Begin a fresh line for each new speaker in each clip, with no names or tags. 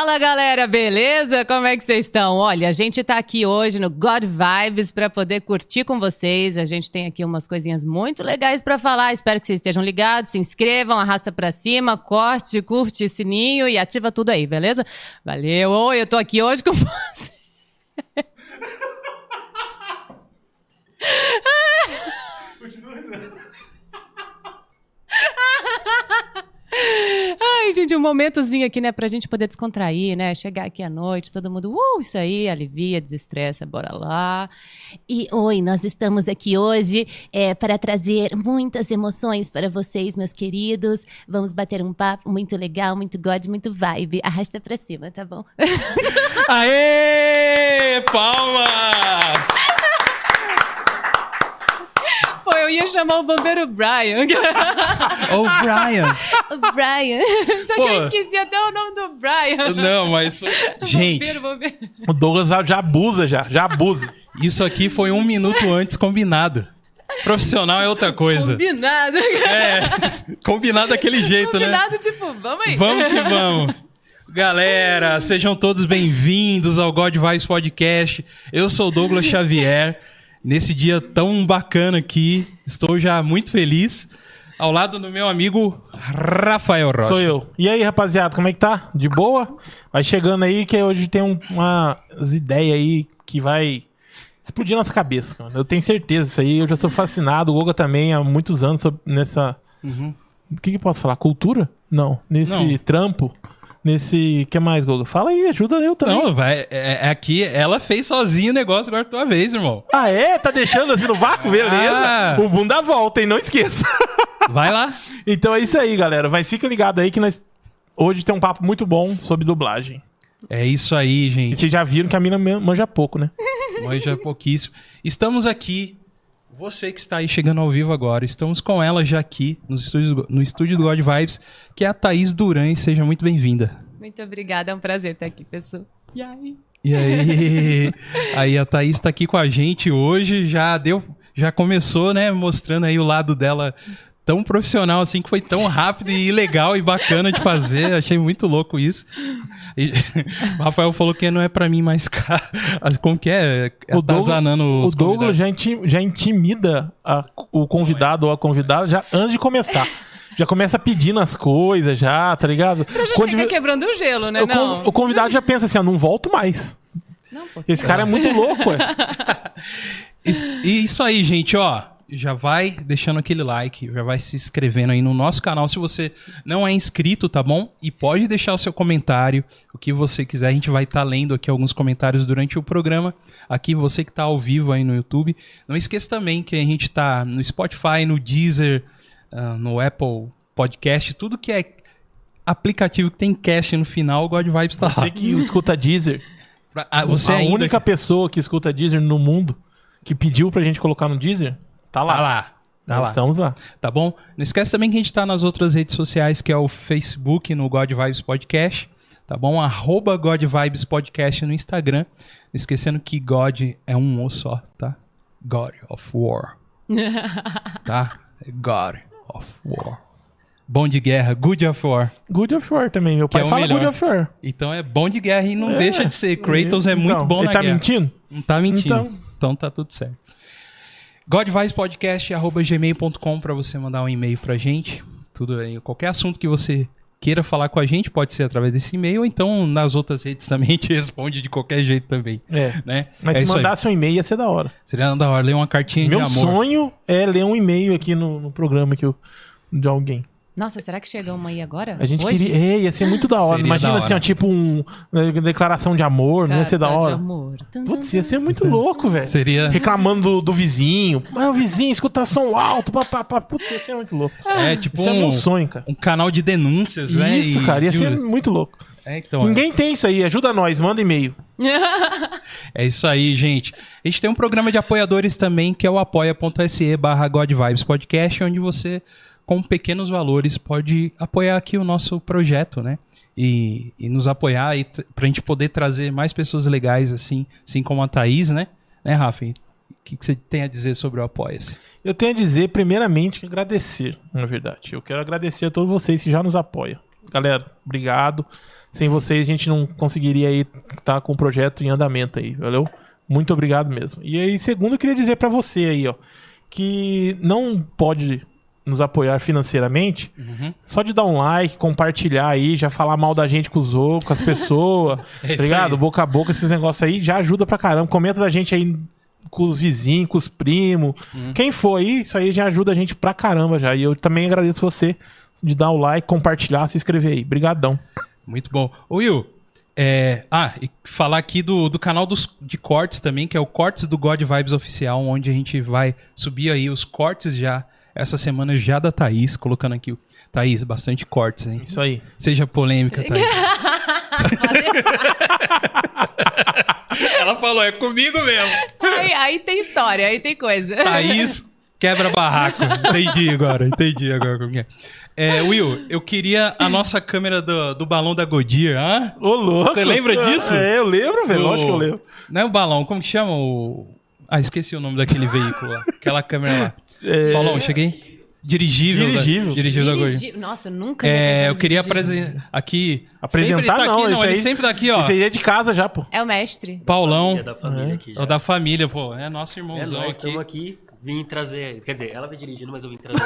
Fala galera, beleza? Como é que vocês estão? Olha, a gente tá aqui hoje no God Vibes para poder curtir com vocês. A gente tem aqui umas coisinhas muito legais para falar. Espero que vocês estejam ligados, se inscrevam, arrasta para cima, corte, curte o sininho e ativa tudo aí, beleza? Valeu. Oi, eu tô aqui hoje com você. Ai, gente, um momentozinho aqui, né, pra gente poder descontrair, né? Chegar aqui à noite, todo mundo, uh, isso aí, alivia, desestressa, bora lá. E oi, nós estamos aqui hoje é, para trazer muitas emoções para vocês, meus queridos. Vamos bater um papo muito legal, muito God, muito vibe. Arrasta pra cima, tá bom?
Aê! Palmas!
Eu ia chamar o bombeiro Brian.
Ô, Brian!
o Brian. Só que
Pô.
eu esqueci até o nome do Brian.
Não, mas. Gente,
Bombeiro, bombeiro.
O Douglas já abusa já, já abusa.
isso aqui foi um minuto antes combinado. Profissional é outra coisa.
Combinado.
É, combinado daquele jeito, né?
Combinado, tipo, vamos aí.
Vamos que vamos. Galera, sejam todos bem-vindos ao God Vibes Podcast. Eu sou o Douglas Xavier. Nesse dia tão bacana aqui, estou já muito feliz. Ao lado do meu amigo Rafael Rocha.
Sou eu. E aí, rapaziada, como é que tá? De boa? Vai chegando aí que hoje tem um- umas ideias aí que vai explodir nossa cabeça, mano. Eu tenho certeza disso aí. Eu já sou fascinado. O Goga também há muitos anos sobre- nessa. O que, que eu posso falar? Cultura? Não. Nesse
Não.
trampo. Nesse. O que mais, Goga? Fala aí, ajuda eu também.
Não, vai. É, é aqui, ela fez sozinho o negócio, agora é tua vez, irmão.
Ah, é? Tá deixando assim no vácuo? Beleza.
Ah.
O dá volta, hein? Não esqueça.
Vai lá.
então é isso aí, galera. Mas fica ligado aí que nós. Hoje tem um papo muito bom sobre dublagem.
É isso aí,
E
gente.
vocês já viram que a mina man- manja pouco, né?
É pouquíssimo. Estamos aqui. Você que está aí chegando ao vivo agora, estamos com ela já aqui nos estúdios- no estúdio do God Vibes, que é a Thaís Duran. Seja muito bem-vinda.
Muito obrigada, é um prazer estar aqui, pessoal. E aí?
E aí, aí a Thaís está aqui com a gente hoje, já deu, já começou, né, mostrando aí o lado dela tão profissional assim, que foi tão rápido e legal e bacana de fazer. Achei muito louco isso. E, o Rafael falou que não é pra mim mais caro. Como que é?
O Douglas, o Douglas já, inti- já intimida a- o convidado ou a convidada já antes de começar. Já começa pedindo as coisas, já, tá ligado?
Pra já
Quando
chegar
vê-
quebrando o gelo, né?
o,
Não.
o convidado já pensa assim, ó, não volto mais.
Não.
Esse cara é muito louco, ué.
Is- E isso aí, gente, ó. Já vai deixando aquele like, já vai se inscrevendo aí no nosso canal se você não é inscrito, tá bom? E pode deixar o seu comentário, o que você quiser. A gente vai estar lendo aqui alguns comentários durante o programa. Aqui, você que tá ao vivo aí no YouTube. Não esqueça também que a gente tá no Spotify, no Deezer, ah, no Apple Podcast, tudo que é aplicativo que tem cast no final, o God Vibes tá lá.
Você que escuta Deezer.
Pra- ah, você
a única pessoa que escuta Deezer no mundo que pediu pra gente colocar no Deezer, tá lá.
Tá lá. Tá
Nós
lá.
estamos lá.
Tá bom? Não esquece também que a gente tá nas outras redes sociais, que é o Facebook, no God Vibes Podcast. Tá bom? Arroba God Vibes Podcast no Instagram. Não esquecendo que God é um O só, tá? God of War. tá? É God of War. Bom de guerra, Good of War.
Good of War também. Meu pai
é
fala
melhor.
Good of War.
Então é bom de guerra e não
É.
deixa de ser. Kratos é
Então,
muito bom
Ele
na
tá
guerra.
mentindo?
Não tá mentindo.
Então.
Então, tá tudo certo. godvicepodcast.gmail.com para você mandar um e-mail pra gente. Tudo aí, qualquer assunto que você queira falar com a gente, pode ser através desse e-mail, ou então nas outras redes também a gente responde de qualquer jeito também.
É.
Né?
Mas
é
se
isso aí.
mandasse um e-mail ia ser da hora.
Seria da hora ler uma cartinha
Meu
de amor.
sonho é ler um e-mail aqui no, no programa que eu, de alguém.
Nossa, será que chega uma aí agora?
A gente
Hoje?
queria. É, ia ser muito da hora.
Seria
Imagina
da
assim, ó,
hora.
tipo um. uma declaração de amor, não ia ser da
Carta de
hora.
amor. Tum, tum,
Putz, ia ser muito louco, velho.
Seria.
Reclamando do, do vizinho. Mas o vizinho escuta som alto. Pá, pá, pá. Putz, ia ser muito louco.
É tipo
Isso é meu
um,
sonho, cara.
um canal de denúncias, né?
Isso,
E-
cara, ia
de-
ser muito louco.
É, então,
Ninguém tem isso aí. Ajuda nós, manda e-mail.
É isso aí, gente. A gente tem um programa de apoiadores também, que é o apoia.se barra God Vibes Podcast, onde você, com pequenos valores, pode apoiar aqui o nosso projeto, né? E, e nos apoiar e pra gente poder trazer mais pessoas legais, assim, assim como a Thaís, né? Né, Rafa? O que, que você tem a dizer sobre o Apoia-se?
Eu tenho a dizer, primeiramente, que agradecer, na verdade. Eu quero agradecer a todos vocês que já nos apoiam. galera, obrigado. Sem vocês a gente não conseguiria aí estar com o projeto em andamento aí, valeu? Muito obrigado mesmo. E aí, segundo, eu queria dizer pra você aí, ó, que não pode nos apoiar financeiramente,
Uhum.
só de dar um like, compartilhar aí, já falar mal da gente com os outros, com as pessoas,
É
tá ligado?
aí.
Boca a boca, esses negócios aí, já ajuda pra caramba. Comenta da gente aí com os vizinhos, com os primos.
Uhum.
Quem for aí, isso aí já ajuda a gente pra caramba já. E eu também agradeço você de dar o like, compartilhar, se inscrever aí. Brigadão.
Muito bom. Ô, Will, é... ah, e falar aqui do, do canal dos, de cortes também, que é o Cortes do God Vibes Oficial, onde a gente vai subir aí os cortes já, essa semana já da Thaís, colocando aqui o... Thaís, bastante cortes, hein?
Isso aí.
Seja polêmica, Thaís. Ela falou, é comigo mesmo.
aí, aí tem história, aí tem coisa.
Thaís quebra barraco. Entendi agora, entendi agora como que é. É, Will, eu queria a nossa câmera do, do balão da Godir, hã?
Ô, louco.
Você lembra disso?
É, eu lembro, velho.
O-
Lógico que eu lembro.
Não é o balão, como que chama o... Ah, esqueci o nome daquele veículo lá. Aquela câmera lá.
É,
Paulão, cheguei? Dirigível. da-
Dirigível.
dirigível da Godir.
Dirigi- Nossa, eu nunca
É, eu queria
dirigível.
apresentar aqui...
Apresentar
sempre tá
não,
aqui, não, ele
aí-
sempre tá aqui, ó.
Esse aí é de casa já, pô.
É o mestre.
Paulão,
É da família aqui já.
é o da família, pô. É nosso
É,
irmãozão
nós
aqui.
estamos aqui. Vim trazer. Quer dizer, ela vem dirigindo, mas eu vim trazer.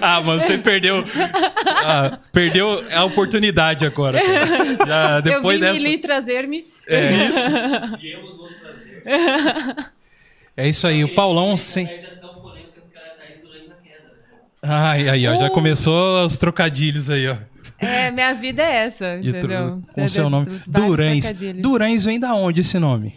Ah, mano, você perdeu. ah, perdeu a oportunidade agora. cara. Já depois
eu vim
dessa.
lhe trazer-me.
É,
Viemos nos trazer.
É isso aí. O Paulão sem.
é tão polêmica porque ela é Queda. né?
Ai, aí, ó. Já começou os trocadilhos aí, ó.
É, minha vida é essa, entendeu?
Com o seu nome. Durães. Durães vem da onde esse nome?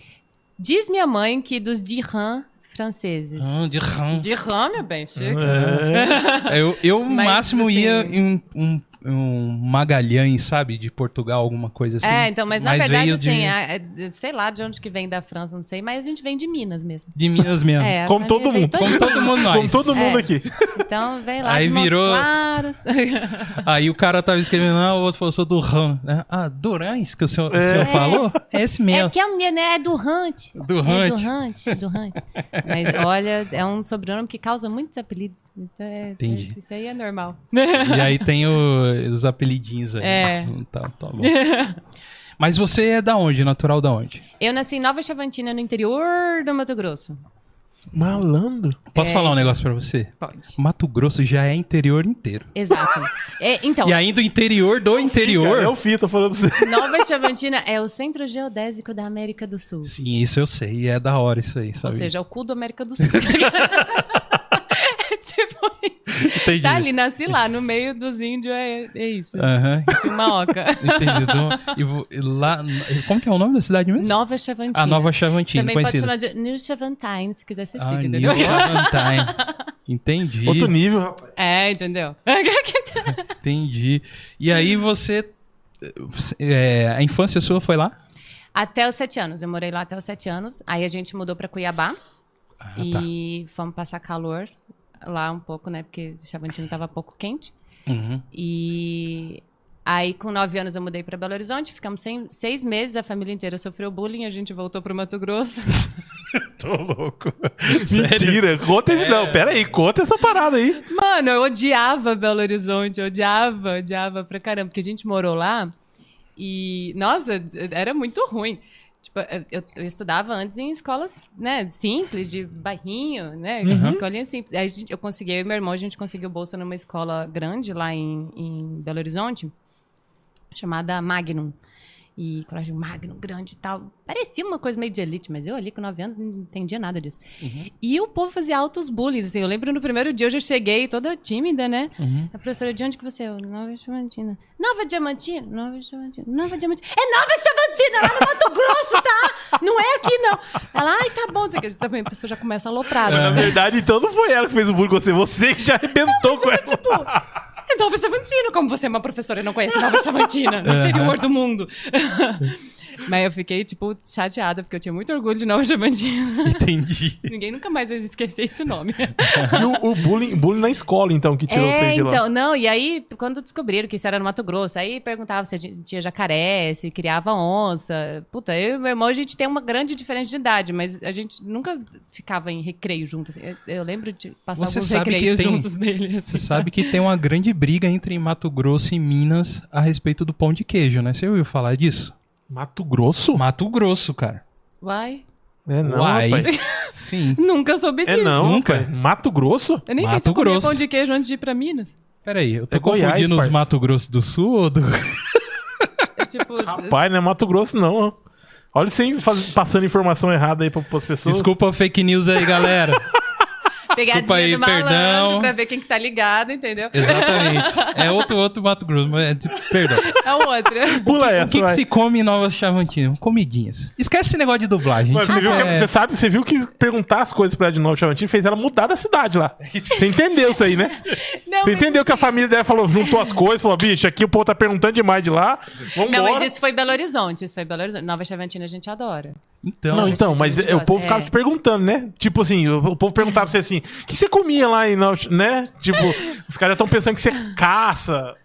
Diz minha mãe que dos dirham franceses.
Ah, de Ram.
Dirham, meu bem, chique.
É.
Eu, eu
Mas,
máximo
assim-
ia em um, um Magalhães, sabe? De Portugal, alguma coisa assim.
é, então, mas na verdade,
veio de-
assim, a- a- sei lá de onde que vem da França, não sei, mas a gente vem de Minas mesmo.
De Minas mesmo.
É,
Como todo
vem
mundo.
toda
Como todo mundo nós.
Como todo mundo
É.
aqui.
Então, vem lá
Aí
de
virou-
Claros.
Aí o cara tava escrevendo, ah, o outro falou, sou do Ram. né? Ah, Durães, que o senhor, o senhor falou? É esse
É
mesmo.
que é, né, é do Hunt.
Do
É
Hunt.
do Hunt, do Hunt. Mas olha, é um sobrenome que causa muitos apelidos. Então é,
Entendi.
é- isso aí é normal.
E aí tem o- os apelidinhos aí.
É.
Tá, tá bom. Mas você é da onde? Natural da onde?
Eu nasci em Nova Chavantina, no interior do Mato Grosso.
Malandro.
Posso
É.
falar um negócio pra você?
Pode.
Mato Grosso já é interior inteiro.
Exato. É, então,
E ainda o interior do
Cara,
interior.
é o Fih, tô falando pra você.
Nova Chavantina é o centro geodésico da América do Sul.
Sim, isso eu sei. E é da hora isso aí,
Ou
sabe?
seja, é o cu da América do Sul. tipo isso.
Entendi.
Tá ali, nasci lá, no meio dos índios, é, é isso.
Aham.
Tinha uma oca.
Entendi. Então, e vo- e lá, como que é o nome da cidade mesmo?
Nova Chavantina.
A Nova Chavantina,
Também pode
conhecida.
chamar de New Chavantine, se quiser ser
Ah,
chique,
New
entendeu?
Chavantine. Entendi.
Outro nível, rapaz.
É, entendeu?
Entendi. E aí você. é, a infância sua foi lá?
até os sete anos. Eu morei lá até os sete anos. Aí a gente mudou pra Cuiabá.
Ah,
e fomos passar calor lá um pouco, né? Porque Chavantina tava pouco quente.
Uhum.
E aí, com nove anos, eu mudei pra Belo Horizonte. Ficamos sem- seis meses, a família inteira sofreu bullying. A gente voltou pro Mato Grosso.
Tô louco.
Mentira. Conta esse. Não, pera aí. Conta essa parada aí.
Mano, eu odiava Belo Horizonte, eu odiava, odiava pra caramba, porque a gente morou lá e, nossa, era muito ruim. Tipo, eu, eu estudava antes em escolas, né, simples, de bairrinho, né, escolinha simples. Aí gente- eu consegui, eu e meu irmão, a gente conseguiu bolsa numa escola grande lá em, em Belo Horizonte, chamada Magnum. E colégio Magnum, grande e tal. Parecia uma coisa meio de elite, mas eu ali com 9 anos não entendia nada disso. E o povo fazia altos bullies, assim. Eu lembro no primeiro dia eu já cheguei toda tímida, né? A professora, de onde que você é? Nova Diamantina. Nova Diamantina? Nova Diamantina. Nova Diamantina. É Nova Diamantina, lá no Mato Grosso, tá? Não é aqui, não. Ela, ai, tá bom. não o que. Também a pessoa já começa aloprada.
Na verdade, então não foi ela que fez o bullying com você. Você que já arrebentou com ela.
Tipo, é Nova Chavantina, como você é uma professora e não conhece Nova Chavantina, no interior do mundo. Mas eu fiquei, tipo, chateada, porque eu tinha muito orgulho de Nova Chavantina.
Entendi.
Ninguém nunca mais vai esquecer esse nome.
E o, o bullying, bullying na escola, então, que tirou
é,
vocês de lá.
então, não, e aí, quando descobriram que isso era no Mato Grosso, aí perguntava se a gente tinha jacaré, se criava onça. Puta, eu e meu irmão, a gente tem uma grande diferença de idade, mas a gente nunca ficava em recreio junto. assim. Eu, eu lembro de passar
Você
alguns
sabe que
recreios
tem-
juntos nele.
Você
assim,
sabe que tem uma grande briga entre Mato Grosso e Minas a respeito do pão de queijo, né? Você ouviu falar disso?
Mato Grosso?
Mato Grosso, cara.
Uai,
É não,
Uai.
rapaz.
Sim.
nunca soube
É
disso.
não,
Nunca.
rapaz. Mato Grosso?
Eu nem sei se
Mato
eu comia
Grosso.
pão de queijo antes de ir pra Minas.
Peraí, eu tô
É Goiás,
confundindo os
parça.
Mato Grosso do Sul ou do...
É tipo,
Rapaz, não é Mato Grosso, não. Olha você faz- passando informação errada aí pra, pras pessoas.
Desculpa a fake news aí, galera.
pegadinha
aí,
do malandro
perdão.
pra ver quem que tá ligado, entendeu?
Exatamente. É outro, outro Mato Grosso, mas é de... perdão.
É o outro.
Pula essa,
O que, que
vai.
se come em Nova Chavantina? Comidinhas. Esquece esse negócio de dublagem.
Você, viu que,
é-
você sabe, você viu que perguntar as coisas pra ela de novo, Chavantina, fez ela mudar da cidade lá. Você entendeu isso aí, né?
Não,
Você entendeu que a família dela falou, juntou as coisas, falou, bicho, aqui o povo tá perguntando demais de lá. Vambora.
Não, mas isso foi Belo Horizonte. Isso foi Belo Horizonte. Nova Chavantina a gente adora.
Então,
Não, então, mas é, o povo ficava
é.
te perguntando, né? Tipo assim, o, o povo perguntava pra você assim, o que você comia lá em né? Tipo, os caras já estão pensando que você caça.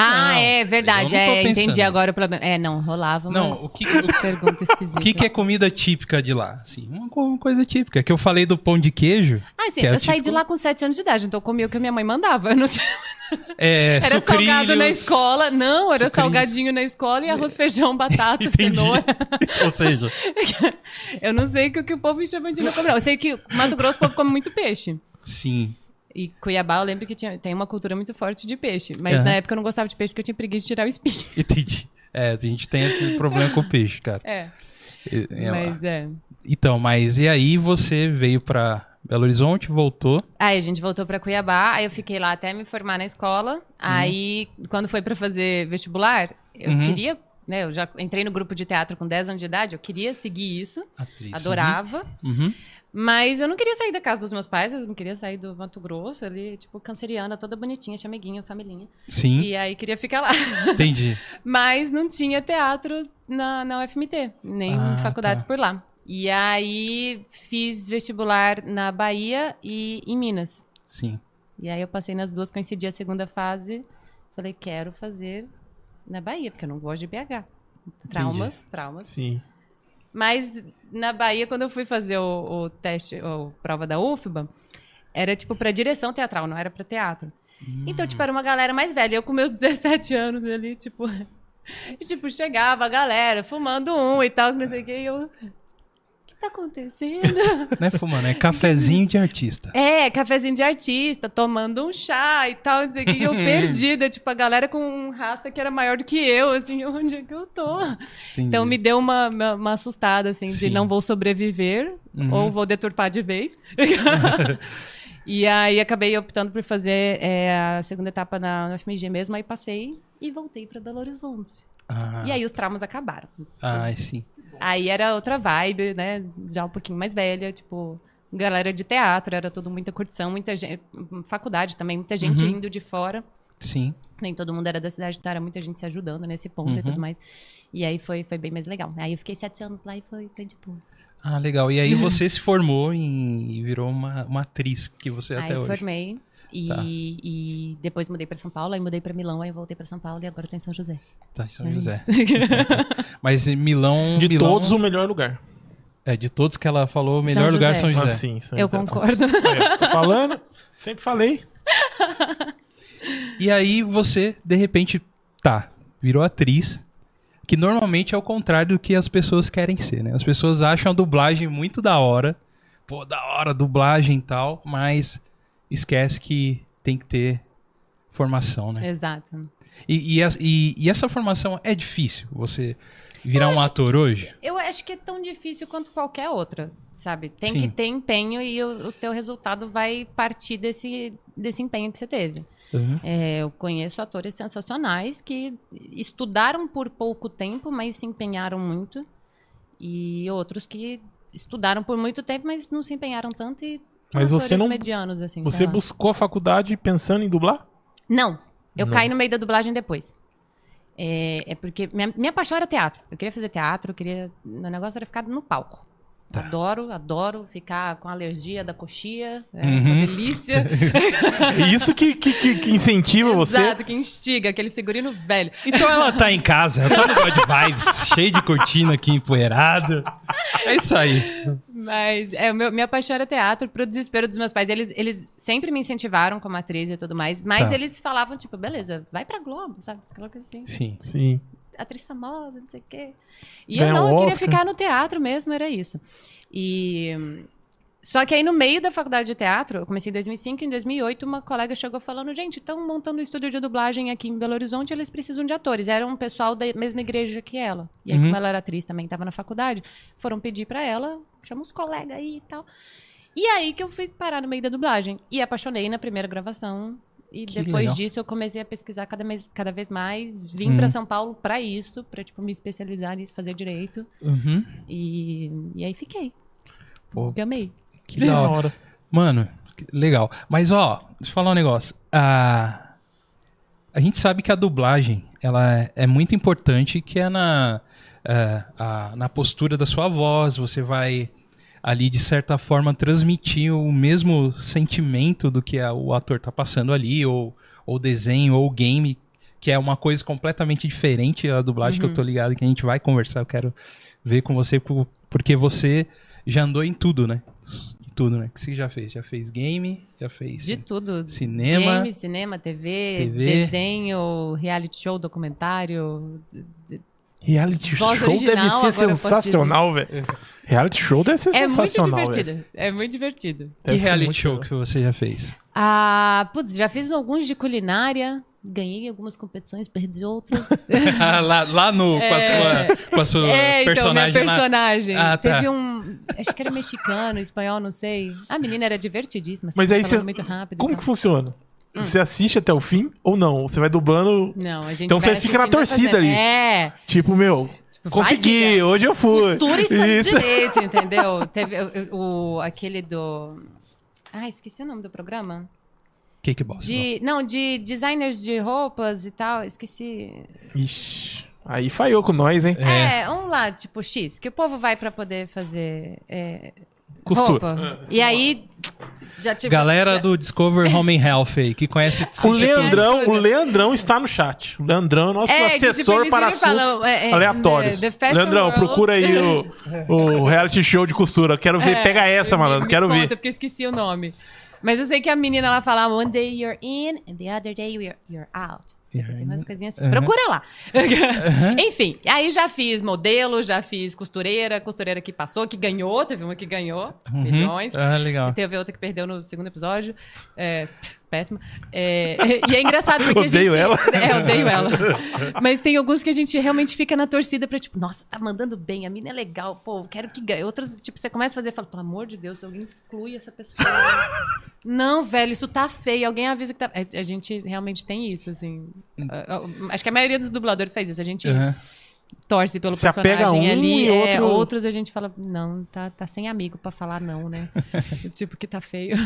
Ah,
Não,
é verdade. É, entendi
nisso.
agora o problema. É, não, rolava
Não,
umas
o que-
perguntas esquisitas.
o que, que é comida típica de lá? Assim, uma, co- uma coisa típica. Que eu falei do pão de queijo.
Ah, sim,
que é
eu saí
típico-
de lá com 7 anos de idade, então eu comia o que a minha mãe mandava. Eu não tinha-
É,
Era salgado
sucrilhos.
na escola. Não, era
Sucrilhos.
salgadinho na escola e arroz, feijão, batata, cenoura.
Ou seja,
Eu não sei o que, o povo Chavantina come, não. Eu sei que Mato Grosso o povo come muito peixe.
sim.
E Cuiabá, eu lembro que tinha, tem uma cultura muito forte de peixe. Mas
Aham.
na época eu não gostava de peixe porque eu tinha preguiça de tirar o espinho.
Entendi. É, a gente tem esse problema com o peixe, cara.
É,
E- é lá.
mas é.
Então, mas e aí você veio pra Belo Horizonte, voltou.
Aí a gente voltou pra Cuiabá, aí eu fiquei lá até me formar na escola. Aí, quando foi pra fazer vestibular, eu
Uhum.
queria, né, eu já entrei no grupo de teatro com 10 anos de idade, eu queria seguir isso,
Atriz.
adorava.
Uhum.
Mas eu não queria sair da casa dos meus pais, eu não queria sair do Mato Grosso, ali, tipo, canceriana, toda bonitinha, chameguinha, familhinha.
Sim,
E aí queria ficar lá.
entendi.
Mas não tinha teatro na, na UFMT, nem
Ah,
faculdades
tá.
por lá. E aí fiz vestibular na Bahia e em Minas.
Sim.
E aí eu passei nas duas, coincidi a segunda fase. Falei, quero fazer na Bahia, porque eu não gosto de BH. Traumas, traumas.
Sim.
Mas na Bahia, quando eu fui fazer o, o teste, a prova da UFBA, era tipo pra direção teatral, não era pra teatro. Então, tipo, era uma galera mais velha. Eu com meus 17 anos ali, tipo. E, tipo, chegava a galera fumando um e tal, que não sei o que. E eu. Que tá acontecendo?
Não é fumando, é cafezinho de artista.
É, cafezinho de artista, tomando um chá e tal, não sei o que, e eu perdida, tipo, a galera com um rasta que era maior do que eu, assim, onde é que eu tô?
Entendi.
Então me deu uma, uma, uma assustada, assim,
Sim.
de não vou sobreviver
Uhum.
ou vou deturpar de vez. e aí acabei optando por fazer é, a segunda etapa na, na FMG mesmo, aí passei e voltei pra Belo Horizonte.
Ah,
E aí os traumas acabaram.
ah, sim.
Aí era outra vibe, né? Já um pouquinho mais velha, tipo, galera de teatro, era tudo muita curtição, muita gente. Faculdade também, muita gente
Uhum.
indo de fora.
Sim.
Nem todo mundo era da cidade, então era muita gente se ajudando nesse ponto e
Uhum.
tudo mais. E aí foi, foi bem mais legal. Aí eu fiquei sete anos lá e foi, foi tipo.
Ah, legal. E aí você se formou em, e virou uma, uma atriz que você é
aí
até hoje.
formei. E,
Tá.
e depois mudei pra São Paulo, aí mudei pra Milão, aí voltei pra São Paulo e agora eu tô em São José.
Tá, em São
É
José.
isso.
Mas em Milão.
De
Milão-
todos, o melhor lugar.
É, de todos que ela falou, o melhor
São
lugar é. São José.
Ah, sim, São
eu
José.
concordo.
Tô falando, sempre falei.
E aí você, de repente, tá, virou atriz. Que normalmente é o contrário do que as pessoas querem ser, né? As pessoas acham a dublagem muito da hora. Pô, da hora, dublagem e tal, mas esquece que tem que ter formação, né?
Exato.
E, e, e- e essa formação é difícil, você virar um ator hoje?
Eu acho que é tão difícil quanto qualquer outra, sabe? Tem
Sim.
que ter empenho e o, o teu resultado vai partir desse, desse empenho que você teve.
Uhum.
É, eu conheço atores sensacionais que estudaram por pouco tempo, mas se empenharam muito. E outros que estudaram por muito tempo, mas não se empenharam tanto e
Mas você não-
medianos, assim.
Você buscou a faculdade pensando em dublar?
Não, eu
Não.
caí no meio da dublagem depois. É, é porque minha, minha paixão era teatro. Eu queria fazer teatro, eu queria. Meu negócio era ficar no palco.
Tá.
Adoro, adoro ficar com alergia da coxia. É
Uhum.
uma delícia.
É isso que, que, que- que incentiva você.
Exato, que instiga, aquele figurino velho.
Então ela tá em casa, ela tá no God Vibes, cheio de cortina aqui empoeirada. É isso aí.
Mas é, o meu, minha paixão era teatro, pro desespero dos meus pais. Eles, eles sempre me incentivaram como atriz e tudo mais, mas
Tá.
eles falavam, tipo, beleza, vai pra Globo, sabe? Aquela coisa assim.
Sim.
Sim.
atriz famosa, não sei o quê. E
Ganha
eu não,
um
eu queria ficar no teatro mesmo, era isso. E. Só que aí, no meio da faculdade de teatro, eu comecei em 2005, em 2008, uma colega chegou falando: gente, estão montando um estúdio de dublagem aqui em Belo Horizonte, eles precisam de atores. Era um pessoal da mesma igreja que ela. E aí,
Uhum.
como ela era atriz também, estava na faculdade, foram pedir pra ela, chama os colegas aí e tal. E aí que eu fui parar no meio da dublagem. E apaixonei na primeira gravação. E
Que
depois
legal.
disso eu comecei a pesquisar cada, vez- cada vez mais. Vim
Uhum.
pra São Paulo pra isso, pra tipo, me especializar nisso, fazer direito.
Uhum.
E, e aí fiquei.
Pô.
Amei.
Que da hora. Mano, que legal. Mas, ó, deixa eu falar um negócio. A, a gente sabe que a dublagem, ela é, é muito importante, que é na, é, a- na postura da sua voz, você vai ali, de certa forma, transmitir o mesmo sentimento do que a- o ator tá passando ali, ou ou desenho, ou game, que é uma coisa completamente diferente da dublagem, que eu tô ligado, que a gente vai conversar, eu quero ver com você, por- porque você já andou em tudo, né? Tudo, né? Que você já fez? Já fez game, já fez
De tudo.
cinema,
Game, cinema, TV,
TV.
desenho, reality show, documentário.
Reality
Voz
show
original,
deve ser sensacional, velho. Reality show deve ser
É muito
sensacional. velho.
divertido. É muito divertido.
que
Deve ser
reality
muito
show
legal.
que você já fez?
Ah, putz, já fiz alguns de culinária. Ganhei algumas competições, perdi outras.
lá, lá no, com a sua, com a sua
É, então,
personagem lá.
personagem.
Ah, tá.
Teve um. Acho que era mexicano, espanhol, não sei. A menina era divertidíssima.
Mas aí você.
muito rápido.
Como
tal.
que funciona?
Hum.
Você assiste até o fim ou não? Você vai dublando.
Não, a gente
Então você fica na torcida
fazendo.
ali.
É.
Tipo, meu,
vai,
consegui, hoje eu fui.
Costura isso, aí direito, entendeu? Teve o, o- aquele do. Ah, esqueci o nome do programa.
Kickbox.
De, não, de designers de roupas e tal. Esqueci.
Ixi, aí falhou com nós, hein?
É, um lá, tipo X, que o povo vai pra poder fazer é,
Costura.
roupa. E aí já tive.
Galera do Discover Home and Health aí, que conhece
O. Leandrão, o Leandrão está no chat. O Leandrão é nosso
É, tipo,
assessor para
falam,
assuntos
é, é,
aleatórios.
fashion
Leandrão,
world.
procura aí o, o reality show de costura. Quero ver.
É,
Pega essa, malandro. Quero
conta,
ver.
porque esqueci o nome. Mas eu sei que a menina lá falava, one day you're in and the other day you're, you're out. Tem umas coisinhas assim. Procura lá. Enfim, aí já fiz modelo, já fiz costureira, costureira que passou, que ganhou, teve uma que ganhou, milhões.
Ah, legal.
Teve outra que perdeu no segundo episódio. É, péssima. É, e é engraçado porque
Odeio
a gente.
ela.
É, odeio ela. Mas tem alguns que a gente realmente fica na torcida pra, tipo, nossa, tá mandando bem, a mina é legal, pô, quero que ganhe. Outras, tipo, você começa a fazer e fala, pelo amor de Deus, alguém exclui essa pessoa. Não, velho, isso tá feio. Alguém avisa que tá. A, a gente realmente tem isso, assim. A- a- Acho que a maioria dos dubladores faz isso. A gente
Aham.
torce pelo
Se
personagem
apega a um
ali.
e
é,
outro-
Outros a gente fala, não, tá, tá sem amigo pra falar não, né? tipo, que tá feio.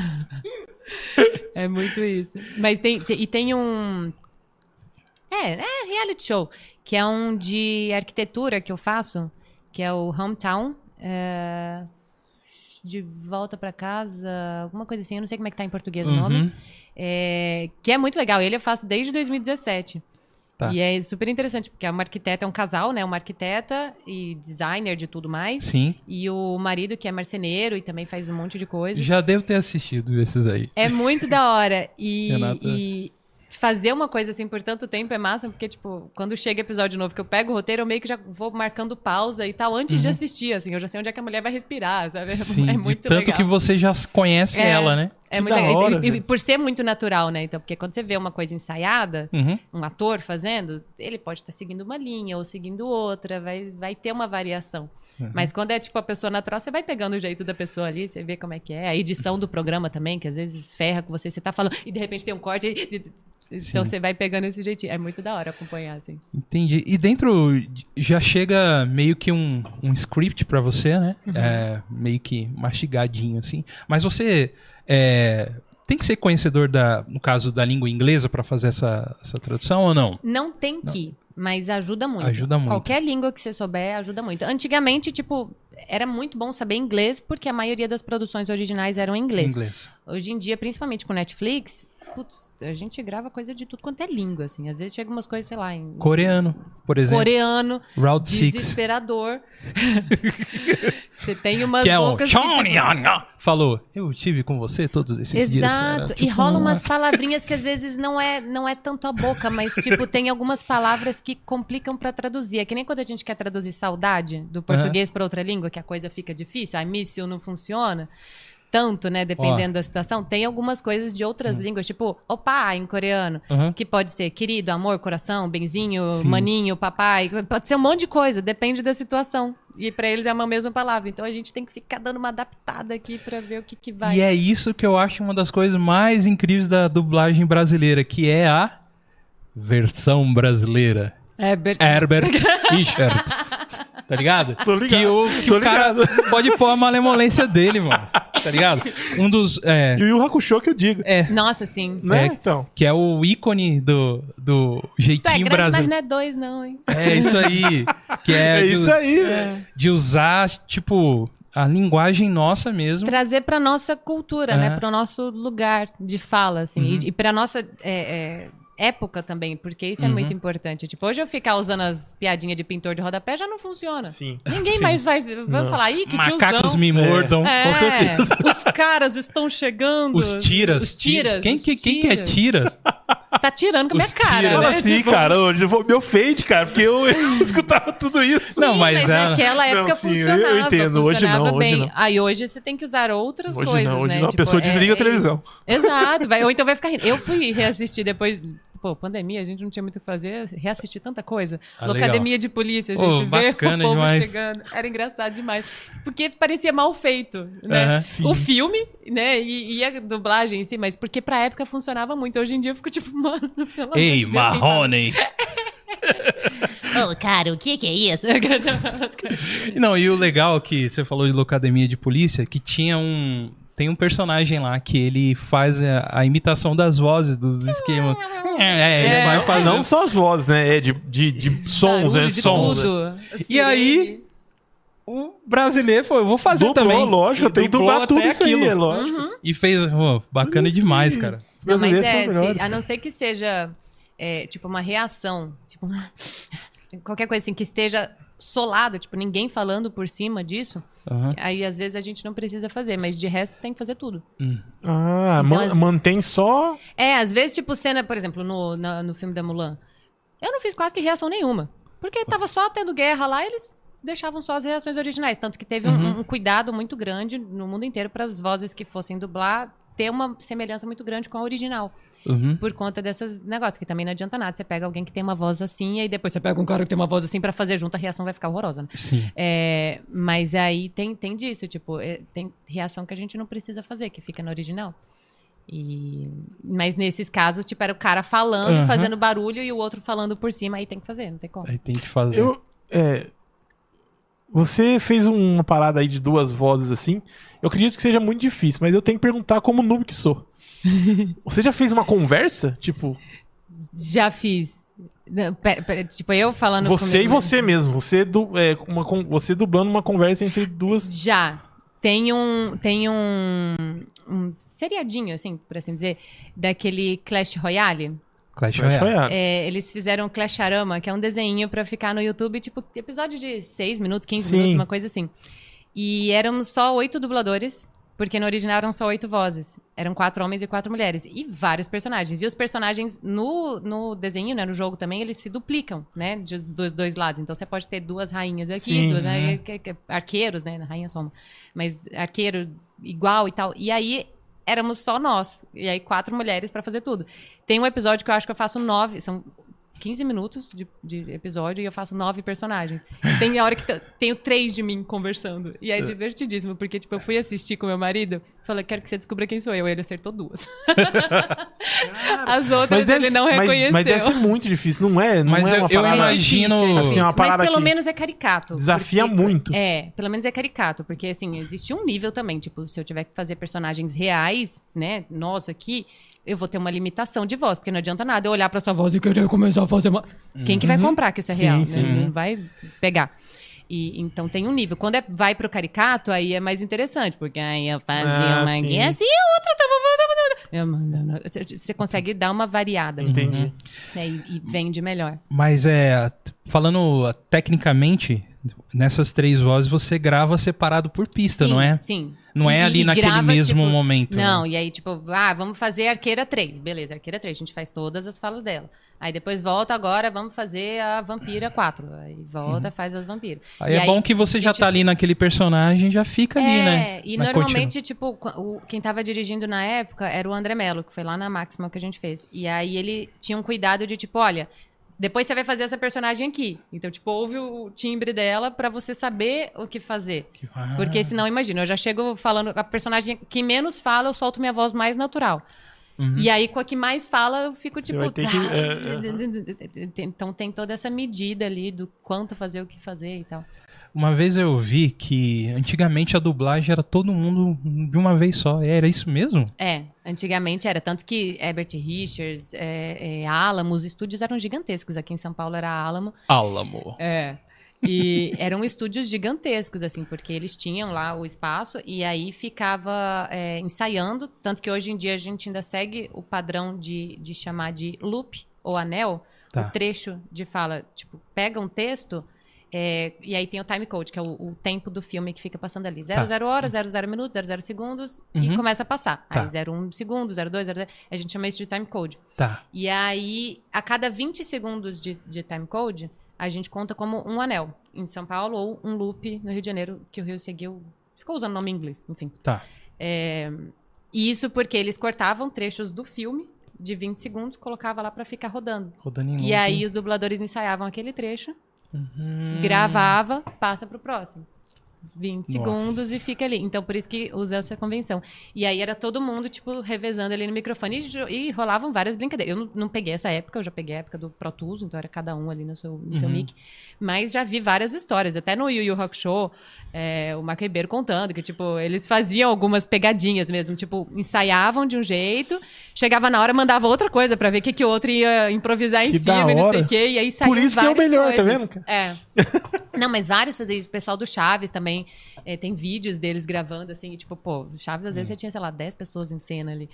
É muito isso. Mas tem, tem- e tem um. É, é reality show, que é um de arquitetura que eu faço, que é o Hometown. é, de volta pra casa, alguma coisa assim, eu não sei como é que tá em português o
Uhum.
nome. É, que é muito legal. Ele eu faço desde 2017.
Tá.
E é super interessante, porque é uma arquiteta, é um casal, né? Uma arquiteta e designer de tudo mais.
Sim.
E o marido, que é marceneiro e também faz um monte de coisa.
Já devo ter assistido esses aí.
É muito da hora. E,
Renata.
e fazer uma coisa assim por tanto tempo é massa, porque, tipo, quando chega episódio novo que eu pego o roteiro, eu meio que já vou marcando pausa e tal, antes de assistir, assim. Eu já sei onde é que a mulher vai respirar, sabe?
Uhum. Sim,
é muito
tanto
legal.
que você já conhece
É.
ela, né?
É
Que
muito
da
legal. E-
hora,
e, e
velho.
por ser muito natural, né? Então, porque quando você vê uma coisa ensaiada,
Uhum.
um ator fazendo, ele pode estar seguindo uma linha ou seguindo outra, vai, vai ter uma variação.
Uhum.
Mas quando é tipo a pessoa natural, você vai pegando o jeito da pessoa ali, você vê como é que é. A edição do programa também, que às vezes ferra com você, você tá falando e de repente tem um corte. e- e- Então
Sim.
você vai pegando esse jeitinho. É muito da hora acompanhar, assim.
Entendi. E dentro de- já chega meio que um, um script pra você, né?
Uhum.
É, meio que mastigadinho, assim. Mas você é, tem que ser conhecedor da, no caso da língua inglesa pra fazer essa, essa tradução ou não?
Não tem que. Mas ajuda muito.
Ajuda muito.
Qualquer língua que você souber ajuda muito. Antigamente, tipo, era muito bom saber inglês, porque a maioria das produções originais eram em inglês.
Inglês.
Hoje em dia, principalmente com Netflix, putz, a gente grava coisa de tudo quanto é língua, assim. Às vezes chega umas coisas, sei lá, em
Coreano, por exemplo.
coreano,
Route 6.
desesperador. você tem umas
Que é um
bocas que, tipo.
Falou, eu tive com você todos esses dias. Era
Exato.
tipo
e rola
uma-
umas palavrinhas que às vezes não é, não é tanto a boca, mas tipo, tem algumas palavras que complicam pra traduzir. É que nem quando a gente quer traduzir saudade do português pra outra língua, que a coisa fica difícil, I miss you não funciona. Tanto, né? Dependendo da situação. Tem algumas coisas de outras línguas, tipo, opa em coreano,
Uhum.
que pode ser querido, amor, coração, benzinho,
Sim.
maninho, papai. Pode ser um monte de coisa, depende da situação. E pra eles é uma mesma palavra. Então a gente tem que ficar dando uma adaptada aqui pra ver o que, que vai.
E é isso que eu acho uma das coisas mais incríveis da dublagem brasileira, que é a versão brasileira.
Ber-
Herbert Richard. Tá ligado?
Tô ligado,
Que o, que
tô
o cara
ligado.
pode pôr a malemolência dele, mano. Tá ligado? Um dos. É,
E o Yu Hakusho que eu digo.
é,
Nossa, sim.
Né?
É.
Então.
que é o ícone do, do
Tu é
jeitinho
grande, mas
brasileiro.
não é dois, não, hein?
É isso aí. Que é,
É
de,
isso aí. né?
de usar, tipo, a linguagem nossa mesmo.
Trazer pra nossa cultura,
É.
né? Pro nosso lugar de fala, assim. E, e pra nossa é, é, época também, porque isso é muito importante. Tipo, hoje eu ficar usando as piadinhas de pintor de rodapé já não funciona.
Sim.
Ninguém
Sim.
mais vai, vai falar, ih, que
Macacos
tiozão.
me mordam.
É,
Com certeza.
os caras estão chegando.
Os tiras.
Os tiras.
Quem,
os
que, quem que é
tiras.
Tira?
Tá tirando com a minha
Os
cara,
tiras.
Fala
né?
assim,
Tipo,
cara, hoje eu vou- me ofende, cara, porque eu escutava tudo isso.
Não,
Sim,
mas
mas,
é-
naquela
Não,
época
sim, eu
funcionava.
entendo. Hoje
funcionava
não, hoje
bem.
não.
Aí hoje você tem que usar outras
Hoje
coisas,
não, hoje
né?
não. A pessoa desliga a televisão.
isso. Exato. Vai, ou então vai ficar rindo. Eu fui reassistir depois. Pô, pandemia, a gente não tinha muito o que fazer, reassistir tanta coisa.
Ah,
Locademia de polícia, a gente vê
bacana
o povo
demais.
chegando. Era engraçado demais. Porque parecia mal feito, né? O filme, né? E, e a dublagem em si, mas porque pra época funcionava muito. Hoje em dia eu fico tipo, mano, pelo
Ei,
tá-
Marrone.
Ô, cara, o que que é isso?
Não, e o legal que você falou de locademia de polícia, que tinha um. Tem um personagem lá que ele faz a, a imitação das vozes dos esquemas. É, ele
É.
vai fazendo.
Não só as vozes, né? É de, de, de sons, né? Sons.
tudo.
E aí, o brasileiro falou, eu vou fazer
Dublou,
também.
lógico, tem que dublar tudo isso aí,
aquilo.
é lógico.
Uhum.
E fez, pô, bacana demais,
que-
cara.
Os
Não, mas
brasileiros
é,
são
se-
melhores.
a não ser que seja, é, tipo, uma reação, tipo, uma- qualquer coisa assim, que esteja solado, tipo, ninguém falando por cima disso,
Aham.
aí às vezes a gente não precisa fazer, mas de resto tem que fazer tudo.
Ah,
Então,
man-
as-
mantém só.
É, às vezes, tipo, cena, por exemplo, no, na- no filme da Mulan, eu não fiz quase que reação nenhuma, porque tava só tendo guerra lá e eles deixavam só as reações originais, tanto que teve um, um cuidado muito grande no mundo inteiro para as vozes que fossem dublar ter uma semelhança muito grande com a original.
Uhum.
Por conta desses negócios, que também não adianta nada. Você pega alguém que tem uma voz assim, e aí depois você pega um cara que tem uma voz assim pra fazer junto, a reação vai ficar horrorosa, né?
Sim.
É, mas aí tem, tem disso, tipo, é, tem reação que a gente não precisa fazer, que fica no original. E, mas nesses casos, tipo, era o cara falando,
Aham.
fazendo barulho e o outro falando por cima, aí tem que fazer, não tem como.
Aí tem que fazer.
Eu, é, você fez uma parada aí de duas vozes assim. Eu acredito que seja muito difícil, mas eu tenho que perguntar como noob que sou. Você já fez uma conversa? Tipo,
Já fiz. Não, pera- pera, tipo, eu falando
você
comigo
e você mesmo. Você, du, é, uma, con- você dublando uma conversa entre duas.
Já. Tem um, tem um, um seriadinho, assim, por assim dizer, daquele Clash Royale.
Clash
Clash
Royale.
Royale.
É, eles fizeram Clasharama, que é um desenho pra ficar no YouTube, tipo, episódio de 6 minutos, 15
Sim.
minutos, uma coisa assim. E éramos só oito dubladores, porque no original eram só oito vozes. Eram quatro homens e quatro mulheres. E vários personagens. E os personagens no, no desenho, né, no jogo também, eles se duplicam, né? de- dos dois lados. Então você pode ter duas rainhas aqui,
Sim,
duas,
né?
né, que- que- arqueiros, né? Rainha soma. Mas arqueiro igual e tal. E aí éramos só nós. E aí quatro mulheres pra fazer tudo. Tem um episódio que eu acho que eu faço nove. São 15 minutos de, de episódio e eu faço nove personagens. E tem a hora que tenho três de mim conversando. E é divertidíssimo, porque, tipo, eu fui assistir com meu marido, falei, quero que você descubra quem sou eu. Ele acertou duas. As outras
deve-
ele não
mas-
reconheceu.
Mas, deve ser muito difícil, não é? Não
Mas
é
eu-
uma
eu
parada
É
imagino-
é
Assim, uma parada
Mas pelo
que
menos é caricato.
desafia
porque-
muito.
É, pelo menos é caricato, porque assim, existe um nível também, tipo, se eu tiver que fazer personagens reais, né, nós aqui, eu vou ter uma limitação de voz, porque não adianta nada eu olhar pra sua voz e querer começar a fazer uma. Quem que vai comprar que isso é
Sim,
real? né?
sim.
Não vai pegar. E, então tem um nível. Quando é, vai pro caricato, aí é mais interessante, porque aí eu fazia
Ah,
uma
sim.
guia assim, a outra tava. Eu, não, não, Você consegue dar uma variada.
Entendi.
né? E, e vende melhor.
Mas é. Falando tecnicamente, nessas três vozes você grava separado por pista,
Sim,
não é?
Sim.
Não é ali naquele
grava,
mesmo
tipo,
momento,
Não,
né?
e aí, tipo, ah, vamos fazer Arqueira 3. Beleza, Arqueira 3. A gente faz todas as falas dela. Aí depois volta agora, vamos fazer a Vampira 4. Aí volta, faz as vampiras.
Uhum. Aí
E
é bom que você já tá ali naquele personagem, já fica ali,
é,
né?
E
Mas
normalmente, tipo, qu- o, quem tava dirigindo na época era o André Mello, que foi lá na Máxima que a gente fez. E aí ele tinha um cuidado de, tipo, olha, depois você vai fazer essa personagem aqui. Então, tipo, ouve o timbre dela pra você saber o que fazer.
Ah.
Porque senão, imagina, eu já chego falando, a personagem que menos fala, eu solto minha voz mais natural. E aí, com a que mais fala, eu fico
Você
tipo.
vai ter que-
Então tem toda essa medida ali do quanto fazer, o que fazer e tal.
Uma vez eu vi que antigamente a dublagem era todo mundo de uma vez só. Era isso mesmo?
É, antigamente era. Tanto que Herbert Richards, é, é, Alamo, os estúdios eram gigantescos. Aqui em São Paulo era Alamo.
Álamo.
É. E eram estúdios gigantescos, assim, porque eles tinham lá o espaço e aí ficava é, ensaiando. Tanto que hoje em dia a gente ainda segue o padrão de, de chamar de loop ou anel,
Tá.
o trecho de fala. Tipo, pega um texto. É, e aí tem o time code, que é o, o tempo do filme que fica passando ali. 00
Tá.
horas, 00 minutos, 00 segundos,
Uhum.
e começa a passar.
Tá.
Aí 01 segundo, 02, 02, a gente chama isso de time code.
Tá.
E aí, a cada 20 segundos de, de time code, a gente conta como um anel em São Paulo ou um loop no Rio de Janeiro, que o Rio seguiu. Ficou usando o nome em inglês, enfim.
Tá.
É, e isso porque eles cortavam trechos do filme de 20 segundos, colocava lá pra ficar rodando.
Rodando em
E
loop.
aí os dubladores ensaiavam aquele trecho,
Uhum.
gravava, passa pro próximo. 20
Nossa.
segundos e fica ali. Então, por isso que usa essa convenção. E aí era todo mundo, tipo, revezando ali no microfone e, e rolavam várias brincadeiras. Eu não, não peguei essa época, eu já peguei a época do Pro Tools, então era cada um ali no seu, no seu mic. Mas já vi várias histórias. Até no Yu Yu Rock Show, é, o Marco Ribeiro contando que, tipo, eles faziam algumas pegadinhas mesmo. Tipo, ensaiavam de um jeito, chegava na hora, mandava outra coisa pra ver o que, que o outro ia improvisar em
Que
cima e não sei o quê. E aí saíam
isso que é o melhor, tá
coisas.
vendo, cara?
É. Não, mas vários faziam isso. O pessoal do Chaves também. É, tem vídeos deles gravando, assim, e, tipo, pô, Chaves às vezes você tinha, sei lá, 10 pessoas em cena ali.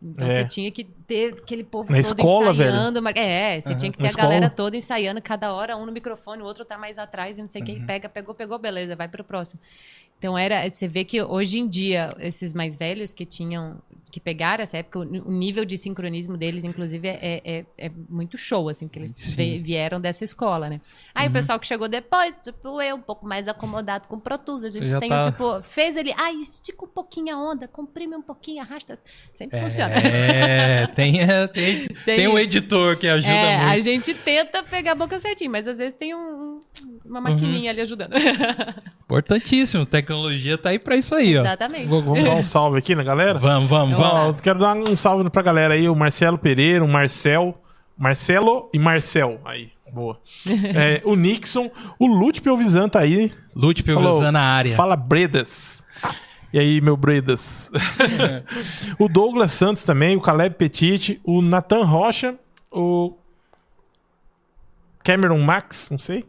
Então
É.
você tinha que ter aquele povo
Na
todo
escola, velho.
ensaiando. mar- É, você tinha que ter
Na
a galera
escola.
toda ensaiando, cada hora um no microfone, o outro tá mais atrás e não sei
Uhum.
quem pega, pegou, pegou, beleza, vai pro próximo. Então era, você vê que hoje em dia esses mais velhos que tinham que pegaram essa época, o nível de sincronismo deles, inclusive, é, é, é muito show, assim, porque eles vieram dessa escola, né? Aí
Uhum.
o pessoal que chegou depois, tipo, eu, um pouco mais acomodado com o Pro Tools, a gente
Já
tem,
tá-
tipo, fez ele, ai, estica um pouquinho a onda, comprime um pouquinho, arrasta, sempre funciona.
É, tem, é, tem, tem, um editor que ajuda
É, a
muito.
gente tenta pegar a boca certinho, mas às vezes tem um- uma maquininha ali ajudando.
Importantíssimo. Tecnologia tá aí pra isso aí, ó.
Exatamente.
Vou- Vamos dar um salve aqui na galera?
Vamos, vamos,
Ó,
vamos.
eu quero dar um salve pra galera aí, o Marcelo Pereira, o Marcel, Marcelo e Marcel. Aí, boa. É, o Nixon, o Lute Pelvisan tá aí.
Lute Pelvezan na área.
Fala Bredas. E aí, meu Bredas? o Douglas Santos também, o Caleb Petit, o Nathan Rocha, o Cameron Max, não sei.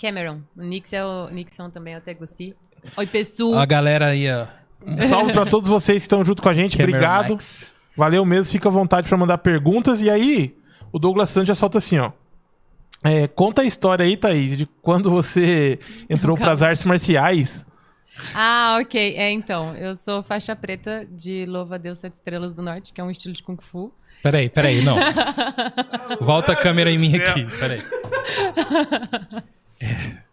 Cameron. O Nixon, é o Nixon também é o Teguci. Oi, pessoal.
A galera aí, ó.
Um salve pra todos vocês que estão junto com a gente.
Cameron
Obrigado.
Max.
Valeu mesmo, fica à vontade pra mandar perguntas. E aí, o Douglas Santos já solta assim, ó. É, conta a história aí, Thaís, de quando você entrou
Calma.
pras artes marciais.
Ah, ok. É, então, eu sou faixa preta de Louva a Deus Sete Estrelas do Norte, que é um estilo de Kung Fu.
Peraí, peraí, não. Volta a câmera em mim aqui, peraí. É.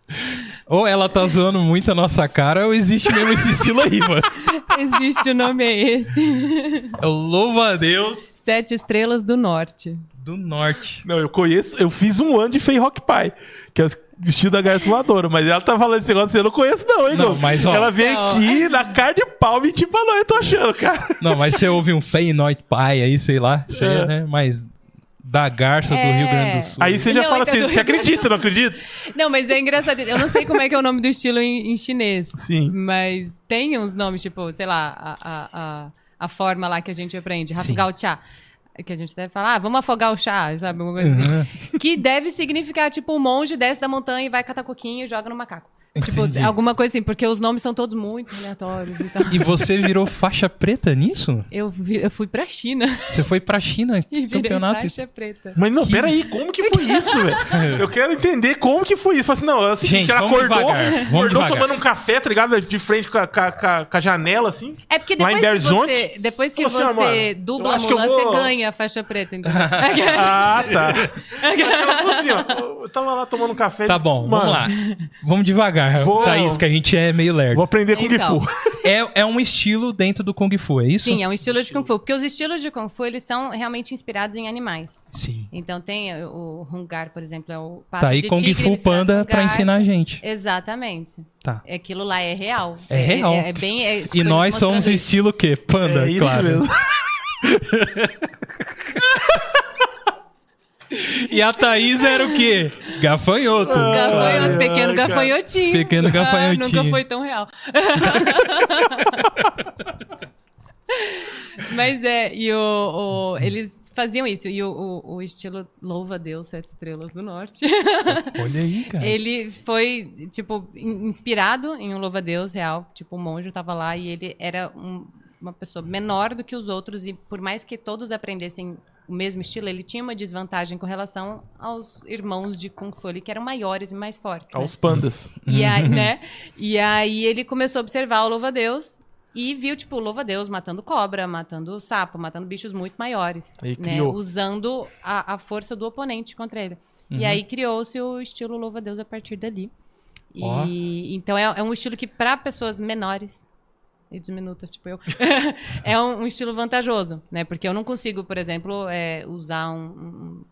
Ou ela tá zoando muito a nossa cara, ou existe mesmo esse estilo aí, mano.
Existe o nome é esse.
É o louva a Deus
Sete Estrelas do Norte.
do Norte.
Não, eu conheço, eu fiz um ano de Fei Rock Pie, que é o estilo da garça voadora, mas ela tá falando esse negócio assim, eu não conheço não, hein,
Não, mas, ó-
Ela vem
Não.
aqui na cara de pau e tipo, não, eu tô achando, cara.
Não, mas você ouve um Feinoid Pai aí, sei lá. Aí,
É.
né? Mas da garça do
É.
Rio Grande do Sul.
Aí você já
Não,
fala
então,
assim,
do-
você acredita, não acredita?
Não, mas é engraçado. Eu não sei como é que é o nome do estilo em, em chinês.
Sim.
Mas tem uns nomes, tipo, sei lá, a, a, a, a forma lá que a gente aprende,
Sim.
afogar o chá. Que a gente deve falar, ah, vamos afogar o chá, sabe? Uma coisa
Uhum.
assim. Que deve significar, tipo, o monge desce da montanha e vai catar coquinho e joga no macaco. Tipo,
Entendi.
alguma coisa assim, porque os nomes são todos muito aleatórios e tal.
E você virou faixa preta nisso?
Eu, vi- eu fui pra China
Você foi pra China,
e
campeonato.
faixa preta.
Mas não, peraí, como que foi isso, velho? Eu quero entender como que foi isso. Falei assim, não, é o seguinte,
Gente,
ela
vamos
acordou,
devagar, vamos
acordou
devagar.
tomando um café, tá ligado? De frente com a, com a- com a- janela, assim.
É porque depois que você, depois que
assim,
você
"Ah, mano, eu
dubla a
acho que eu
Mulan,
vou-
você ganha a faixa preta, então.
Ah, tá. Ela falou assim, ó, eu tava lá tomando um café.
Tá bom,
mano,
vamos lá. Vamos devagar,
Vou-
Thaís, que a gente é meio lerdo.
Vou aprender Kung
Então.
Fu.
É, é um estilo dentro do Kung Fu, é isso?
Sim, é um estilo de Kung Fu. Porque os estilos de Kung Fu, eles são realmente inspirados em animais.
Sim.
Então tem o Hungar, por exemplo, é o pato
Tá aí
de
Kung
tigre
Fu Panda
garça.
ensinar a gente.
Exatamente.
Tá.
Aquilo lá é real.
É real.
É, é bem, é-
E nós somos
isso.
estilo o quê? Panda,
É isso
claro. E a Thaís era o quê? Gafanhoto.
Gafanhoto, pequeno
ai,
gafanhotinho.
Pequeno
Ah,
gafanhotinho.
nunca foi tão real. Mas é, e o, o- eles faziam isso. E o, o, o estilo Louva a Deus Sete Estrelas do Norte.
Olha aí, cara.
ele foi, tipo, in- inspirado em um Louva a Deus real. Tipo, o monge tava lá e ele era um- uma pessoa menor do que os outros. E por mais que todos aprendessem o mesmo estilo, ele tinha uma desvantagem com relação aos irmãos de Kung Fu, ali, que eram maiores e mais fortes. né?
Aos pandas.
E aí, né? E aí ele começou a observar o louva-a-Deus e viu, tipo, o louva-a-Deus matando cobra, matando sapo, matando bichos muito maiores. Né? Usando a, a força do oponente contra ele.
Uhum.
E aí criou-se o estilo louva-a-Deus a partir dali. E
Ó.
então é, é um estilo que, para pessoas menores e diminutas, tipo eu, é um, um estilo vantajoso, né? Porque eu não consigo, por exemplo, é, usar um, um-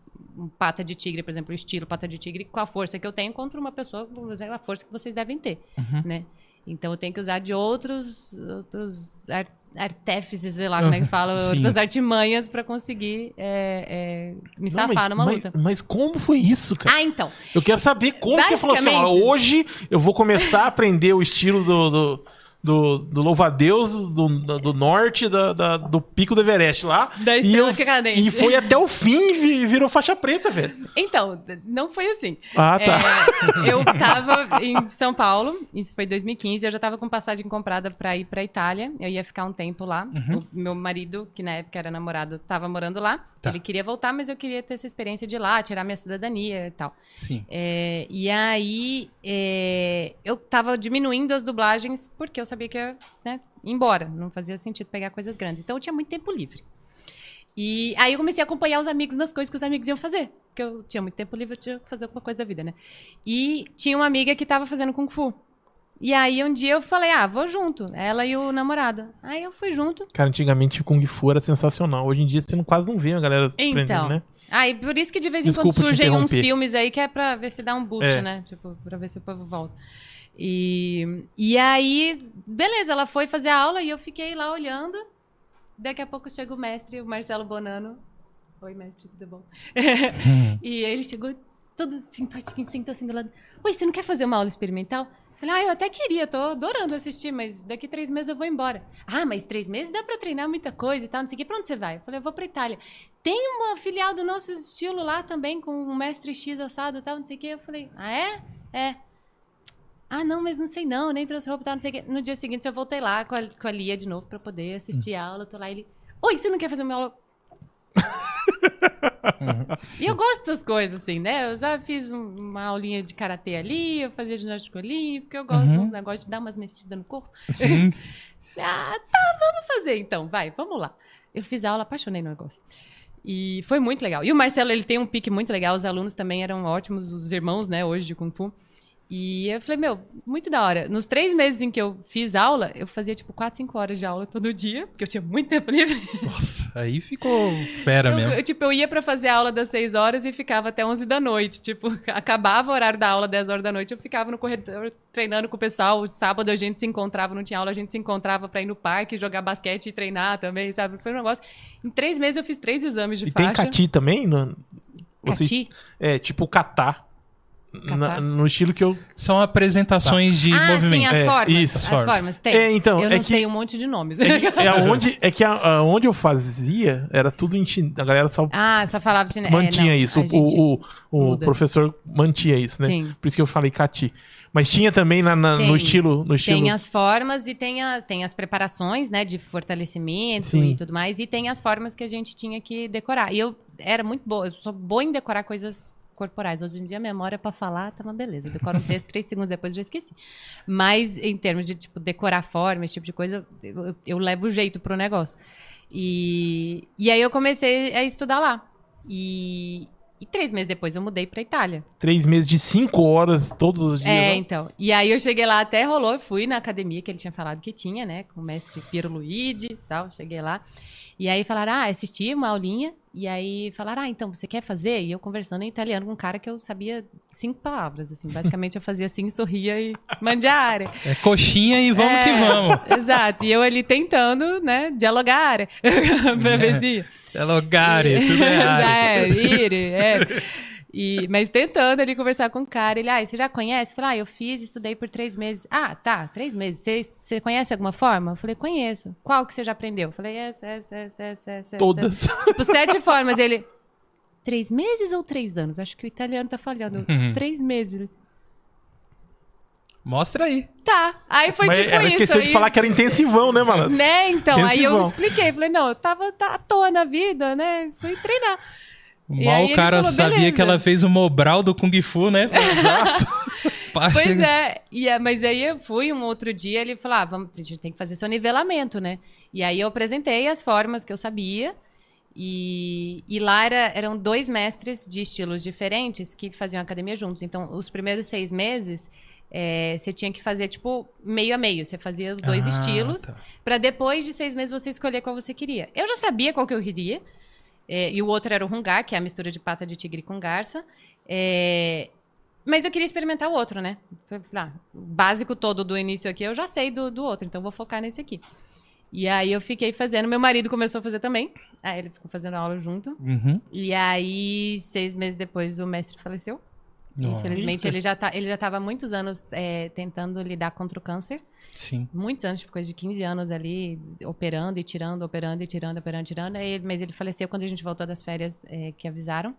um pata de tigre, por exemplo, o estilo pata de tigre com a força que eu tenho contra uma pessoa com a força que vocês devem ter,
Uhum.
né? Então eu tenho que usar de outros, outros ar, artéfices, sei lá como é que fala,
Sim.
outras artimanhas para conseguir é, é, me
Não,
safar
mas,
numa
mas-
luta.
Mas como foi isso, cara?
Ah, então.
Eu quero saber como você falou assim, ó, hoje eu vou começar a aprender o estilo do, do, do, do louva-a-Deus do, do, norte, da, da- do pico do Everest lá.
Da
e,
estrela cadente.
e foi até o fim e vi- virou faixa preta, velho.
Então, não foi assim.
Ah, tá.
É, eu tava em São Paulo, isso foi 2015, eu já tava com passagem comprada pra ir pra Itália. Eu ia ficar um tempo lá. O meu marido, que na época era namorado, tava morando lá.
Tá.
Ele queria voltar, mas eu queria ter essa experiência de ir lá, tirar minha cidadania e tal.
Sim.
É, e aí é, eu tava diminuindo as dublagens porque eu sabia que ia né, ir embora. Não fazia sentido pegar coisas grandes. Então eu tinha muito tempo livre. E aí eu comecei a acompanhar os amigos nas coisas que os amigos iam fazer. Porque eu tinha muito tempo livre, eu tinha que fazer alguma coisa da vida, né? E tinha uma amiga que tava fazendo Kung Fu. E aí um dia eu falei, ah, vou junto. Ela e o namorado. Aí eu fui junto.
Cara, antigamente o Kung Fu era sensacional. Hoje em dia você não, quase não vê a galera
Então.
aprendendo, né?
Ah, e por isso que de vez em
Desculpa
quando surgem uns filmes aí que é pra ver se dá um boost,
É.
né? Tipo, pra ver se o povo volta. E, e aí, beleza, ela foi fazer a aula e eu fiquei lá olhando. Daqui a pouco chega o mestre, o Marcelo Bonano. Oi, mestre, tudo bom? e ele chegou todo simpático, sentou assim do lado. Oi, você não quer fazer uma aula experimental? Falei, ah, eu até queria, tô adorando assistir, mas daqui três meses eu vou embora. Ah, mas três meses dá pra treinar muita coisa e tal, não sei o quê. Pra onde você vai? Eu falei, eu vou pra Itália. Tem uma filial do nosso estilo lá também, com um mestre X assado e tal, não sei o quê. Eu falei, ah, é? É. Ah, não, mas não sei não, nem trouxe roupa e tal, não sei o quê. No dia seguinte eu voltei lá com a, com a Lia de novo pra poder assistir a aula. Tô lá ele, oi, você não quer fazer uma aula? E eu gosto dessas coisas, assim, né? Eu já fiz um- uma aulinha de karatê ali, eu fazia ginástica ali, porque eu gosto
Uhum.
dos negócios de dar umas mexidas no corpo.
Sim.
Ah, tá, vamos fazer então, vai, vamos lá. Eu fiz a aula, apaixonei no negócio. E foi muito legal. E o Marcelo, ele tem um pique muito legal, os alunos também eram ótimos, os irmãos, né, hoje de Kung Fu. E eu falei, meu, muito da hora. Nos três meses em que eu fiz aula, eu fazia tipo quatro, cinco horas de aula todo dia, porque eu tinha muito tempo livre.
Nossa, aí ficou fera
Eu,
mesmo.
eu, tipo, eu ia pra fazer a aula das 6 horas e ficava até 11 da noite. Tipo, acabava o horário da aula 10 horas da noite, eu ficava no corredor treinando com o pessoal. Sábado a gente se encontrava, não tinha aula, a gente se encontrava pra ir no parque, jogar basquete e treinar também, sabe? Foi um negócio. Em três meses eu fiz três exames de
E tem
faixa.
cati também? No... Você-
Cati?
É, tipo catar. Na- no estilo que eu.
São apresentações de
ah,
movimento.
sim, as
É,
formas.
isso,
as
as
formas.
formas.
tem.
É, então,
eu
é
não
que-
sei um monte de nomes.
É aonde, é que a- aonde eu fazia era tudo em chin- A galera só
ah, só falava chinês.
mantinha
é, não,
isso. O, o, o professor mantinha isso, né?
Sim.
Por isso que eu falei Cati. Mas tinha também na, na-
Tem.
no estilo. No estilo...
Tem as formas e tem, a, tem as preparações, né, de fortalecimento
Sim.
e tudo mais. E tem as formas que a gente tinha que decorar. E eu era muito boa, eu sou boa em decorar coisas corporais. Hoje em dia a memória pra falar tá uma beleza. Eu decoro um texto, três segundos depois já esqueci. Mas em termos de, tipo, decorar forma, esse tipo de coisa, eu, eu- eu levo jeito pro negócio. E, e aí eu comecei a estudar lá. E, e três meses depois eu mudei pra Itália.
Três meses de cinco horas todos os dias.
É,
né?
então. E aí eu cheguei lá, até rolou, fui na academia que ele tinha falado que tinha, né? Com o mestre Piero Luigi e tal. Cheguei lá. E aí falaram, ah, assisti uma aulinha. E aí falaram, ah, então, você quer fazer? E eu conversando em italiano com um cara que eu sabia cinco palavras, assim. Basicamente eu fazia assim, sorria e mangiare.
É coxinha e vamos que
É,
vamos.
Exato. E eu ali tentando, né, dialogar pra ver se...
É logare, tudo é
é, ire, é. E, mas tentando ali conversar com o cara, ele, ah, você já conhece? Eu falei, ah, eu fiz, estudei por três meses. Ah, tá, três meses. Você, você conhece alguma forma? Eu falei, conheço. Qual que você já aprendeu? Eu falei, essa, essa, essa, essa, essa.
Todas.
essa. Tipo, sete formas. Ele, três meses ou três anos? Acho que o italiano tá falhando.
Uhum.
Três meses.
Mostra aí.
Tá. Aí foi
Mas
tipo
ela
isso.
esqueceu de
aí-
falar que era intensivão, né, mano?
Né, então. Aí eu
Intensivão.
expliquei. Falei, não, eu tava tá, à toa na vida, né? Fui treinar.
Mal o cara
falou,
sabia que ela fez o Mobral do Kung Fu, né? Exato.
Pois é, e, é, mas aí eu fui um outro dia, ele falou, ah, vamos, a gente tem que fazer seu nivelamento, né? E aí eu apresentei as formas que eu sabia, e, e lá era- eram dois mestres de estilos diferentes que faziam academia juntos. Então, os primeiros seis meses, é, você tinha que fazer, tipo, meio a meio. Você fazia os dois
Ah,
estilos,
tá.
Pra depois de seis meses você escolher qual você queria. Eu já sabia qual que eu queria. É, e o outro era o rungar, que é a mistura de pata de tigre com garça. É, mas eu queria experimentar o outro, né? Ah, o básico todo do início aqui eu já sei do, do outro, então vou focar nesse aqui. E aí eu fiquei fazendo. Meu marido começou a fazer também. Aí ele ficou fazendo aula junto.
Uhum.
E aí, seis meses depois, o mestre faleceu.
Nossa.
Infelizmente, ele já, tá, ele já estava há muitos anos é, tentando lidar contra o câncer
Sim.
muitos anos, tipo, coisa de 15 anos ali, operando e tirando, operando e tirando, operando e tirando. Aí mas ele faleceu quando a gente voltou das férias é, que avisaram.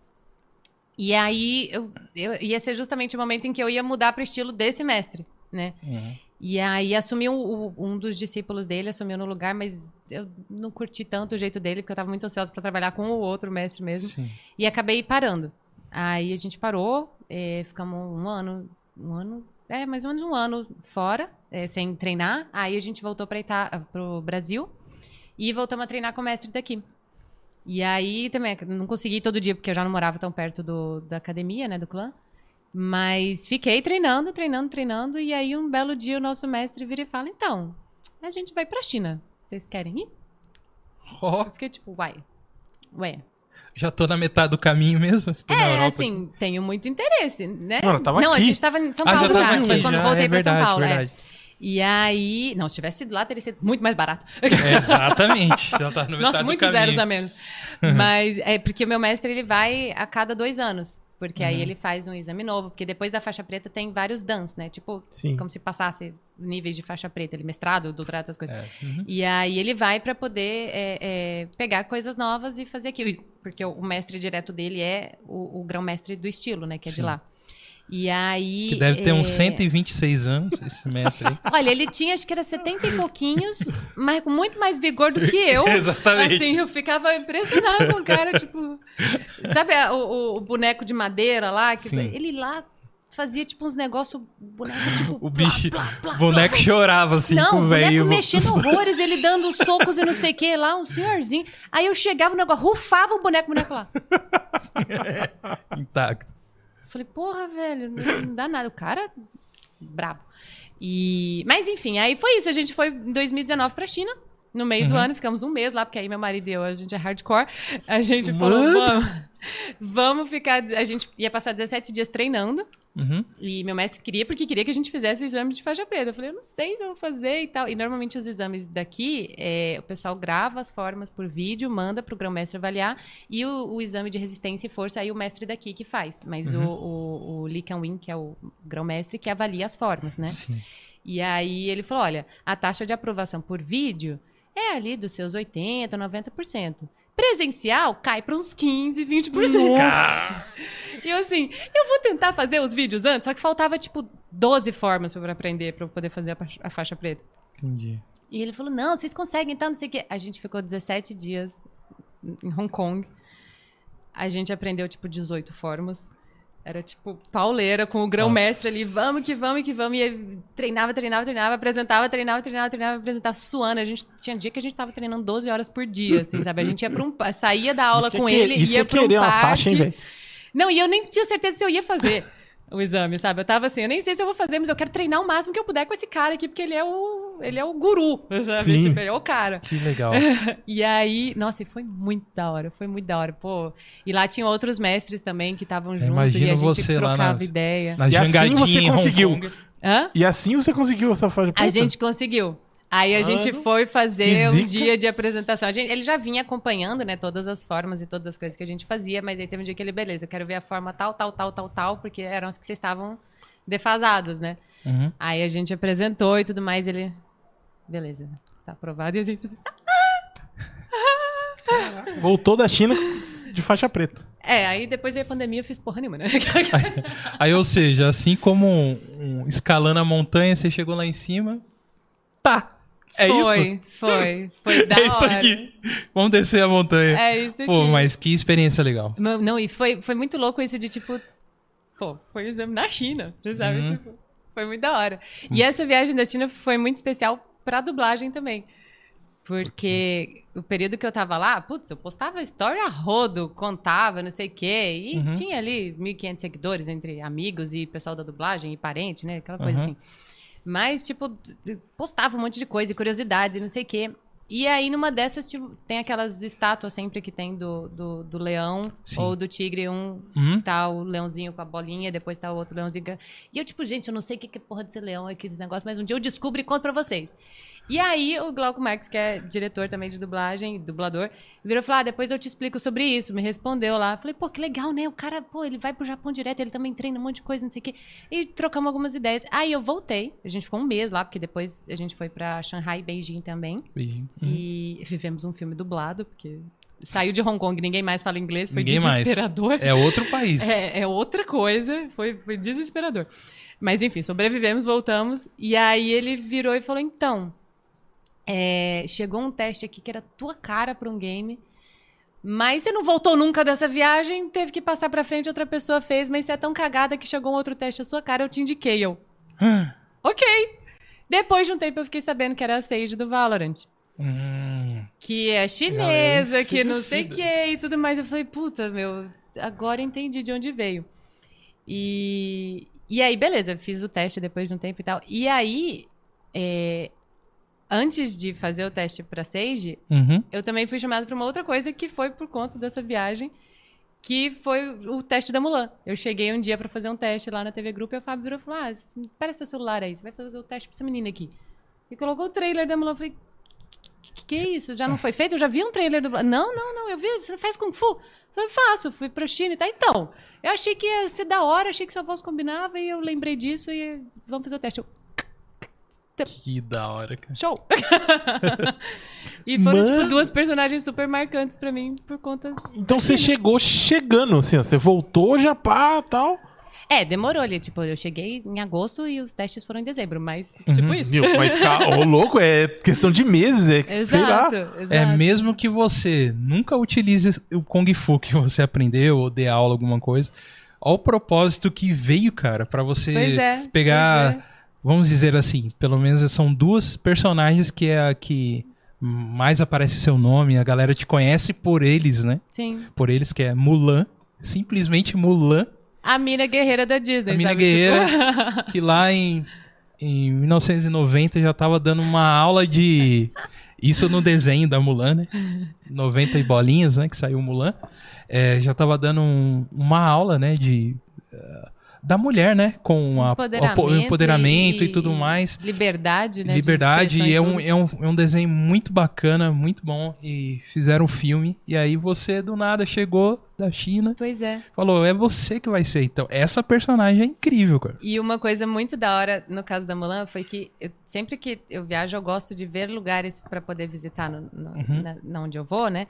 E aí eu, eu- ia ser justamente o momento em que eu ia mudar para o estilo desse mestre, né?
Uhum.
E aí assumiu o- um dos discípulos dele, assumiu no lugar, mas eu não curti tanto o jeito dele, porque eu estava muito ansiosa para trabalhar com o outro mestre mesmo.
Sim.
E acabei parando. Aí a gente parou, eh, ficamos um ano, um ano, é, mais ou menos um ano fora, eh, sem treinar. Aí a gente voltou para o Brasil e voltamos a treinar com o mestre daqui. E aí também, não consegui ir todo dia, porque eu já não morava tão perto do, da academia, né, do clã. Mas fiquei treinando, treinando, treinando. E aí um belo dia o nosso mestre vira e fala, então, a gente vai pra China. Vocês querem ir?
Ó,
Eu fiquei tipo, uai, ué,
já tô na metade do caminho mesmo. Tô
É, assim, tenho muito interesse, né?
Mano, tava
não, a
aqui.
gente tava em São
Ah,
Paulo
já
já,
tava
foi
aqui,
quando
já,
voltei
é
pra São
verdade,
Paulo, é.
verdade.
E aí, não, se tivesse ido lá, teria sido muito mais barato.
É, exatamente. Já tá no
Nossa, muitos
caminho.
zeros a menos. Mas é porque o meu mestre, ele vai a cada dois anos. Porque
Uhum.
aí ele faz um exame novo. Porque depois da faixa preta tem vários dans, né? Tipo,
Sim.
como se passasse níveis de faixa preta. Ele mestrado, doutorado, essas coisas.
É. Uhum.
E aí ele vai pra poder é, é, pegar coisas novas e fazer aquilo. Porque o, mestre direto dele é o, o grão-mestre do estilo, né? Que é de
Sim.
lá. E aí...
Que deve ter
é,
uns 126 anos, esse mestre aí.
Olha, ele tinha, acho que era 70 e pouquinhos, mas com muito mais vigor do que eu.
Exatamente.
Assim, eu ficava impressionada com o cara, tipo... Sabe a- o, o- o boneco de madeira lá? Que
Sim.
ele lá fazia, tipo, uns negócios... Boneco, tipo...
O
plá,
bicho,
plá, plá,
o boneco chorava assim
não,
com
o
o velho.
mexendo horrores, ele dando socos e não sei o que lá, um senhorzinho. Aí eu chegava no negócio, rufava o boneco, o boneco lá.
Intacto.
Falei, porra, velho, não, não dá nada. O cara, brabo. E... Mas enfim, aí foi isso. A gente foi em 2019 pra China. No meio do ano, ficamos um mês lá, porque aí meu marido e eu, a gente é hardcore. A gente falou, vamos, vamos ficar. A gente ia passar 17 dias treinando.
Uhum.
E meu mestre queria porque queria que a gente fizesse o exame de faixa preta. Eu falei, eu não sei se eu vou fazer e tal. E normalmente os exames daqui, é, o pessoal grava as formas por vídeo, manda pro grão-mestre avaliar. E o, o exame de resistência e força, aí o mestre daqui que faz. Mas
Uhum.
o, o, o Lee Kan-win, que é o grão-mestre, que avalia as formas, né?
Sim.
E aí ele falou: olha, a taxa de aprovação por vídeo é ali dos seus 80%, 90%. Presencial cai para uns 15%, 20%. E eu assim, eu vou tentar fazer os vídeos antes, só que faltava tipo 12 formas para aprender, para eu poder fazer a, fa- a faixa preta.
Entendi.
E ele falou: não, vocês conseguem, então, não sei o quê. A gente ficou 17 dias em Hong Kong. A gente aprendeu, tipo, 18 formas. Era, tipo, pauleira com o grão-mestre ali. Vamos que vamos que vamos. E aí, treinava, treinava, treinava, apresentava, treinava, treinava, treinava, apresentava, suando. A gente tinha dia que a gente tava treinando 12 horas por dia, assim, sabe? A gente ia pra um... Saía da aula
Isso
com
é que-
ele,
isso
ia
é
pra um parque.
faixa, hein?
Não, e eu nem tinha certeza se eu ia fazer o exame, sabe? Eu tava assim, eu nem sei se eu vou fazer, mas eu quero treinar o máximo que eu puder com esse cara aqui, porque ele é o, ele é o guru, sabe?
Sim.
Tipo, ele é o cara.
Que legal.
E aí, nossa, e foi muito da hora, foi muito da hora, pô. E lá tinham outros mestres também que estavam junto
imagino
e a gente
você lá
trocava
nas-
ideia.
Na
E assim
jangadinha
você conseguiu.
Hã?
E assim você conseguiu essa faixa
A gente conseguiu. Aí a gente foi fazer um dia de apresentação. A gente- ele já vinha acompanhando, né, todas as formas e todas as coisas que a gente fazia, mas aí teve um dia que ele, beleza, eu quero ver a forma tal, tal, tal, tal, tal, porque eram as que vocês estavam defasados, né?
Uhum.
Aí a gente apresentou e tudo mais, ele. Beleza, tá aprovado e a gente.
Voltou da China de faixa preta.
É, aí depois veio a pandemia, eu fiz porra nenhuma, né?
Aí, ou seja, assim como um, um escalando a montanha, você chegou lá em cima. Tá. É
foi,
isso?
foi, foi da
é isso
hora.
aqui. Vamos descer a montanha.
É isso aqui.
Pô, mas que experiência legal.
Não, não, e foi, foi muito louco isso de tipo. Pô, foi um exame na China, sabe?
Uhum.
Tipo, foi muito da hora. E essa viagem da China foi muito especial pra dublagem também. Porque o período que eu tava lá, putz, eu postava história a rodo, contava, não sei o quê. E
Uhum.
tinha ali 1.500 seguidores entre amigos e pessoal da dublagem e parente, né? Aquela coisa
Uhum.
assim. Mas, tipo, postava um monte de coisa e curiosidades e não sei o quê. E aí, numa dessas, tipo, tem aquelas estátuas sempre que tem do, do, do leão
Sim.
ou do tigre. Um
Uhum.
tá o leãozinho com a bolinha, depois tá o outro leãozinho. E eu, tipo, gente, eu não sei o que que é porra desse leão aqui, desse negócio, mas um dia eu descubro e conto pra vocês. E aí, o Glauco Marques, que é diretor também de dublagem, dublador, virou e falou: ah, depois eu te explico sobre isso. Me respondeu lá. Falei, pô, que legal, né? O cara, pô, ele vai pro Japão direto, ele também treina um monte de coisa, não sei o quê. E trocamos algumas ideias. Aí eu voltei, a gente ficou um mês lá, porque depois a gente foi pra Shanghai e Beijing também.
Beijinho.
E vivemos um filme dublado, porque saiu de Hong Kong, ninguém mais fala inglês, foi
Ninguém mais.
desesperador.
É outro país.
É, é outra coisa, foi, foi desesperador. Mas enfim, sobrevivemos, voltamos. E aí ele virou e falou: então, é, chegou um teste aqui que era tua cara pra um game. Mas você não voltou nunca dessa viagem, teve que passar pra frente, outra pessoa fez, mas você é tão cagada que chegou um outro teste à sua cara, eu te indiquei. Eu,
Hum.
ok. Depois de um tempo eu fiquei sabendo que era a Sage do Valorant.
Hum.
Que é chinesa, que não sei o que e tudo mais. Eu falei, puta, meu, agora entendi de onde veio. E, e aí, beleza, fiz o teste depois de um tempo e tal. E aí, é, antes de fazer o teste pra Sage,
Uhum.
eu também fui chamada pra uma outra coisa que foi por conta dessa viagem, que foi o teste da Mulan. Eu cheguei um dia pra fazer um teste lá na TV Grupo e o Fábio virou e falou: Ah, espera seu celular aí, você vai fazer o teste pra essa menina aqui. E colocou o trailer da Mulan. Eu falei: que, que é isso? Já não foi feito? Eu já vi um trailer do. Não, não, não, eu vi. Você não faz Kung Fu? Eu falei, faço, fui pra China e tá. Então, eu achei que ia ser da hora, achei que sua voz combinava e eu lembrei disso e vamos fazer o teste. Eu,
Que da hora, cara.
Show! e foram,
Mano.
tipo, duas personagens super marcantes pra mim por conta.
Então você chegou chegando, assim, ó, você voltou já pá, tal.
É, demorou ali. Tipo, eu cheguei em agosto e os testes foram em dezembro, mas,
Uhum.
tipo isso.
Meu, mas, cara, ô louco, é questão de meses, é, sei lá.
Exato, exato.
É mesmo que você nunca utilize o Kung Fu que você aprendeu ou dê aula, alguma coisa. Olha o propósito que veio, cara, pra você
é,
pegar,
pois é.
Vamos dizer assim, pelo menos são duas personagens que é a que mais aparece seu nome, a galera te conhece por eles, né?
Sim.
Por eles que é Mulan, simplesmente Mulan,
A mina guerreira da Disney,
a mina
sabe?
guerreira
Tipo,
que lá em, em 1990 já tava dando uma aula de isso no desenho da Mulan, né? 90 e bolinhas, né? Que saiu Mulan. É, já tava dando um- uma aula, né? De da mulher, né? Com a,
Empoderamento,
o empoderamento e, tudo mais.
Liberdade, né? de
Liberdade, e é um, é, um, é um desenho muito bacana, muito bom. E fizeram um filme, e aí você do nada chegou da China,
Pois é.
falou: é você que vai ser. Então, essa personagem é incrível, cara.
E uma coisa muito da hora no caso da Mulan foi que eu- sempre que eu viajo eu gosto de ver lugares pra poder visitar no, no-
Uhum.
na, na onde eu vou, né?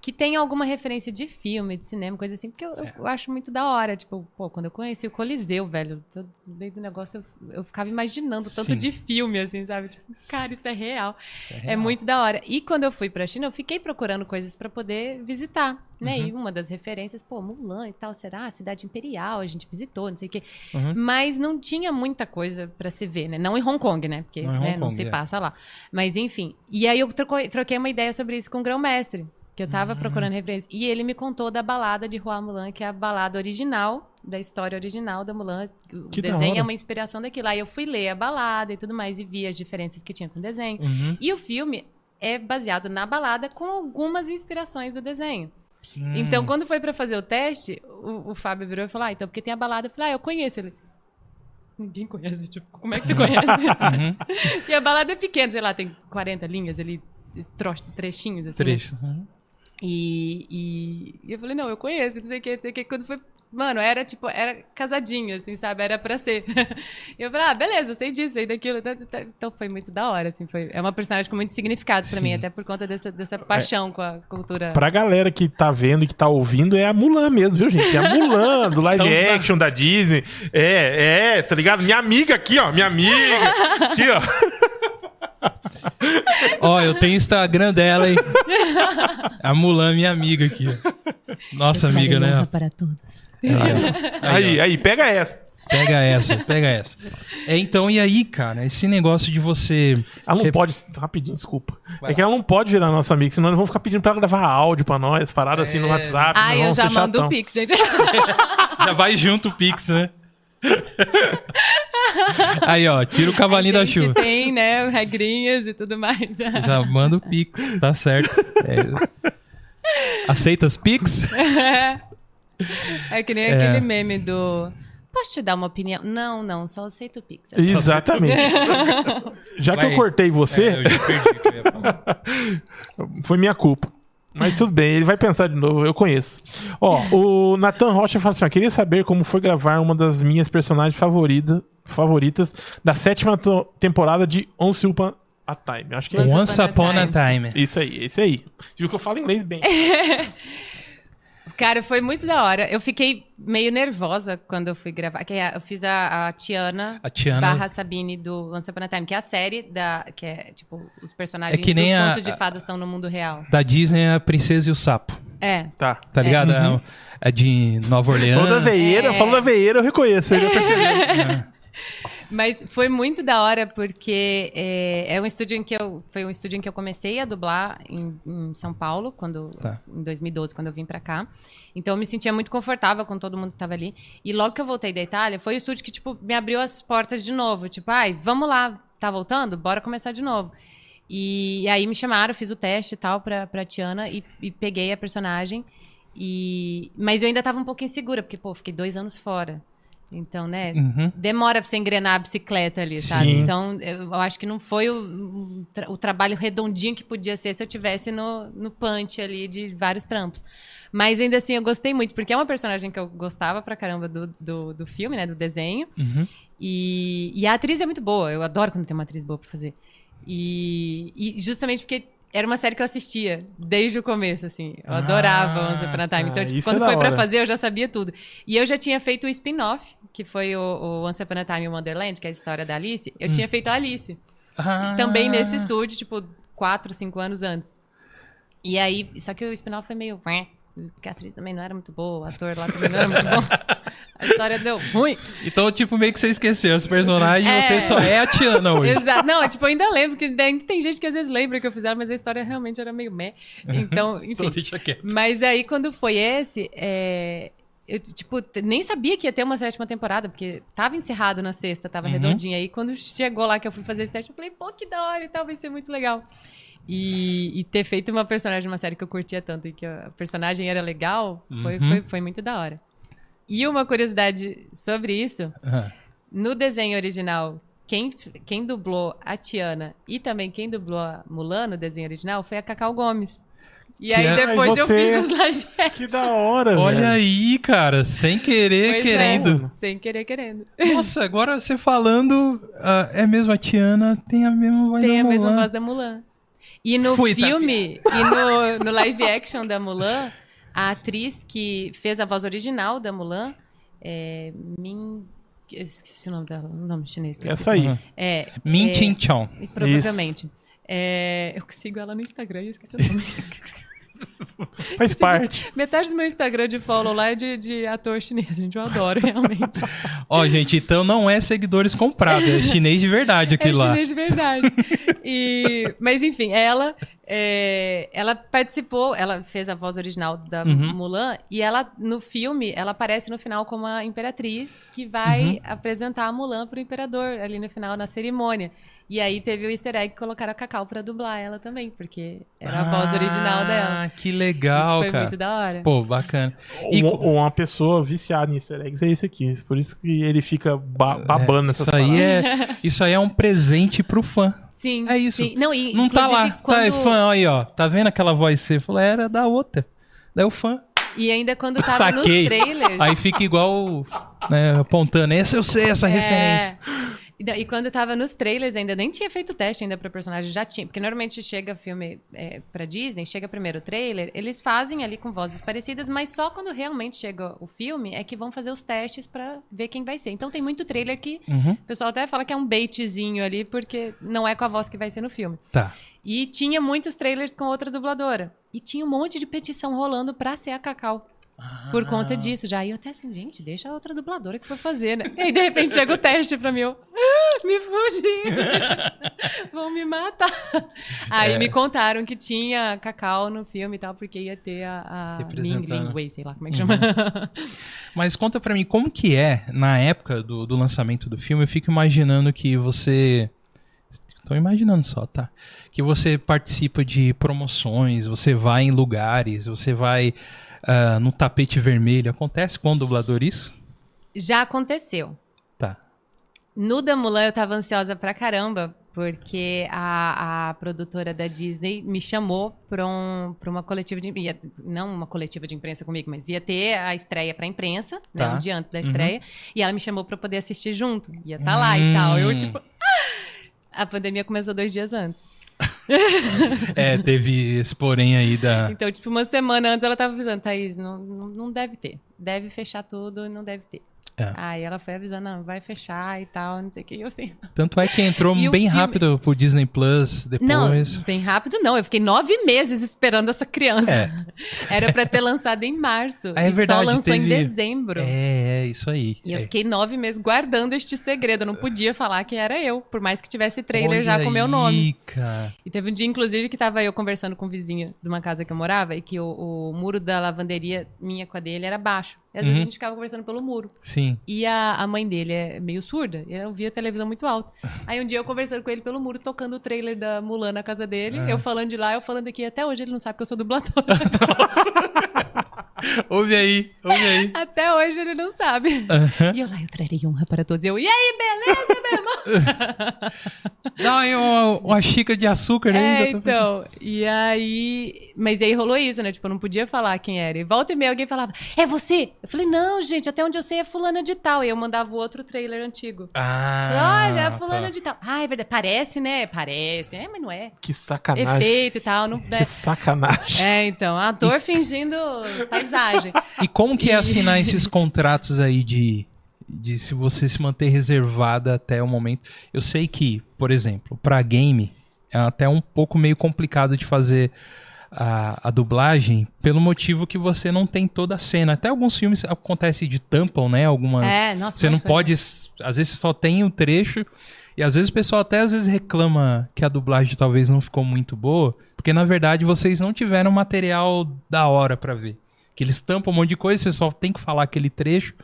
Que tem alguma referência de filme, de cinema, coisa assim, porque eu, eu- eu acho muito da hora. Tipo, pô, quando eu conheci o Coliseu, velho, todo- no meio do negócio eu, eu ficava imaginando tanto
Sim.
de filme, assim, sabe? Tipo, cara, isso é real.
Isso é
É
real.
muito da hora. E quando eu fui pra China, eu fiquei procurando coisas pra poder visitar, né?
Uhum.
E uma das referências, pô, Mulan e tal, será? Cidade Imperial, a gente visitou, não sei o quê.
Uhum.
Mas não tinha muita coisa pra se ver, né? Não em Hong Kong, né? Porque
Não
né,
Hong
não
Kong,
se
é.
passa lá. Mas enfim. E aí eu troquei uma ideia sobre isso com o grão-mestre. Que eu tava procurando referência. E ele me contou da balada de Hua Mulan, que é a balada original, da história original da Mulan. O
Que
desenho é uma inspiração daquilo. Aí eu fui ler a balada e tudo mais, e vi as diferenças que tinha com o desenho.
Uhum.
E o filme é baseado na balada com algumas inspirações do desenho. Então, quando foi pra fazer o teste, o, o Fábio virou e falou: Ah, então, porque tem a balada. Eu falei: Ah, eu conheço ele. Ninguém conhece, tipo, como é que você conhece?
Uhum.
e a balada é pequena, sei lá, tem 40 linhas ali, trechinhos assim. né?
Trecho. Uhum.
E, e, e eu falei, não, eu conheço, não sei o que, não sei o que. Quando foi. Mano, era tipo, era casadinho, assim, sabe? Era pra ser. e eu falei, ah, beleza, eu sei disso, sei daquilo. tá, tá, tá. Então foi muito da hora, assim. Foi, é uma personagem com muito significado pra
Sim.
mim, até por conta dessa, dessa paixão com a cultura.
Pra galera que tá vendo e que tá ouvindo, é a Mulan mesmo, viu, gente? É a Mulan do live
Estamos
action da Disney. É, é, tá ligado? Minha amiga aqui, ó. Minha amiga. Aqui, ó.
Ó, eu tenho Instagram dela, hein? A Mulan, minha amiga aqui. ó. Nossa amiga, né?
para todos.
Aí, ó.
Aí, aí, pega essa.
Pega essa, pega essa. É, então, e aí, cara, esse negócio de você.
Ela não
Rep-
pode. Rapidinho, desculpa.
Vai
é que ela não pode virar nossa amiga, senão eles vão ficar pedindo pra ela gravar áudio pra nós, paradas assim no
É.
WhatsApp.
Ah, eu já mando
chatão.
o Pix, gente.
Já vai junto o Pix, né? Aí, ó, tira o cavalinho
a
da
gente
chuva.
tem, né, regrinhas e tudo mais.
Já manda o Pix, tá certo. É. Aceita as Pix?
É que nem
É.
aquele meme do. Posso te dar uma opinião? Não, não, só aceito o Pix.
Exatamente. já que
Vai.
eu cortei você,
É, eu já perdi o que eu ia falar.
foi minha culpa. Mas tudo bem, ele vai pensar de novo, eu conheço. Ó, o Nathan Rocha fala assim: ó, queria saber como foi gravar uma das minhas personagens favorita, favoritas da sétima temporada de Once Upon a Time. Acho que é isso.
Once Upon a Time.
Isso aí, esse aí. Viu que eu falo inglês bem.
Cara, foi muito da hora. Eu fiquei meio nervosa quando eu fui gravar. Que é- eu fiz a, a Tiana,
A Tiana-
barra Sabine do Once Upon a Time, que é a série da. Que é, tipo, os personagens
É que nem
dos
a-
contos de fadas estão no mundo real.
Da Disney, a Princesa e o Sapo.
É.
Tá.
Tá ligado? É, é de Nova Orleans.
Falou da veieira,
É.
falou da veieira, eu reconheço. Eu já percebi.
Mas foi muito da hora porque é, é um estúdio em que eu foi um estúdio em que eu comecei a dublar em, em São Paulo quando
Tá.
em 2012 quando eu vim pra cá. Então eu me sentia muito confortável com todo mundo que tava ali. E logo que eu voltei da Itália, foi o estúdio que tipo me abriu as portas de novo, tipo, ai, vamos lá, tá voltando? Bora começar de novo. E, aí me chamaram, fiz o teste e tal pra, pra Tiana e, e peguei a personagem. E, mas eu ainda tava um pouco insegura, porque, pô, fiquei dois anos fora. Então, né?
Uhum.
Demora pra você engrenar a bicicleta ali, sabe?
Sim.
Então, eu acho que não foi o, o tra- o trabalho redondinho que podia ser se eu tivesse no, no punch ali de vários trampos. Mas ainda assim, eu gostei muito, porque é uma personagem que eu gostava pra caramba do, do, do filme, né? Do desenho.
Uhum.
E, e a atriz é muito boa. Eu adoro quando tem uma atriz boa pra fazer. E, e justamente porque era uma série que eu assistia desde o começo, assim. Eu
Ah,
adorava Once Upon a Time. Então,
tá.
tipo,
é
quando
da
foi pra
hora.
fazer, eu já sabia tudo. E eu já tinha feito o spin-off, que foi o, o Once Upon a Time in Wonderland, que é a história da Alice. Eu tinha feito a Alice.
Ah.
Também nesse estúdio, tipo, quatro, cinco anos antes. E aí, só que o spin-off foi meio. Porque a atriz também não era muito boa, o ator lá também não era muito bom. A história deu ruim.
Então, tipo, meio que você esqueceu esse personagem
É.
você só é a Tiana hoje.
Exato. Não, tipo, eu ainda lembro, que tem gente que às vezes lembra que eu fiz ela, mas a história realmente era meio meh. Então, enfim.
Então quieto.
Mas aí, quando foi esse, é, eu, tipo, nem sabia que ia ter uma sétima temporada, porque tava encerrado na sexta, tava redondinha. Aí, quando chegou lá que eu fui fazer esse teste, eu falei, pô, que da hora e tal, vai ser muito legal. E, e ter feito uma personagem de uma série que eu curtia tanto e que a personagem era legal, foi,
Uhum.
foi, foi muito da hora. E uma curiosidade sobre isso,
Ah,
no desenho original, quem, quem dublou a Tiana e também quem dublou a Mulan no desenho original foi a Cacau Gomes. E
Que
aí
é-
depois
Aí
eu
você-
fiz os live action.
Que da hora,
Olha
velho.
aí, cara, sem querer,
Pois é.
querendo.
Sem querer, querendo.
Nossa, agora você falando, ah, é mesmo a Tiana, tem a mesma voz
Tem
da
a mesma
Mulan.
voz da Mulan. E no
Fui, tá
filme, e no, no live action da Mulan, a atriz que fez a voz original da Mulan é. Min. eu Esqueci o nome dela, o nome chinês. que eu
Essa aí.
É.
Min
é,
Chin Chong.
Provavelmente. É, eu sigo ela no Instagram e eu esqueci o nome.
Faz parte.
Metade do meu Instagram de follow lá é de, de ator chinês, gente. Eu adoro, realmente.
Ó, gente, então não é seguidores comprados, é chinês de verdade
É
aquilo lá.
chinês de verdade. E, mas enfim, ela, é, ela participou, ela fez a voz original da
Uhum.
Mulan e ela no filme ela aparece no final como a imperatriz que vai
Uhum.
apresentar a Mulan pro imperador ali no final na cerimônia. E aí teve o Easter egg que colocaram a Cacau pra dublar ela também, porque era a voz original dela.
Ah, que legal,
Isso foi
cara.
muito da hora.
Pô, bacana. E
Ou ou uma pessoa viciada em easter eggs é esse aqui. Por isso que ele fica ba- babando essas
isso aí é, isso aí é um presente pro fã.
Sim.
É isso.
sim. Não, e,
Não tá lá.
inclusive, quando...
Tá, fã, aí, ó. Tá vendo aquela voz você falou? Era da outra. Daí o fã.
E ainda quando tava
Saquei.
nos trailers.
Aí fica igual, né, apontando. Essa eu sei, essa referência.
E E quando tava nos trailers, ainda nem tinha feito teste ainda pra personagem, já tinha. Porque normalmente chega filme é, pra Disney, chega primeiro o trailer, eles fazem ali com vozes parecidas, mas só quando realmente chega o filme é que vão fazer os testes pra ver quem vai ser. Então tem muito trailer que
Uhum.
o pessoal até fala que é um baitzinho ali, porque não é com a voz que vai ser no filme.
Tá.
E tinha muitos trailers com outra dubladora. E tinha um monte de petição rolando pra ser a Cacau. Por
Ah.
conta disso, já. E eu até assim, gente, deixa a outra dubladora que for fazer, né? E aí, de repente, chega o teste pra mim. Eu, "Ah, me fugi. Vão me matar. Aí
É.
me contaram que tinha Cacau no filme e tal, porque ia ter a, a Ming sei lá como é que chama.
Mas conta pra mim, como que é, na época do, do lançamento do filme, eu fico imaginando que você... Tô imaginando só, tá? Que você participa de promoções, você vai em lugares, você vai ah, no tapete vermelho. Acontece com o dublador isso?
Já aconteceu.
Tá.
No da Mulan eu tava ansiosa pra caramba, porque a, a produtora da Disney me chamou pra, um, pra uma coletiva de ia- não uma coletiva de imprensa comigo, mas ia ter a estreia pra imprensa, né,
Tá.
um dia antes da estreia, e ela me chamou pra poder assistir junto. Ia estar lá e tal. Eu,
Hum.
tipo. A pandemia começou dois dias antes.
É, teve esse porém aí da...
Então, tipo, uma semana antes ela tava avisando, Thaís, não, não, deve ter. Deve fechar tudo não deve ter.
É.
Aí ela foi avisando, não, vai fechar e tal, não sei o que. Eu assim.
Tanto é que entrou
o
bem
filme-
rápido pro Disney Plus
Não,
depois.
bem rápido não. Eu fiquei nove meses esperando essa criança.
É.
Era pra ter lançado em março.
Ah, é
e
verdade,
só lançou em
teve-
dezembro.
É, é isso aí.
E eu
É.
fiquei nove meses guardando este segredo. Eu não podia falar que era eu, por mais que tivesse trailer já
Olha
com meu
aí,
nome.
cara.
E teve um dia, inclusive, que tava eu conversando com um vizinho de uma casa que eu morava e que o, o muro da lavanderia minha com a dele era baixo. E às vezes
Uhum.
a gente ficava conversando pelo muro.
Sim.
E a, a mãe dele é meio surda, e eu via a televisão muito alto. Aí um dia eu conversando com ele pelo muro, tocando o trailer da Mulan na casa dele,
Ah.
eu falando de lá, eu falando aqui. Até hoje ele não sabe que eu sou dubladora.
Ouve aí, ouve aí.
Até hoje ele não sabe. E eu lá, eu trarei honra para todos. Eu, e aí, beleza, meu irmão?
Dá aí uma, uma xícara de açúcar
É,
ainda.
então. E aí. Mas aí rolou isso, né? Tipo, eu não podia falar quem era. E volta e meia alguém falava, é você? Eu falei, não, gente, até onde eu sei é fulana de tal. E eu mandava o outro trailer antigo.
Ah,
Olha, fulana
tá.
de tal. Ah, é verdade. Parece, né? Parece. É, mas não é.
Que sacanagem.
Efeito e tal. Não,
Que sacanagem.
É, então, ator fingindo
E como que é assinar esses contratos aí de, de se você se manter reservada até o momento? Eu sei que, por exemplo, pra game é até um pouco meio complicado de fazer a, a dublagem pelo motivo que você não tem toda a cena. Até alguns filmes acontece de tampam, né? Algumas.
É, nossa.
Você não
pode.
Às vezes você só tem o trecho. E às vezes o pessoal até às vezes reclama que a dublagem talvez não ficou muito boa. Porque na verdade vocês não tiveram material da hora pra ver. Que eles tampam um monte de coisa, você só tem que falar aquele trecho.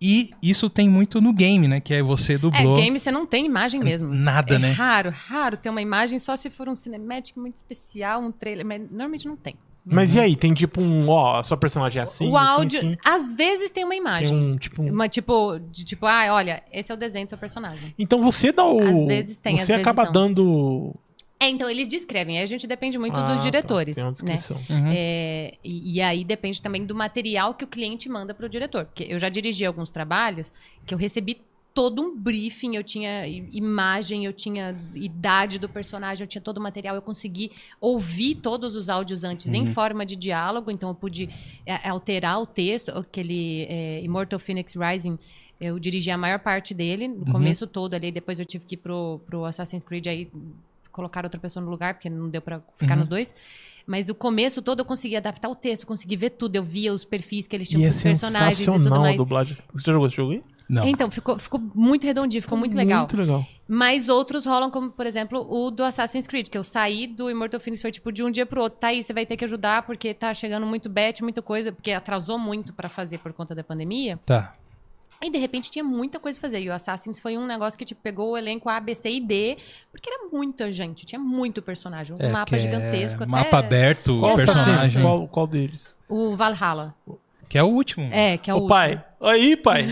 E isso tem muito no game, né? Que é você
É,
dublou.
game você não tem imagem mesmo.
Nada,
é
né?
raro, raro ter uma imagem só se for um cinemático muito especial, um trailer. Mas normalmente não tem.
Mas e aí, tem tipo um, ó, a sua personagem é assim,
o
assim,
áudio,
assim.
às vezes tem uma
Tem
imagem.
um, tipo, um...
Uma, tipo, de, tipo, ah, olha, esse é o desenho do seu personagem.
Então você dá o...
Às vezes tem,
Você
às vezes
acaba
não.
dando...
É, então eles descrevem, aí a gente depende muito
Ah,
dos
tá,
diretores,
tem uma
né?
descrição.
Uhum.
É, e, e aí depende também do material que o cliente manda para o diretor. Porque eu já dirigi alguns trabalhos que eu recebi todo um briefing, eu tinha imagem, eu tinha idade do personagem, eu tinha todo o material, eu consegui ouvir todos os áudios antes em forma de diálogo, então eu pude é, alterar o texto, aquele é, Immortal Phoenix Rising, eu dirigi a maior parte dele, no começo todo ali, depois eu tive que ir pro, pro Assassin's Creed aí colocar outra pessoa no lugar, porque não deu pra ficar
Uhum.
nos dois. Mas o começo todo eu consegui adaptar o texto, consegui ver tudo, eu via os perfis que eles tinham
E é
com os personagens e tudo
sensacional a
mais.
dublagem. Você já jogou esse jogo aí?
Não.
Então, ficou, ficou muito redondinho, ficou muito legal.
Muito legal.
Mas outros rolam, como, por exemplo, o do Assassin's Creed, que eu saí do Immortal Phoenix, foi tipo de um dia pro outro. Tá aí, você vai ter que ajudar, porque tá chegando muito bet, muita coisa, porque atrasou muito pra fazer por conta da pandemia.
Tá.
E de repente tinha muita coisa pra fazer. E o Assassins foi um negócio que tipo, pegou o elenco A, B, C e D, porque era muita gente, tinha muito personagem. Um
É,
mapa
é
gigantesco.
Mapa
até
aberto,
Qual
personagem.
Qual, qual deles?
O Valhalla.
Que é o último.
É, que é o
Ô pai, aí pai,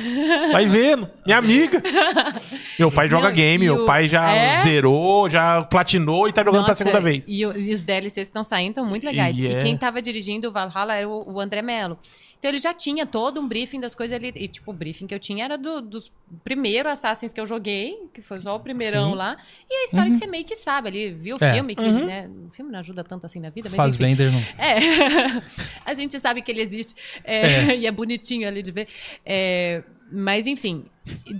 vai vendo, minha amiga. Meu pai joga
Não,
game,
e
meu
o-
pai já
É?
zerou, já platinou e tá jogando pra
Nossa,
segunda vez.
E, o- e os DLCs que estão saindo estão muito legais.
E
E,
é.
quem tava dirigindo o Valhalla era o, o André Mello. Então ele já tinha todo um briefing das coisas ali. E, tipo, o briefing que eu tinha era do- dos primeiros Assassins que eu joguei, que foi só o primeirão
Sim.
lá. E a história que você meio que sabe ali, viu o
É.
filme, que
Uhum.
né, o filme não ajuda tanto assim na vida, mas
Faz
enfim.
vender não.
É, a gente sabe que ele existe é, e é bonitinho ali de ver. É, mas enfim,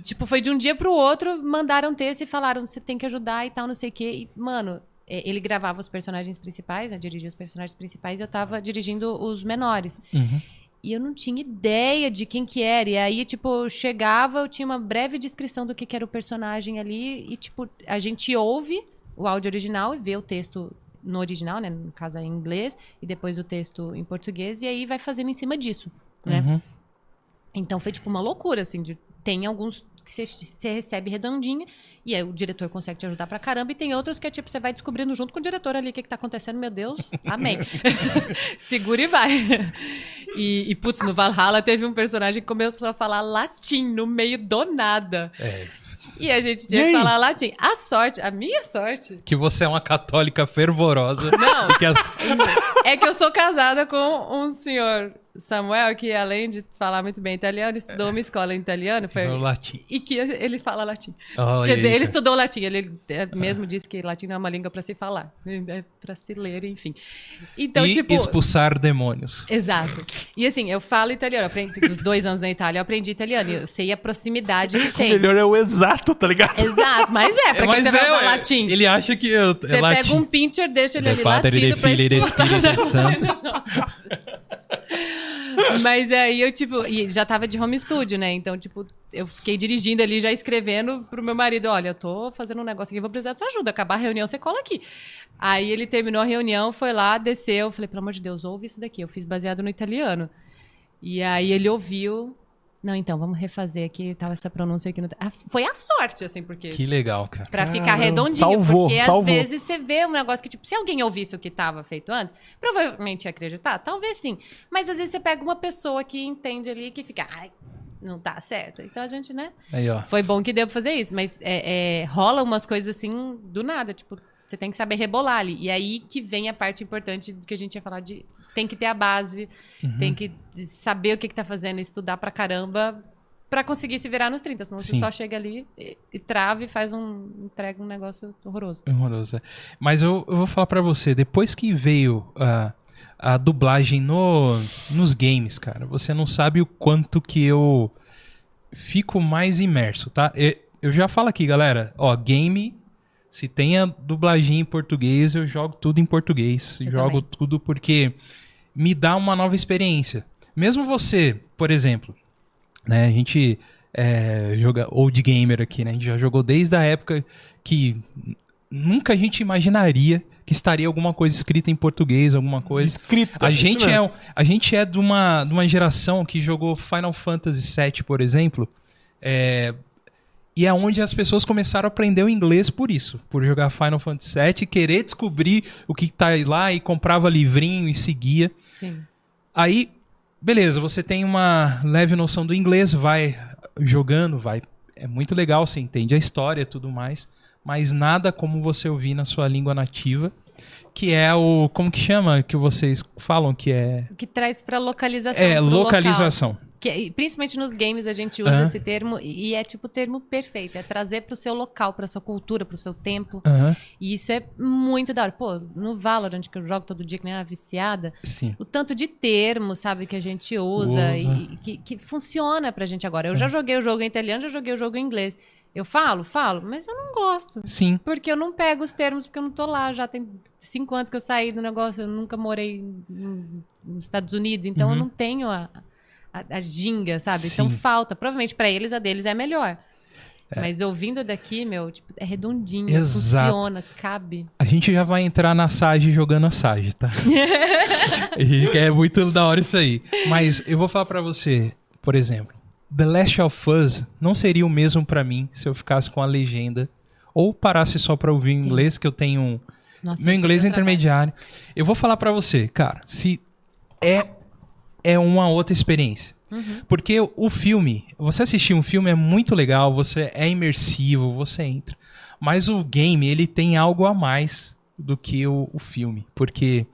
tipo, foi de um dia pro outro, mandaram texto e falaram: você tem que ajudar e tal, não sei o quê. E, mano, é, ele gravava os personagens principais, né? Dirigia os personagens principais e eu tava dirigindo os menores.
Uhum.
E eu não tinha ideia de quem que era. E aí, tipo, eu chegava, eu tinha uma breve descrição do que, que era o personagem ali. E, tipo, a gente ouve o áudio original e vê o texto no original, né? No caso é em inglês, e depois o texto em português, e aí vai fazendo em cima disso, né?
Uhum.
Então foi tipo uma loucura, assim, de, tem alguns que você- você recebe redondinho, e aí o diretor consegue te ajudar pra caramba, e tem outros que é tipo, você vai descobrindo junto com o diretor ali o que, que tá acontecendo, meu Deus, amém. Segura e vai. E, e, putz, no Valhalla teve um personagem que começou a falar latim no meio do nada.
É.
E a gente tinha que falar latim. A sorte, a minha sorte,
Que você é uma católica fervorosa.
Não.
E que as-
é que eu sou casada com um senhor, Samuel, que além de falar muito bem italiano, estudou uma escola em italiano. Foi...
o latim.
E que ele fala latim.
Olha
Quer dizer, ele estudou latim. Ele é, mesmo disse que latim não é uma língua pra se falar. É pra se ler, enfim. Então,
e
tipo...
expulsar demônios.
Exato. E assim, eu falo italiano. Eu aprendi, os dois anos na Itália, eu aprendi italiano. E eu sei a proximidade que
O
tem.
melhor é o exato, tá ligado?
Exato, mas é, pra que
Mas
você vai
é,
falar
ué,
latim?
Ele acha que eu,
Você
é latim.
pega um pincher, deixa ele ali latindo pra
de
expulsar.
Santo.
Mas aí eu, tipo, e já tava de home studio, né? Então, tipo, eu fiquei dirigindo ali, já escrevendo pro meu marido: olha, eu tô fazendo um negócio aqui, vou precisar de sua ajuda. Acabar a reunião, você cola aqui. Aí ele terminou a reunião, foi lá, desceu. Eu falei, pelo amor de Deus, ouve isso daqui. Eu fiz baseado no italiano. E aí ele ouviu. Não, então, vamos refazer aqui, tal, essa pronúncia aqui. No... Ah, Foi a sorte, assim, porque.
Que legal, cara.
Pra ficar
Caramba,
redondinho.
salvou,
porque
salvou.
às vezes você vê um negócio que, tipo, se alguém ouvisse o que estava feito antes, provavelmente ia acreditar. Talvez sim. Mas às vezes você pega uma pessoa que entende ali que fica. Ai, não tá certo. Então a gente, né?
Aí, ó.
Foi bom que deu pra fazer isso. Mas é, é, rola umas coisas assim do nada. Tipo, você tem que saber rebolar ali. E aí que vem a parte importante que a gente ia falar de. Tem que ter a base,
Uhum.
tem que saber o que, que tá fazendo, estudar pra caramba. Pra conseguir se virar nos 30, senão
Sim.
você só chega ali e, e trava e faz um. entrega um negócio horroroso.
Horroroso. é. Mas eu, eu vou falar pra você, depois que veio a, a dublagem no, nos games, cara, você não sabe o quanto que eu fico mais imerso, tá? E- Eu já falo aqui, galera, ó, game, se tem a dublagem em português, eu jogo tudo em português.
Eu
jogo
também.
tudo porque me dá uma nova experiência. Mesmo você, por exemplo, né, a gente é, joga old gamer aqui, né? A gente já jogou desde a época que nunca a gente imaginaria que estaria alguma coisa escrita em português, alguma coisa.
Escrita.
A gente, é, a gente é de uma, de uma geração que jogou Final Fantasy VII, por exemplo, é, E é onde as pessoas começaram a aprender o inglês por isso. Por jogar Final Fantasy VII querer descobrir o que tá lá e comprava livrinho e seguia.
Sim.
Aí, beleza, você tem uma leve noção do inglês, vai jogando, vai. É muito legal, você entende a história e tudo mais. Mas nada como você ouvir na sua língua nativa. Que é o. Como que chama? Que vocês falam que é.
Que traz pra localização.
É,
pro local.
localização.
Que, principalmente nos games a gente usa esse termo e é tipo o termo perfeito. É trazer pro seu local, pra sua cultura, pro seu tempo. E isso é muito da hora. Pô, no Valorant, que eu jogo todo dia, que nem uma viciada,
sim.
o tanto de termos, sabe, que a gente usa,
Usa.
E que, que funciona pra gente agora. Eu já joguei o jogo em italiano, já joguei o jogo em inglês. Eu falo, falo, mas eu não gosto.
Sim.
Porque eu não pego os termos, porque eu não tô lá. Já tem cinco anos que eu saí do negócio, eu nunca morei nos Estados Unidos, então eu não tenho a, a, a ginga, sabe? Então
Uhum. Sim.
falta. Provavelmente pra eles a deles é melhor. Mas ouvindo daqui, meu, tipo, é redondinho,
Exato.
funciona, cabe.
A gente já vai entrar na Sage jogando a Sage, tá? quer muito da hora isso aí. Mas eu vou falar pra você, por exemplo, The Last of Us não seria o mesmo pra mim se eu ficasse com a legenda ou parasse só pra ouvir em
Sim.
inglês, que eu tenho um
Nossa,
meu
esse
inglês é
trabalho.
intermediário. Eu vou falar pra você, cara, se é é uma outra experiência.
Uhum.
Porque o filme, você assistir um filme é muito legal, você é imersivo, você entra. Mas o game, ele tem algo a mais do que o, o filme, porque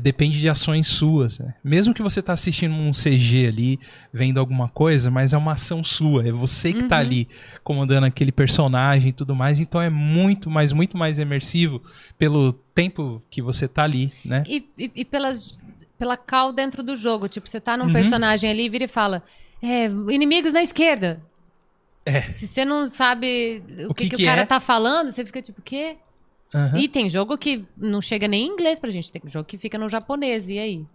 depende de ações suas. né? Mesmo que você tá assistindo um CG ali, vendo alguma coisa, mas é uma ação sua, é você que tá ali comandando aquele personagem e tudo mais, então é muito, mas muito mais imersivo pelo tempo que você tá ali, né?
E, e, e pelas, pela cal dentro do jogo. Tipo, você tá num
Uhum.
personagem ali, vira e fala: é, inimigos na esquerda.
É.
Se você não sabe o,
O
que,
que
que
que
o cara
é?
tá falando, você fica tipo, o quê?
Aham.
E tem jogo que não chega nem em inglês pra gente. Tem jogo que fica no japonês. E aí?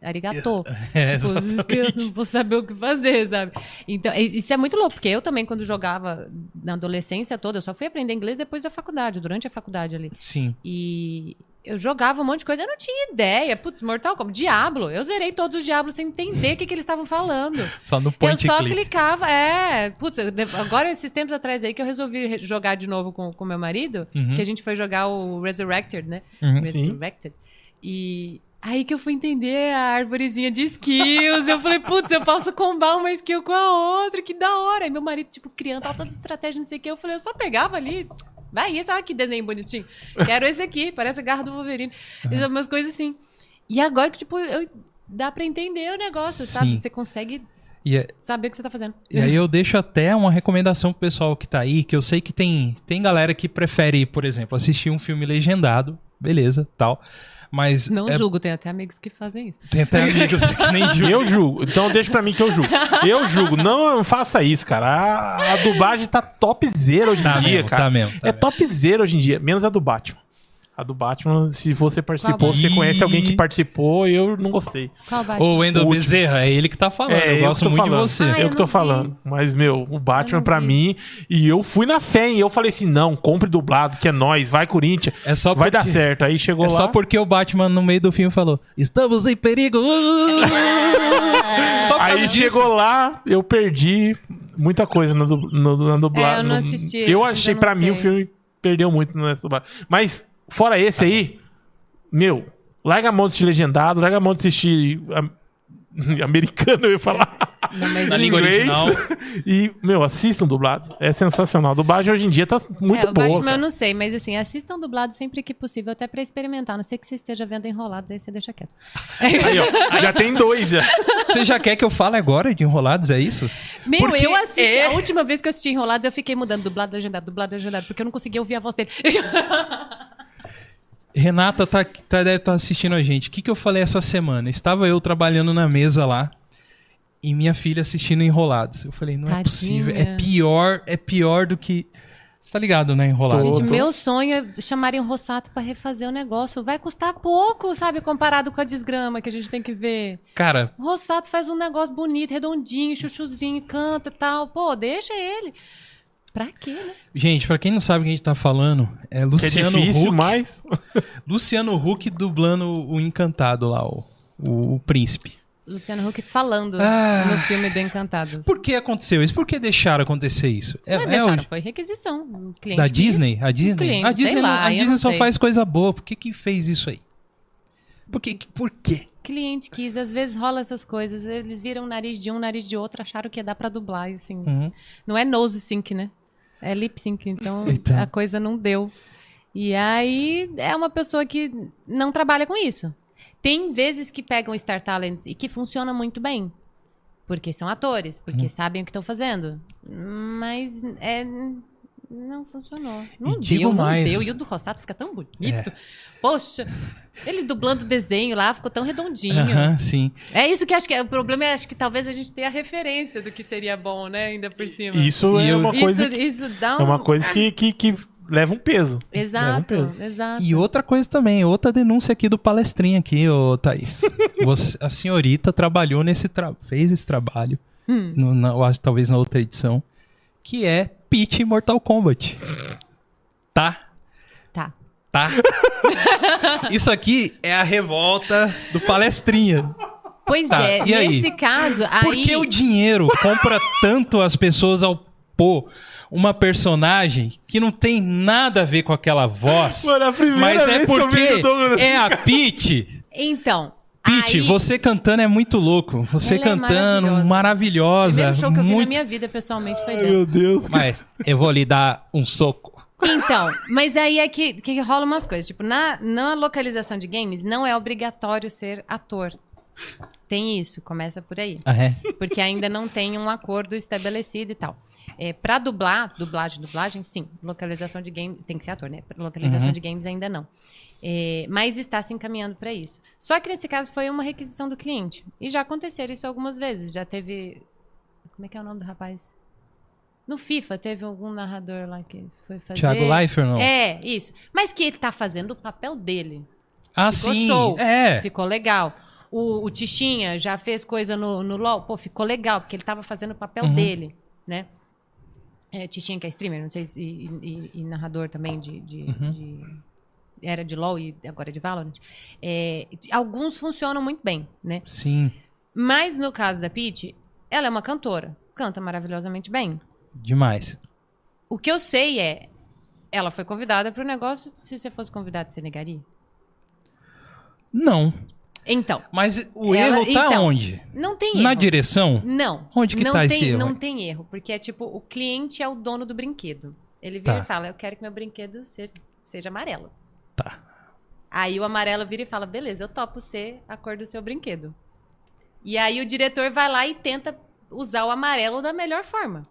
Arigato.
É,
tipo, eu não vou saber o que fazer, sabe? Então, isso é muito louco, porque eu também, quando jogava na adolescência toda, eu só fui aprender inglês depois da faculdade, durante a faculdade ali.
Sim.
E eu jogava um monte de coisa, eu não tinha ideia. Putz, Mortal Kombat, Diablo. Eu zerei todos os Diablos sem entender o que, que eles estavam falando.
Só no
Eu
point
só
click.
clicava, é. Putz, eu agora esses tempos atrás aí que eu resolvi re- jogar de novo com o meu marido, que a gente foi jogar o Resurrected, né?
Uhum.
Resurrected. E aí que eu fui entender a árvorezinha de skills. eu falei, putz, eu posso combar uma skill com a outra, que da hora. Aí meu marido, tipo, criando altas estratégias, não sei o que. Eu falei, eu só pegava ali. Vai, esse, olha que desenho bonitinho. Quero esse aqui, parece a garra do Wolverine. Uhum. Umas coisas assim. E agora que, tipo, eu, dá pra entender o negócio, sabe?
Sim.
Você consegue
é-
saber o que você tá fazendo.
e aí eu deixo até uma recomendação pro pessoal que tá aí, que eu sei que tem, tem galera que prefere, por exemplo, assistir um filme legendado, beleza, tal. Mas
Não
é-
julgo, tem até amigos que fazem isso.
tem até amigos que nem julgam.
Eu julgo. Então deixa pra mim que eu julgo. Eu julgo. Não faça isso, cara. A, a dublagem tá topzera hoje em
Tá
dia,
mesmo,
cara.
tá mesmo, tá
é
mesmo.
topzera hoje em dia. Menos a do Batman. A do Batman, se você participou, você conhece alguém que participou, eu não gostei.
Qual Batman?
Wendel
O último.
Bezerra, é ele que tá falando.
É,
eu
eu
gosto muito
falando.
de você.
Ah,
eu
eu
que tô
vi.
falando. Mas, meu, o Batman pra
vi.
mim. E eu fui na fé, hein? Eu falei assim: não, compre dublado, que é nós, vai Corinthians.
É só
vai
porque-
dar certo. Aí chegou
É
lá.
só porque o Batman no meio do filme falou: Estamos em perigo!
Aí
disso.
chegou lá, eu perdi muita coisa no, no, na dublagem.
É, eu não
No-
assisti
Eu
esse,
achei, pra mim, o filme perdeu muito nessa dublagem. Mas, fora esse aí, meu, larga a mão de assistir legendado, larga a mão de assistir am- americano, eu ia falar.
Não, mas
Na
em
língua
inglês.
original.
E, meu, assistam dublado. É sensacional. A dublagem hoje em dia tá muito
é, o
boa.
Batman eu não sei, mas assim, assistam dublado sempre que possível, até pra experimentar. A não sei que você esteja vendo enrolados, aí você deixa quieto.
Aí, ó, já tem dois já.
Você já quer que eu fale agora de Enrolados, é isso?
Meu,
Porque
eu assisti.
é-
A última vez que eu assisti Enrolados, eu fiquei mudando dublado, legendado, dublado, legendado, porque eu não conseguia ouvir a voz dele.
Renata tá, tá, deve estar assistindo a gente. O que, que eu falei essa semana? Estava eu trabalhando na mesa lá e minha filha assistindo Enrolados. Eu falei, não é
Tadinha.
possível. É pior, é pior do que. Você tá ligado, né, Enrolados?
Tô.
Gente, meu sonho é chamarem o Rossato pra refazer o negócio. Vai custar pouco, sabe? Comparado com a desgrama que a gente tem que ver.
Cara,
O Rossato faz um negócio bonito, redondinho, chuchuzinho, canta e tal. Pô, deixa ele. Pra quê, né?
gente, pra quem não sabe o que a gente tá falando, é
Que é
Luciano
difícil,
Huck.
mas.
Luciano Huck dublando o Encantado lá, o, o, o príncipe.
Luciano Huck falando
Ah.
no filme do Encantados.
Por que aconteceu isso? Por que deixaram acontecer isso? É,
Não
é
deixaram,
o-
foi requisição. O cliente
da
quis,
Disney? A
o
Disney?
cliente,
a Disney,
lá,
a Disney só
sei.
faz coisa boa. Por que que fez isso aí? Por que? Por quê?
Cliente quis, às vezes rola essas coisas. Eles viram o nariz de um, nariz de outro, acharam que ia dar pra dublar, assim.
Uhum.
Não é nose sync, né? É lip sync, então,
Então.
a coisa não deu. E aí é uma pessoa que não trabalha com isso. Tem vezes que pegam Star Talents e que funciona muito bem. Porque são atores, porque
Uhum.
sabem o que estão fazendo. Mas é, não funcionou. Não
E digo
deu, não
mais.
deu. E o do Rossato fica tão bonito.
É.
Poxa, ele dublando o desenho lá, ficou tão redondinho.
Aham, sim.
É isso que acho que é, o problema é acho que talvez a gente tenha a referência do que seria bom, né? Ainda por cima.
Isso
E
é
eu-
uma coisa,
isso,
que,
isso dá um.
é uma coisa que, que, que leva um peso. Leva um
Exato,
peso.
exato.
E outra coisa também, outra denúncia aqui do palestrinho aqui, ô Thaís. Você- a senhorita trabalhou nesse tra... fez esse trabalho,
Hum.
no- na- talvez na outra edição, que é Peach Mortal Kombat. Tá?
Tá.
Tá? Isso aqui é a revolta do palestrinha.
Pois
Tá,
é,
e aí?
nesse caso, aí.
Por que o dinheiro compra tanto as pessoas ao pôr uma personagem que não tem nada a ver com aquela voz?
Mano, a primeira
mas é
vez que eu
porque
vi o Douglas-
é a Peach.
Então.
Peach,
aí,
você cantando é muito louco. Você
Ela é
cantando,
maravilhosa.
maravilhosa.
O show que eu vi na minha vida, pessoalmente, foi
Ai,
dele.
meu Deus.
Mas eu vou lhe dar um soco.
Então, mas aí é que, que rola umas coisas. Tipo, na, na localização de games, não é obrigatório ser ator. Tem isso, começa por aí.
Ah, é?
Porque ainda não tem um acordo estabelecido e tal. É, pra dublar, dublagem, dublagem, sim. Localização de games, tem que ser ator, né? Localização
Uhum.
de games ainda não. É, mas está se encaminhando para isso. Só que nesse caso foi uma requisição do cliente. E já aconteceu isso algumas vezes. Já teve. Como é que é o nome do rapaz? No FIFA, teve algum narrador lá que foi fazer.
Thiago Leifert, não?
É, isso. Mas que ele tá fazendo o papel dele.
Ah,
Ficou
sim.
show.
É.
Ficou legal. O, o Tichinha já fez coisa no, no LOL. Pô, ficou legal, porque ele tava fazendo o papel
Uhum.
dele, né? É, Tichinha que é streamer, não sei se... E, e- e narrador também de... de-
Uhum.
de- era de LoL e agora é de Valorant. É, alguns funcionam muito bem, né?
Sim.
Mas no caso da Peach, ela é uma cantora. Canta maravilhosamente bem.
Demais.
O que eu sei é... Ela foi convidada para o negócio. Se você fosse convidado, você negaria?
Não.
Então,
Mas o
Ela-
erro tá
então,
onde?
não tem erro.
Na direção?
Não.
Onde que
não
tá
tem,
esse erro?
Não tem erro, porque é tipo, o cliente é o dono do brinquedo. Ele vira
Tá.
e fala, eu quero que meu brinquedo seja, seja amarelo.
Tá.
Aí o amarelo vira e fala, beleza, eu topo ser a cor do seu brinquedo. E aí o diretor vai lá e tenta usar o amarelo da melhor forma.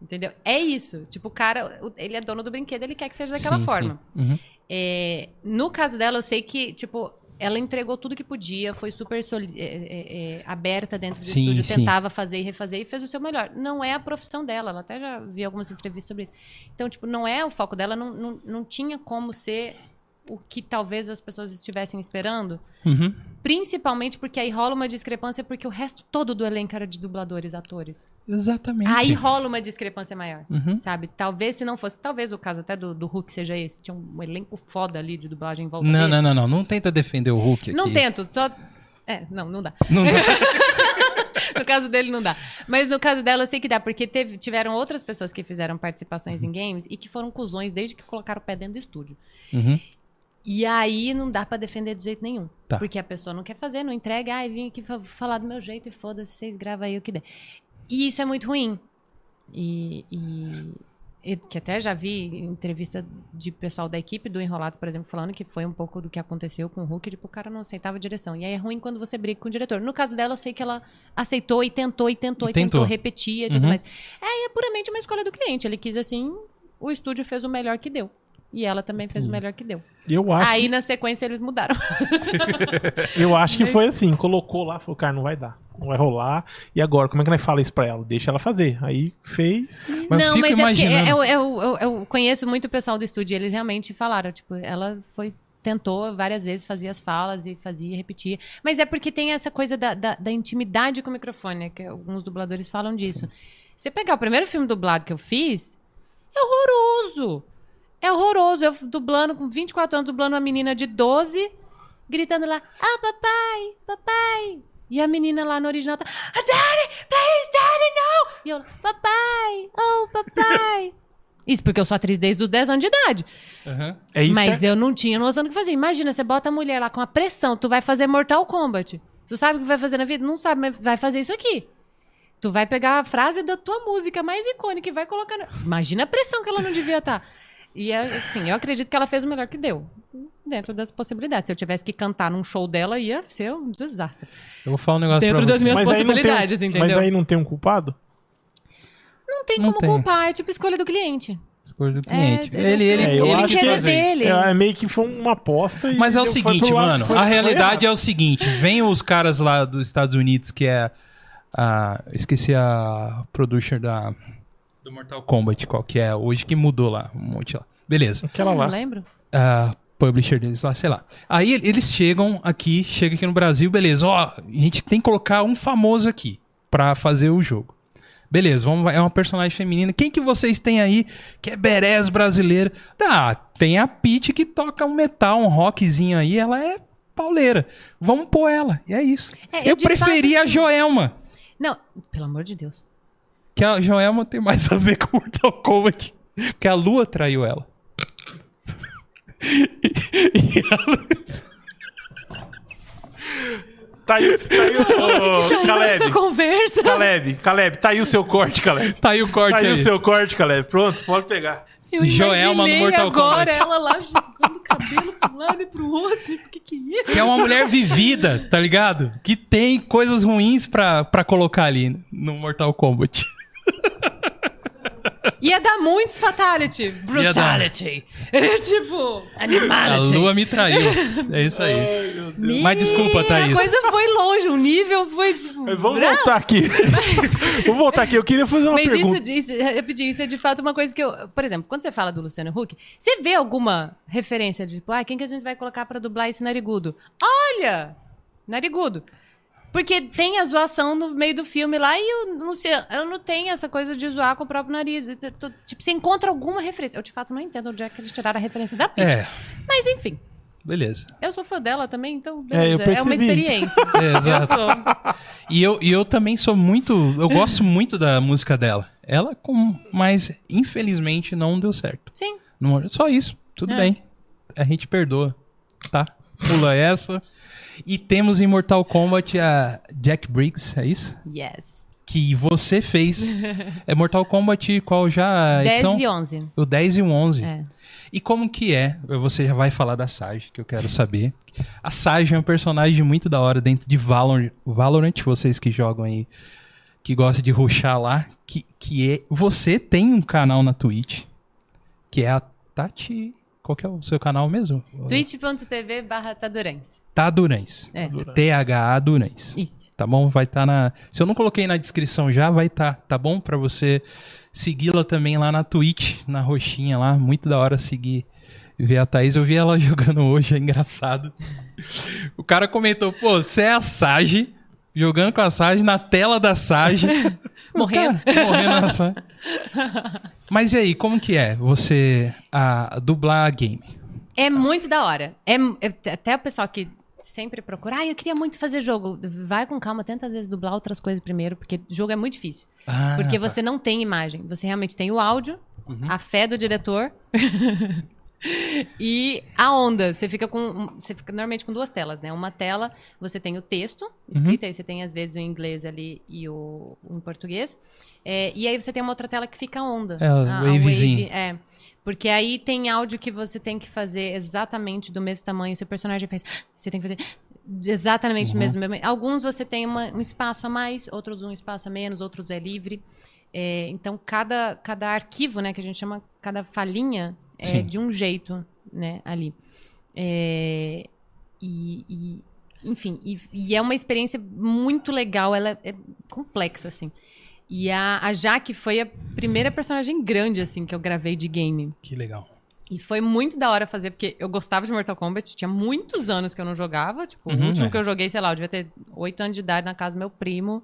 Entendeu? É isso. Tipo, o cara, ele é dono do brinquedo, ele quer que seja daquela
Sim,
forma.
sim. Uhum.
É, no caso dela, eu sei que, tipo, ela entregou tudo que podia, foi super é, é, é, aberta dentro do
Sim,
estúdio,
sim.
tentava fazer e refazer e fez o seu melhor. Não é a profissão dela, ela até já vi algumas entrevistas sobre isso. Então, tipo, não é o foco dela, não, não, não tinha como ser o que talvez as pessoas estivessem esperando.
Uhum.
Principalmente porque aí rola uma discrepância, porque o resto todo do elenco era de dubladores, atores.
Exatamente.
Aí rola uma discrepância maior,
Uhum.
sabe? Talvez se não fosse, talvez o caso até do, do Hulk seja esse. Tinha um elenco foda ali de dublagem em volta
Não,
dele.
não, não, não. Não tenta defender o Hulk aqui.
Não tento, só. É, não, não dá.
Não dá.
No caso dele, não dá. Mas no caso dela, eu sei que dá, porque teve, tiveram outras pessoas que fizeram participações em games e que foram cuzões desde que colocaram o pé dentro do estúdio.
Uhum.
E aí não dá pra defender de jeito nenhum.
Tá.
Porque a pessoa não quer fazer, não entrega, ai, vim aqui fa- falar do meu jeito e foda-se, vocês gravam aí o que der. E isso é muito ruim. E, e- e que até já vi entrevista de pessoal da equipe do Enrolados, por exemplo, falando que foi um pouco do que aconteceu com o Hulk, tipo, o cara não aceitava a direção. E aí é ruim quando você briga com o diretor. No caso dela, eu sei que ela aceitou e tentou e tentou e,
tentou.
tentou, repetia e tudo
Uhum.
mais. É, é puramente uma escolha do cliente. Ele quis assim, o estúdio fez o melhor que deu. E ela também fez o melhor que deu.
Eu acho,
Aí, na sequência, eles mudaram.
eu acho que foi assim, colocou lá, falou, cara, não vai dar. Não vai rolar. E agora, como é que nós fala isso pra ela? Deixa ela fazer. Aí fez.
Mas eu
não, mas é porque
imaginando.
eu, eu, eu, eu conheço muito o pessoal do estúdio e eles realmente falaram, tipo, ela foi tentou várias vezes, fazia as falas e fazia e repetia. Mas é porque tem essa coisa da, da, da intimidade com o microfone, que alguns dubladores falam disso. Você pegar o primeiro filme dublado que eu fiz, é horroroso. É horroroso. Eu dublando, com 24 anos, dublando uma menina de 12, gritando lá, ah, papai, papai. E a menina lá no original tá. "Ah, Daddy, please, Daddy, no! E eu, papai, oh, papai. Isso porque eu sou atriz desde os 10 anos de idade.
Aham.
É isso
Mas
é...
eu não tinha noção do que fazer. Imagina, você bota a mulher lá com a pressão, tu vai fazer Mortal Kombat. Tu sabe o que vai fazer na vida? Não sabe, mas vai fazer isso aqui. Tu vai pegar a frase da tua música mais icônica e vai colocar. na- Imagina a pressão que ela não devia estar. E assim, eu acredito que ela fez o melhor que deu. Dentro das possibilidades. Se eu tivesse que cantar num show dela, ia ser um desastre.
Eu vou falar um negócio
Dentro
pra
das
você.
minhas-
Mas
possibilidades,
um-
entendeu?
mas aí não tem um culpado?
Não tem
Não
como
tem.
culpar, é tipo escolha do cliente.
Escolha do cliente.
É,
ele, ele,
É, eu
ele
acho que-
fazer.
dele.
É, é meio que foi uma aposta e
Mas é o seguinte, mano.
foi-
a realidade é o seguinte: vem os caras lá dos Estados Unidos, que é a. Esqueci a producer da. Do Mortal Kombat, qual que é hoje, que mudou lá. Um monte lá. Beleza.
Aquela
Eu
lá.
não lembro.
a publisher deles lá, sei lá. Aí eles chegam aqui, chega aqui no Brasil, beleza, ó, a gente tem que colocar um famoso aqui pra fazer o jogo. Beleza, vamos, é uma personagem feminina. Quem que vocês têm aí que é berés brasileira? Ah, tem a Peach que toca um metal, um rockzinho aí, ela é pauleira. Vamos pôr ela, e é isso.
É, eu
eu
de
preferi
fato,
a
sim.
Joelma,
Não, pelo amor de Deus.
Que a Joelma tem mais a ver com o Mortal Kombat, porque a Lua traiu ela. E ela-
Tá aí, tá aí o...
Essa
Caleb,
conversa.
Caleb, Caleb, tá aí o seu corte, Caleb.
Tá aí o corte
Tá aí,
aí.
o seu corte, Caleb. Pronto, pode pegar.
Eu
Joelma no Mortal
agora
Kombat.
ela lá jogando o cabelo pra um lado e pro outro. O que que é isso?
Que é uma mulher vivida, tá ligado? Que tem coisas ruins pra, pra colocar ali no Mortal Kombat.
Ia dar muitos fatality. Brutality. É tipo,
A
animality.
lua me traiu. É isso aí. Mas desculpa,
A
Thaís.
coisa foi longe, o nível foi tipo...
Mas vamos
bravo.
voltar aqui. vamos voltar aqui. Eu queria fazer uma
Mas
pergunta.
isso, isso, rapidinho, isso é de fato uma coisa que eu. Por exemplo, quando você fala do Luciano Huck, você vê alguma referência de tipo, ah, quem que a gente vai colocar pra dublar esse narigudo? Olha! Narigudo. Porque tem a zoação no meio do filme lá e o Luciano tem essa coisa de zoar com o próprio nariz. Tipo, você encontra alguma referência. Eu de fato não entendo onde é que eles tiraram a referência da Peach.
É,
Mas enfim,
beleza.
eu sou fã dela também, então
É, eu
beleza. É, uma
percebi.
experiência.
É, exato.
Eu sou.
E eu, e eu também sou muito. Eu gosto muito da música dela. Ela, com, mas infelizmente não deu certo.
Sim.
Não- só isso, tudo
É.
bem. A gente perdoa, tá? Pula essa. E temos em Mortal Kombat a Jack Briggs, é isso?
Yes.
Que você fez. é Mortal Kombat qual já? a
10
edição?
e 11.
O 10 e o 11.
É.
E como que é? Você já vai falar da Sage, que eu quero saber. A Sage é um personagem muito da hora dentro de Valorant, Valorant vocês que jogam aí, que gostam de rushar lá, que, que é... Você tem um canal na Twitch, que é a Tati... Qual que é o seu canal mesmo?
twitch.tv barra Tadurães.
Tadurães.
É.
T-H-A Durães.
Isso.
Tá bom? Vai estar na. Se eu não coloquei na descrição já, vai estar, tá bom? Pra você segui-la também lá na Twitch, na roxinha lá. Muito da hora seguir. Ver a Thaís. Eu vi ela jogando hoje, é engraçado. O cara comentou, pô, você é a Sage, jogando com a Sage, na tela da Sage.
Morrendo.
Cara, morrendo na Sage. Mas e aí, como que é você a, dublar game?
É muito da hora. É, é- até o pessoal que sempre procura, ah, eu queria muito fazer jogo. Vai com calma, tenta às vezes dublar outras coisas primeiro, porque jogo é muito difícil.
Ah,
porque
tá.
você não tem imagem. Você realmente tem o áudio, a fé do diretor. e a onda. Você fica com. Você fica normalmente com duas telas, né? Uma tela, você tem o texto escrito, aí você tem às vezes o inglês ali e o, o em português. É, e aí você tem uma outra tela que fica a onda.
É,
a, a wave, é. Porque aí tem áudio que você tem que fazer exatamente do mesmo tamanho. Se o personagem fez. Você tem que fazer exatamente do mesmo tamanho. Alguns você tem uma- um espaço a mais, outros um espaço a menos, outros é livre. É, então, cada, cada arquivo, né, que a gente chama, cada falhinha é de um jeito, né, ali. É, e, e, enfim, e, e é uma experiência muito legal, ela é complexa, assim. E a, a Jaque foi a primeira personagem grande, assim, que eu gravei de game.
Que legal.
E foi muito da hora fazer, porque eu gostava de Mortal Kombat, tinha muitos anos que eu não jogava. Tipo,
Uhum,
o último
é.
que eu joguei, sei lá, eu devia ter oito anos de idade na casa do meu primo.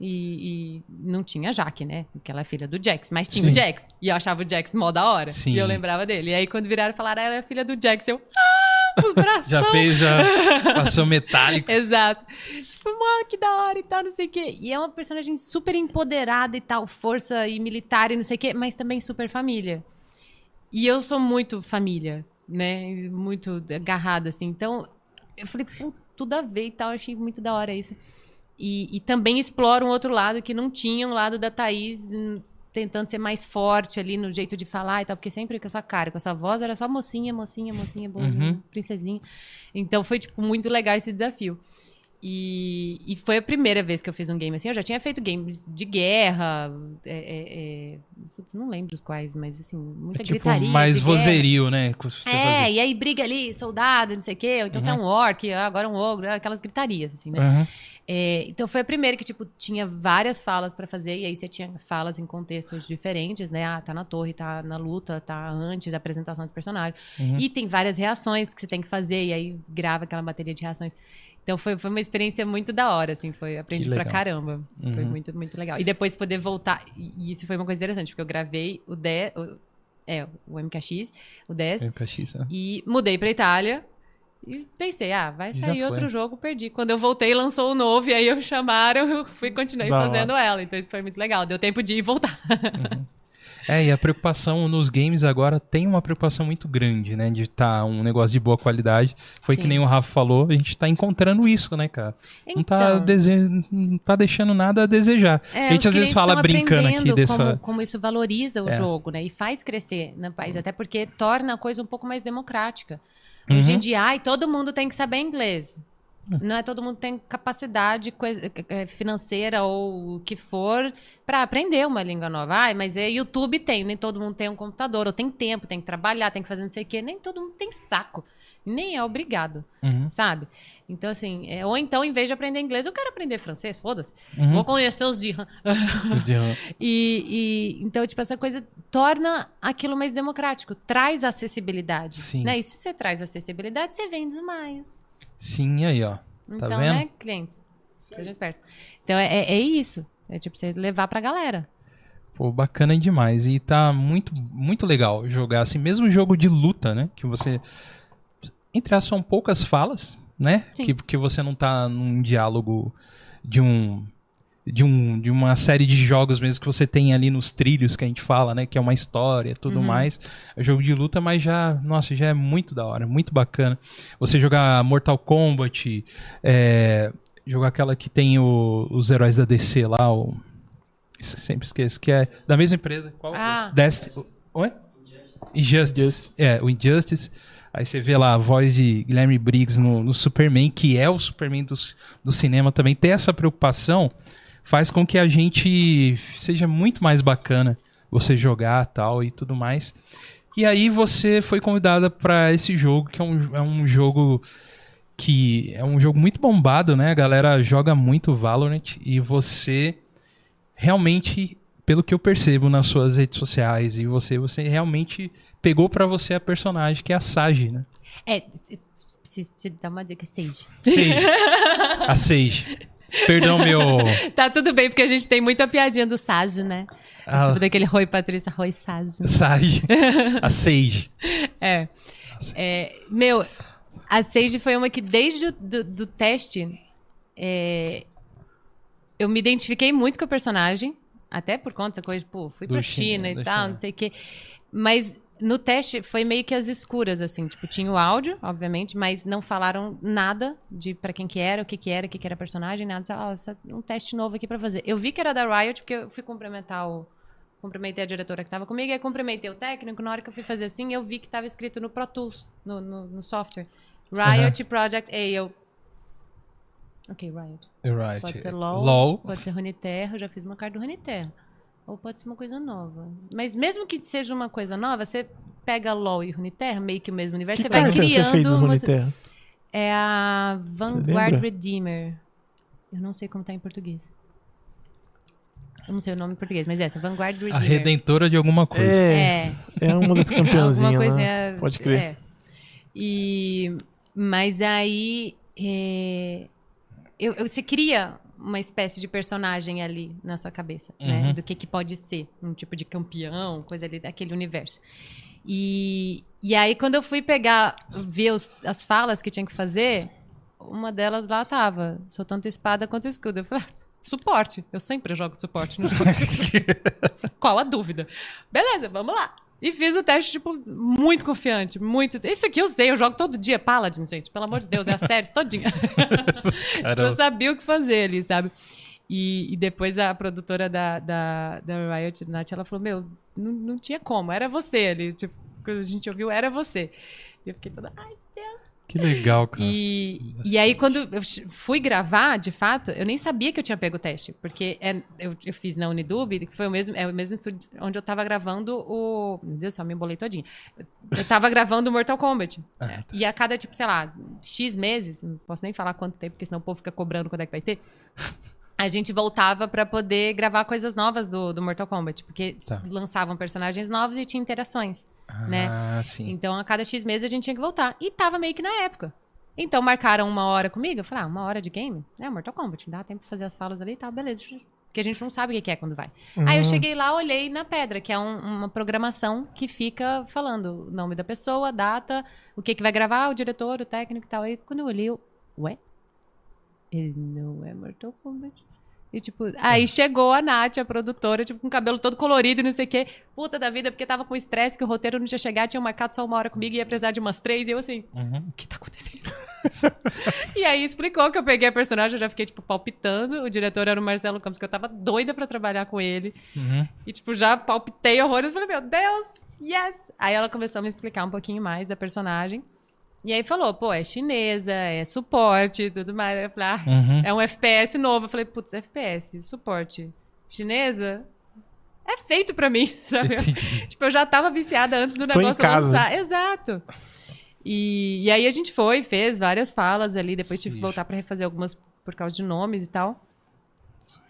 E, e não tinha Jaque, né? Porque ela é filha do Jax. Mas tinha
Sim.
o Jax. E eu achava o Jax mó da hora.
Sim.
E eu lembrava dele. E aí, quando viraram e falaram, "Ah, ela é filha do Jax, eu. Ah! os braços.
Já fez, já passou metálico.
Exato. Tipo, mano, que da hora e tal, não sei o quê. E é uma personagem super empoderada e tal, força e militar e não sei o quê, mas também super família. E eu sou muito família, né? Muito agarrada, assim. Então, eu falei, tudo a ver e tal. Achei muito da hora isso. E, e também explora um outro lado que não tinha, um lado da Thaís hum, tentando ser mais forte ali no jeito de falar e tal, porque sempre com essa cara, com essa voz, era só mocinha, mocinha, mocinha, boninha,
Uhum.
princesinha. Então foi, tipo, muito legal esse desafio. E, e foi a primeira vez que eu fiz um game assim. Eu já tinha feito games de guerra, é, é, é, putz, não lembro os quais, mas assim, muita
É tipo
gritaria.
mais
de guerra.
vozerio, né?
É, e aí briga ali, soldado, não sei o quê, ou então você é um orc, ah, agora um ogro, aquelas gritarias, assim, né?
Aham.
É, então foi a primeira que, tipo, tinha várias falas pra fazer, e aí você tinha falas em contextos diferentes, né? Ah, tá na torre, tá na luta, tá antes da apresentação do personagem.
Uhum.
E tem várias reações que você tem que fazer, e aí grava aquela bateria de reações. Então foi, foi uma experiência muito da hora, assim, foi, aprendi pra caramba. Foi
Uhum.
muito, muito legal. E depois poder voltar, e isso foi uma coisa interessante, porque eu gravei o 10, o, é, o MKX, o 10,
MKX, né?
e mudei pra Itália. E pensei, ah, vai sair
foi.
outro jogo, perdi. Quando eu voltei, lançou o novo, e aí eu chamaram, eu fui continuei
Da hora.
fazendo ela. Então isso foi muito legal. Deu tempo de ir e voltar.
É, e a preocupação nos games agora tem uma preocupação muito grande, né? De estar um negócio de boa qualidade. Foi que
Sim.
nem o Rafa falou, a gente tá encontrando isso, né, cara? Não, tá
Então.
dese... não tá deixando nada a desejar.
É,
a gente às vezes fala brincando aqui dessa.
Como, como isso valoriza o
É.
jogo, né? E faz crescer no país, até porque torna a coisa um pouco mais democrática. Hoje
Uhum.
em dia, ai, todo mundo tem que saber inglês. Não é todo mundo tem capacidade coi- eh, financeira ou o que for para aprender uma língua nova. Ai, mas é YouTube tem, nem todo mundo tem um computador, ou tem tempo, tem que trabalhar, tem que fazer não sei o quê. Nem todo mundo tem saco. Nem é obrigado,
Uhum.
sabe? Então, assim, é, ou então, em vez de aprender inglês, eu quero aprender francês, foda-se.
Uhum.
Vou conhecer os dirham. E, e- então, tipo, essa coisa torna aquilo mais democrático, traz acessibilidade.
Sim.
Né? E se você traz acessibilidade, você vende mais.
Sim, e aí, ó. Tá
Então,
vendo?
né, clientes? Sejam espertos. Então, é, é- é isso. É tipo, você levar pra galera.
Pô, bacana demais. E tá muito, muito legal jogar assim, mesmo jogo de luta, né? Que você. Entre as são poucas falas, né?
Sim.
Que, que você não tá num diálogo de um. De, um, de uma série de jogos mesmo que você tem ali nos trilhos que a gente fala, né? Que é uma história tudo
Uhum.
mais. É jogo de luta, mas já, nossa, já é muito da hora, muito bacana. Você jogar Mortal Kombat, é, jogar aquela que tem o- os heróis da DC lá, o. Sempre esqueço, que é da mesma empresa. Qual?
Ah.
Destiny. Oi? Injustice.
Injustice.
É, o Injustice. Aí você vê lá a voz de Guilherme Briggs no, no Superman, que é o Superman do, do cinema também. Ter essa preocupação faz com que a gente seja muito mais bacana você jogar tal e tudo mais. E aí você foi convidada para esse jogo, que é um, é um jogo que é um jogo muito bombado, né? A galera joga muito Valorant e você realmente, pelo que eu percebo nas suas redes sociais e você, você realmente pegou pra você a personagem que é a Sage, né?
É, preciso te dar uma dica, Sage.
Sage. a Sage. Perdão, meu.
Tá tudo bem, porque a gente tem muita piadinha do Sage, né?
Ah.
Tipo daquele Roi Patrícia, Roi Sage.
Sage. A Sage.
É. É, meu, a Sage foi uma que desde o do, do teste é, eu me identifiquei muito com o personagem, até por conta dessa coisa, pô, fui pra
China,
China, e tal,
China.
não sei o quê. Mas no teste foi meio que as escuras, assim, tipo, tinha o áudio, obviamente, mas não falaram nada de pra quem que era, o que que era, o que que era personagem, nada. Só um teste novo aqui pra fazer. Eu vi que era da Riot, porque eu fui cumprimentar o cumprimentei a diretora que estava comigo, aí cumprimentei o técnico. Na hora que eu fui fazer assim, eu vi que estava escrito no Pro Tools, no, no, no software. Riot Project A. Eu. Ok, Riot.
Right.
Pode ser LOL,
LOL.
pode ser Runeterra. Eu já fiz uma carta do Runeterra. Ou pode ser uma coisa nova. Mas mesmo que seja uma coisa nova, você pega LOL e Runeterra, meio que o mesmo universo,
Que
você vai criando.
você fez os Runeterra?
É a Vanguard? Redeemer. Eu não sei como tá em português. Eu não sei o nome em português, mas é essa, Vanguard Redeemer.
A redentora de alguma coisa.
É,
É,
é uma das
Alguma
campeãzinhas.
coisinha.
né? Pode crer.
É. E, mas aí. é, eu, eu- você cria uma espécie de personagem ali na sua cabeça, né?
Uhum.
Do que, que pode ser. Um tipo de campeão, coisa ali daquele universo. E, e aí, quando eu fui pegar, ver os- as falas que tinha que fazer, uma delas lá tava, sou tanto espada quanto escudo. Eu falei, "Ah, suporte. Eu sempre jogo de suporte no jogo. Qual a dúvida? Beleza, vamos lá. E fiz o teste, tipo, muito confiante, muito. Isso aqui eu sei, eu jogo todo dia Paladin, gente. Pelo amor de Deus, é a série todinha. tipo, eu sabia o que fazer ali, sabe? E, e depois a produtora da, da, da Riot, Nath, ela falou: Meu, não, não tinha como, era você ali. Tipo, quando a gente ouviu, era você. E eu fiquei toda, ai,
Que legal, cara.
e, e aí, quando eu fui gravar, de fato, eu nem sabia que eu tinha pego o teste. Porque é- eu, eu fiz na Unidub, que foi o mesmo, é o mesmo estúdio onde eu tava gravando o. Meu Deus, só me embolei todinha. Eu, tava gravando o Mortal Kombat.
Ah, tá.
E a cada, tipo, sei lá, X meses, não posso nem falar quanto tempo, porque senão o povo fica cobrando quando é que vai ter. A gente voltava pra poder gravar coisas novas do, do Mortal Kombat. Porque
Tá.
lançavam personagens novos e tinha interações. Né?
Ah, sim.
Então, a cada X meses a gente tinha que voltar. E tava meio que na época. Então, marcaram uma hora comigo. Eu falei, ah, uma hora de game? É, Mortal Kombat. Dá tempo de fazer as falas ali e tal, beleza. Porque a gente não sabe o que é quando vai. Aí eu cheguei lá, olhei na pedra, que é um- uma programação que fica falando o nome da pessoa, a data, o que que vai gravar, o diretor, o técnico e tal. Aí, quando eu olhei, eu, ué? Ele não é Mortal Kombat. E, tipo, aí chegou a Nath, a produtora, tipo, com o cabelo todo colorido e não sei o quê. Puta da vida, porque tava com estresse que o roteiro não tinha chegado, tinha marcado só uma hora comigo e ia precisar de umas três. E eu assim,
Uhum.
o que tá acontecendo? e aí explicou que eu peguei a personagem, eu já fiquei, tipo, palpitando. O diretor era o Marcelo Campos, que eu tava doida pra trabalhar com ele.
Uhum.
E, tipo, já palpitei horrores. Falei, meu Deus, yes! Aí ela começou a me explicar um pouquinho mais da personagem. E aí falou, pô, é chinesa, é suporte e tudo mais. Eu falei, ah,
Uhum.
é um FPS novo. Eu falei, putz, FPS, suporte. Chinesa? É feito pra mim, sabe? Tipo, eu já tava viciada antes do
Tô
negócio lançar. Exato. E, e aí a gente foi, fez várias falas ali, depois tive que
Sim.
voltar pra refazer algumas por causa de nomes e tal.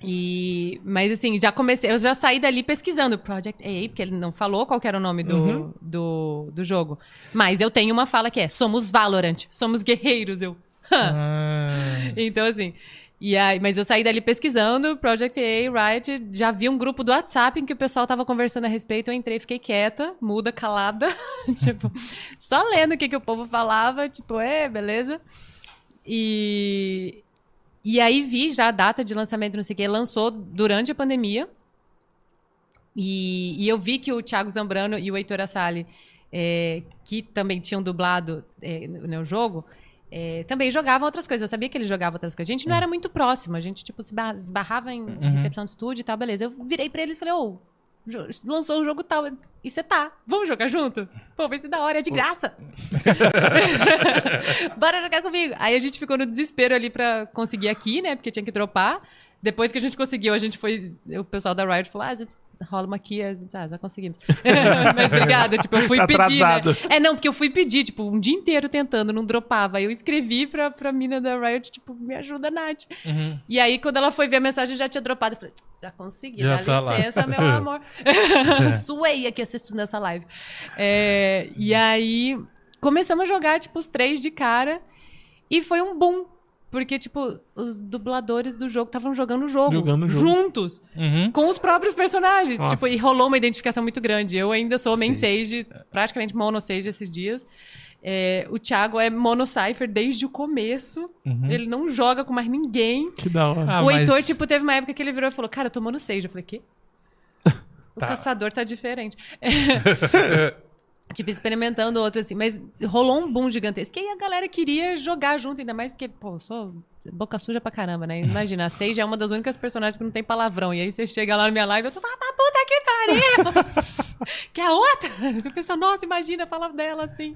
E, mas assim, já comecei, eu já saí dali pesquisando Project A, porque ele não falou qual era o nome do,
Uhum.
do, do jogo. Mas eu tenho uma fala que é: somos Valorant, somos guerreiros. Eu.
Ah,
Então, assim. E aí, mas eu saí dali pesquisando, Project A, Riot, já vi um grupo do WhatsApp em que o pessoal tava conversando a respeito, eu entrei, fiquei quieta, muda, calada, tipo, só lendo o que, que o povo falava, tipo, é, beleza. E, e aí vi já a data de lançamento, não sei o que, lançou durante a pandemia. E, e eu vi que o Thiago Zambrano e o Heitor Assali, é, que também tinham dublado é, no, jogo, é, também jogavam outras coisas. Eu sabia que eles jogavam outras coisas. A gente não era muito próximo. A gente, tipo, se ba- esbarrava em recepção de estúdio e tal, beleza. Eu virei pra eles e falei, ô, jo- lançou o jogo tal. E você tá? Vamos jogar junto? Pô, vai ser da hora, é de graça. Bora jogar comigo. Aí a gente ficou no desespero ali pra conseguir aqui, né? Porque tinha que dropar. Depois que a gente conseguiu, a gente foi. O pessoal da Riot falou: ah, a gente rola uma aqui, a gente, ah, já conseguimos. Mas obrigada, tipo, eu fui pedir. Né?
Atrasado.
É, não, porque eu fui pedir, tipo, um dia inteiro tentando, não dropava. Aí eu escrevi pra, pra mina da Riot, tipo, me ajuda, Nath.
uhum.
E aí, quando ela foi ver a mensagem, já tinha dropado. Eu falei, já consegui,
Já
dá
tá lá.
licença, meu amor. Suei aqui assistindo essa live. É, e aí, começamos a jogar, tipo, os três de cara. E foi um boom. Porque, tipo, os dubladores do jogo estavam jogando o jogo.
Jogando o jogo.
Juntos.
Uhum.
Com os próprios personagens.
Nossa.
Tipo, e rolou uma identificação muito grande. Eu ainda sou main Sage, praticamente mono Sage esses dias. É, o Thiago é mono Cypher desde o começo. Ele não joga com mais ninguém.
Que da hora.
Uhum. Ah,
o
mas-
Heitor, tipo, teve uma época que ele virou e falou: Cara, eu tô mono Sage. Eu falei: Quê? O
Tá.
caçador tá diferente. tipo, experimentando outro assim. Mas rolou um boom gigantesco. E aí a galera queria jogar junto, ainda mais porque, pô, eu sou boca suja pra caramba, né? Imagina, a Sage é uma das únicas personagens que não tem palavrão. E aí você chega lá na minha live e eu tô, ah, tá puta que pariu! que a outra? O pessoal, nossa, imagina, fala dela assim.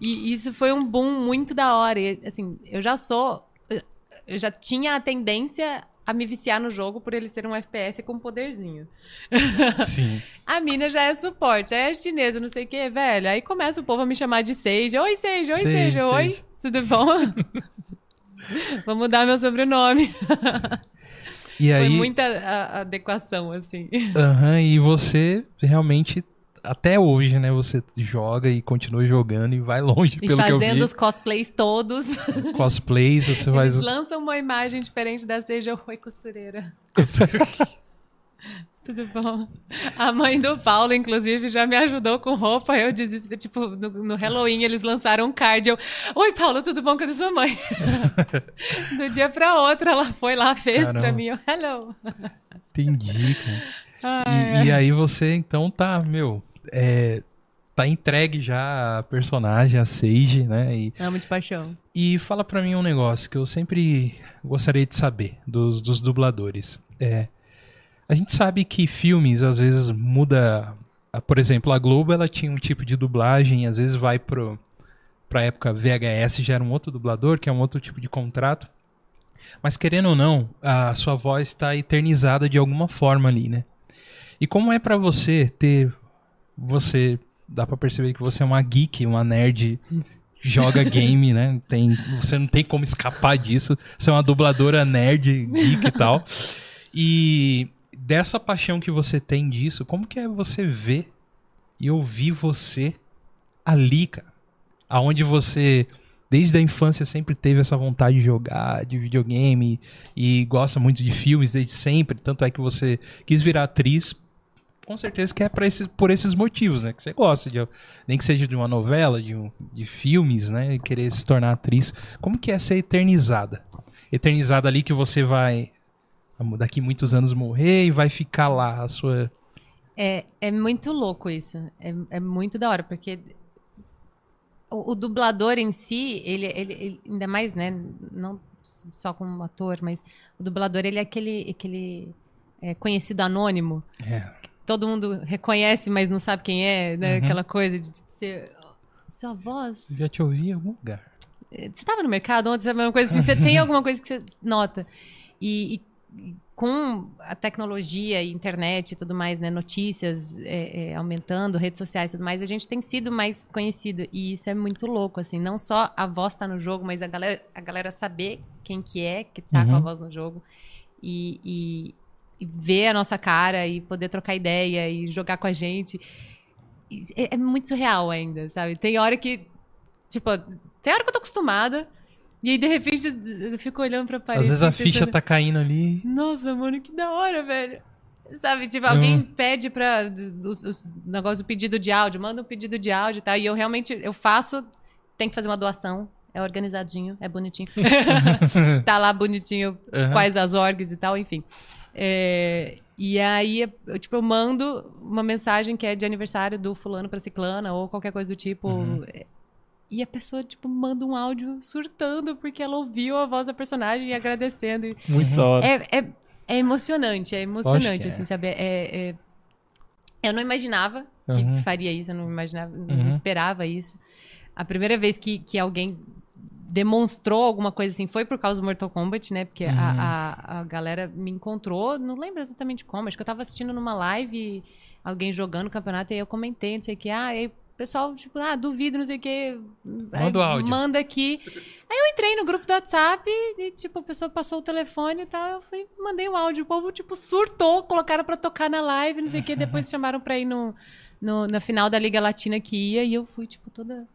E isso foi um boom muito da hora. E, assim, eu já sou. Eu já tinha a tendência a me viciar no jogo por ele ser um FPS com poderzinho.
Sim.
A mina já é suporte, aí é chinesa, não sei o que, velho. Aí começa o povo a me chamar de Sage. Oi, Sage, oi,
Sage,
Sage, oi.
Sage.
Tudo bom? Vou mudar meu sobrenome.
E
Foi
aí,
muita adequação, assim.
Aham, e você realmente, até hoje, né? Você joga e continua jogando e vai longe,
E
pelo que eu
fazendo
vi.
os cosplays todos.
Cosplays, você
Eles
faz...
lançam uma imagem diferente da Seja Oi Costureira. Tudo bom? A mãe do Paulo, inclusive, já me ajudou com roupa. Eu disse, tipo, no, no Halloween eles lançaram um card. Eu, Oi, Paulo, tudo bom? Cadê sua mãe? Do dia pra outra, ela foi lá, fez
Caramba.
pra mim. Eu, Hello.
Entendi, cara.
Ai,
E, e aí você, então, tá, meu, é, tá entregue já a personagem, a Sage, né? E,
Amo de paixão.
e fala pra mim um negócio que eu sempre gostaria de saber dos, dos dubladores. É, a gente sabe que filmes, às vezes, muda... Por exemplo, a Globo, ela tinha um tipo de dublagem, às vezes vai pro, pra época VHS, já era um outro dublador, que é um outro tipo de contrato. Mas querendo ou não, a sua voz está eternizada de alguma forma ali, né? E como é pra você ter você dá pra perceber que você é uma geek, uma nerd, joga game, né? Tem, você não tem como escapar disso. Você é uma dubladora nerd, geek e tal. E dessa paixão que você tem disso, como que é você ver e ouvir você ali, cara? Aonde você desde a infância sempre teve essa vontade de jogar de videogame e gosta muito de filmes desde sempre, tanto é que você quis virar atriz com certeza que é pra esse, por esses motivos, né? Que você gosta de. Nem que seja de uma novela, de, um, de filmes, né? E querer se tornar atriz. Como que é ser eternizada? Eternizada ali que você vai. Daqui muitos anos morrer e vai ficar lá a sua.
É, é muito louco isso. É, é muito da hora, porque o, o dublador em si, ele, ele, ele- ainda mais, né? Não só como ator, mas o dublador, ele é aquele, aquele é, conhecido anônimo.
É.
Todo mundo reconhece, mas não sabe quem é, né?
Uhum.
Aquela coisa de tipo, ser. Sua voz.
Eu já te ouvi em algum lugar.
Você estava no mercado ontem, sabe? Uma coisa assim, você tem alguma coisa que você nota. E, e- com a tecnologia, e internet e tudo mais, né? Notícias é, é, aumentando, redes sociais e tudo mais, a gente tem sido mais conhecido. E isso é muito louco, assim. Não só a voz tá no jogo, mas a galera, a galera saber quem que é que tá com a
Uhum.
voz no jogo. E, e- e ver a nossa cara e poder trocar ideia e jogar com a gente. É, é muito surreal ainda, sabe? Tem hora que, tipo, tem hora que eu tô acostumada. E aí, de repente, eu fico olhando pra parede.
Às vezes a
e
ficha
pensando,
tá caindo ali.
Nossa, mano, que da hora, velho. Sabe, tipo, alguém pede pra. O, o negócio do pedido de áudio, manda um pedido de áudio e tal. E eu realmente, eu faço, tem que fazer uma doação. É organizadinho, é bonitinho. tá lá bonitinho,
Uhum.
quais as orgs e tal, enfim. É, e aí, eu, tipo, eu mando uma mensagem que é de aniversário do fulano pra ciclana, ou qualquer coisa do tipo.
Uhum.
E a pessoa, tipo, manda um áudio surtando porque ela ouviu a voz da personagem e agradecendo.
Muito da hora.
é, é, é emocionante, é emocionante,
que é.
assim, sabe? É, é- Eu não imaginava que
Uhum.
faria isso, eu não imaginava, não
Uhum.
esperava isso. A primeira vez que, que alguém demonstrou alguma coisa assim foi por causa do Mortal Kombat, né? Porque
Uhum.
a, a, a galera me encontrou, não lembro exatamente como, acho que eu tava assistindo numa live alguém jogando o campeonato e aí eu comentei, não sei o que, ah, aí o pessoal, tipo, ah, duvido, não sei o que.
Manda o áudio.
Manda aqui. Aí eu entrei no grupo do WhatsApp e, tipo, a pessoa passou o telefone e tal. Eu fui, mandei um áudio. O povo, tipo, surtou, colocaram pra tocar na live, não sei o que. Depois chamaram pra ir no, no- na final da Liga Latina que ia. E eu fui, tipo, toda.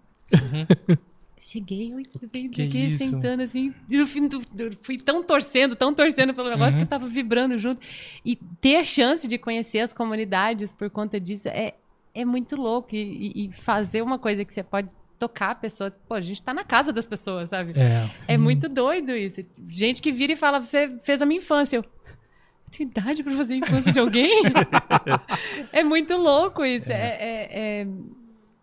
Cheguei, eu
Que
fiquei
isso?
sentando assim. E no fim, do- eu fui tão torcendo, tão torcendo pelo negócio que eu tava vibrando junto. E ter a chance de conhecer as comunidades por conta disso é, é muito louco. E, e- fazer uma coisa que você pode tocar a pessoa. Pô, a gente tá na casa das pessoas, sabe?
É.
É muito doido isso. Gente que vira e fala, você fez a minha infância. Eu, "Eu tenho idade pra fazer a infância de alguém? é muito louco isso. É, é, é-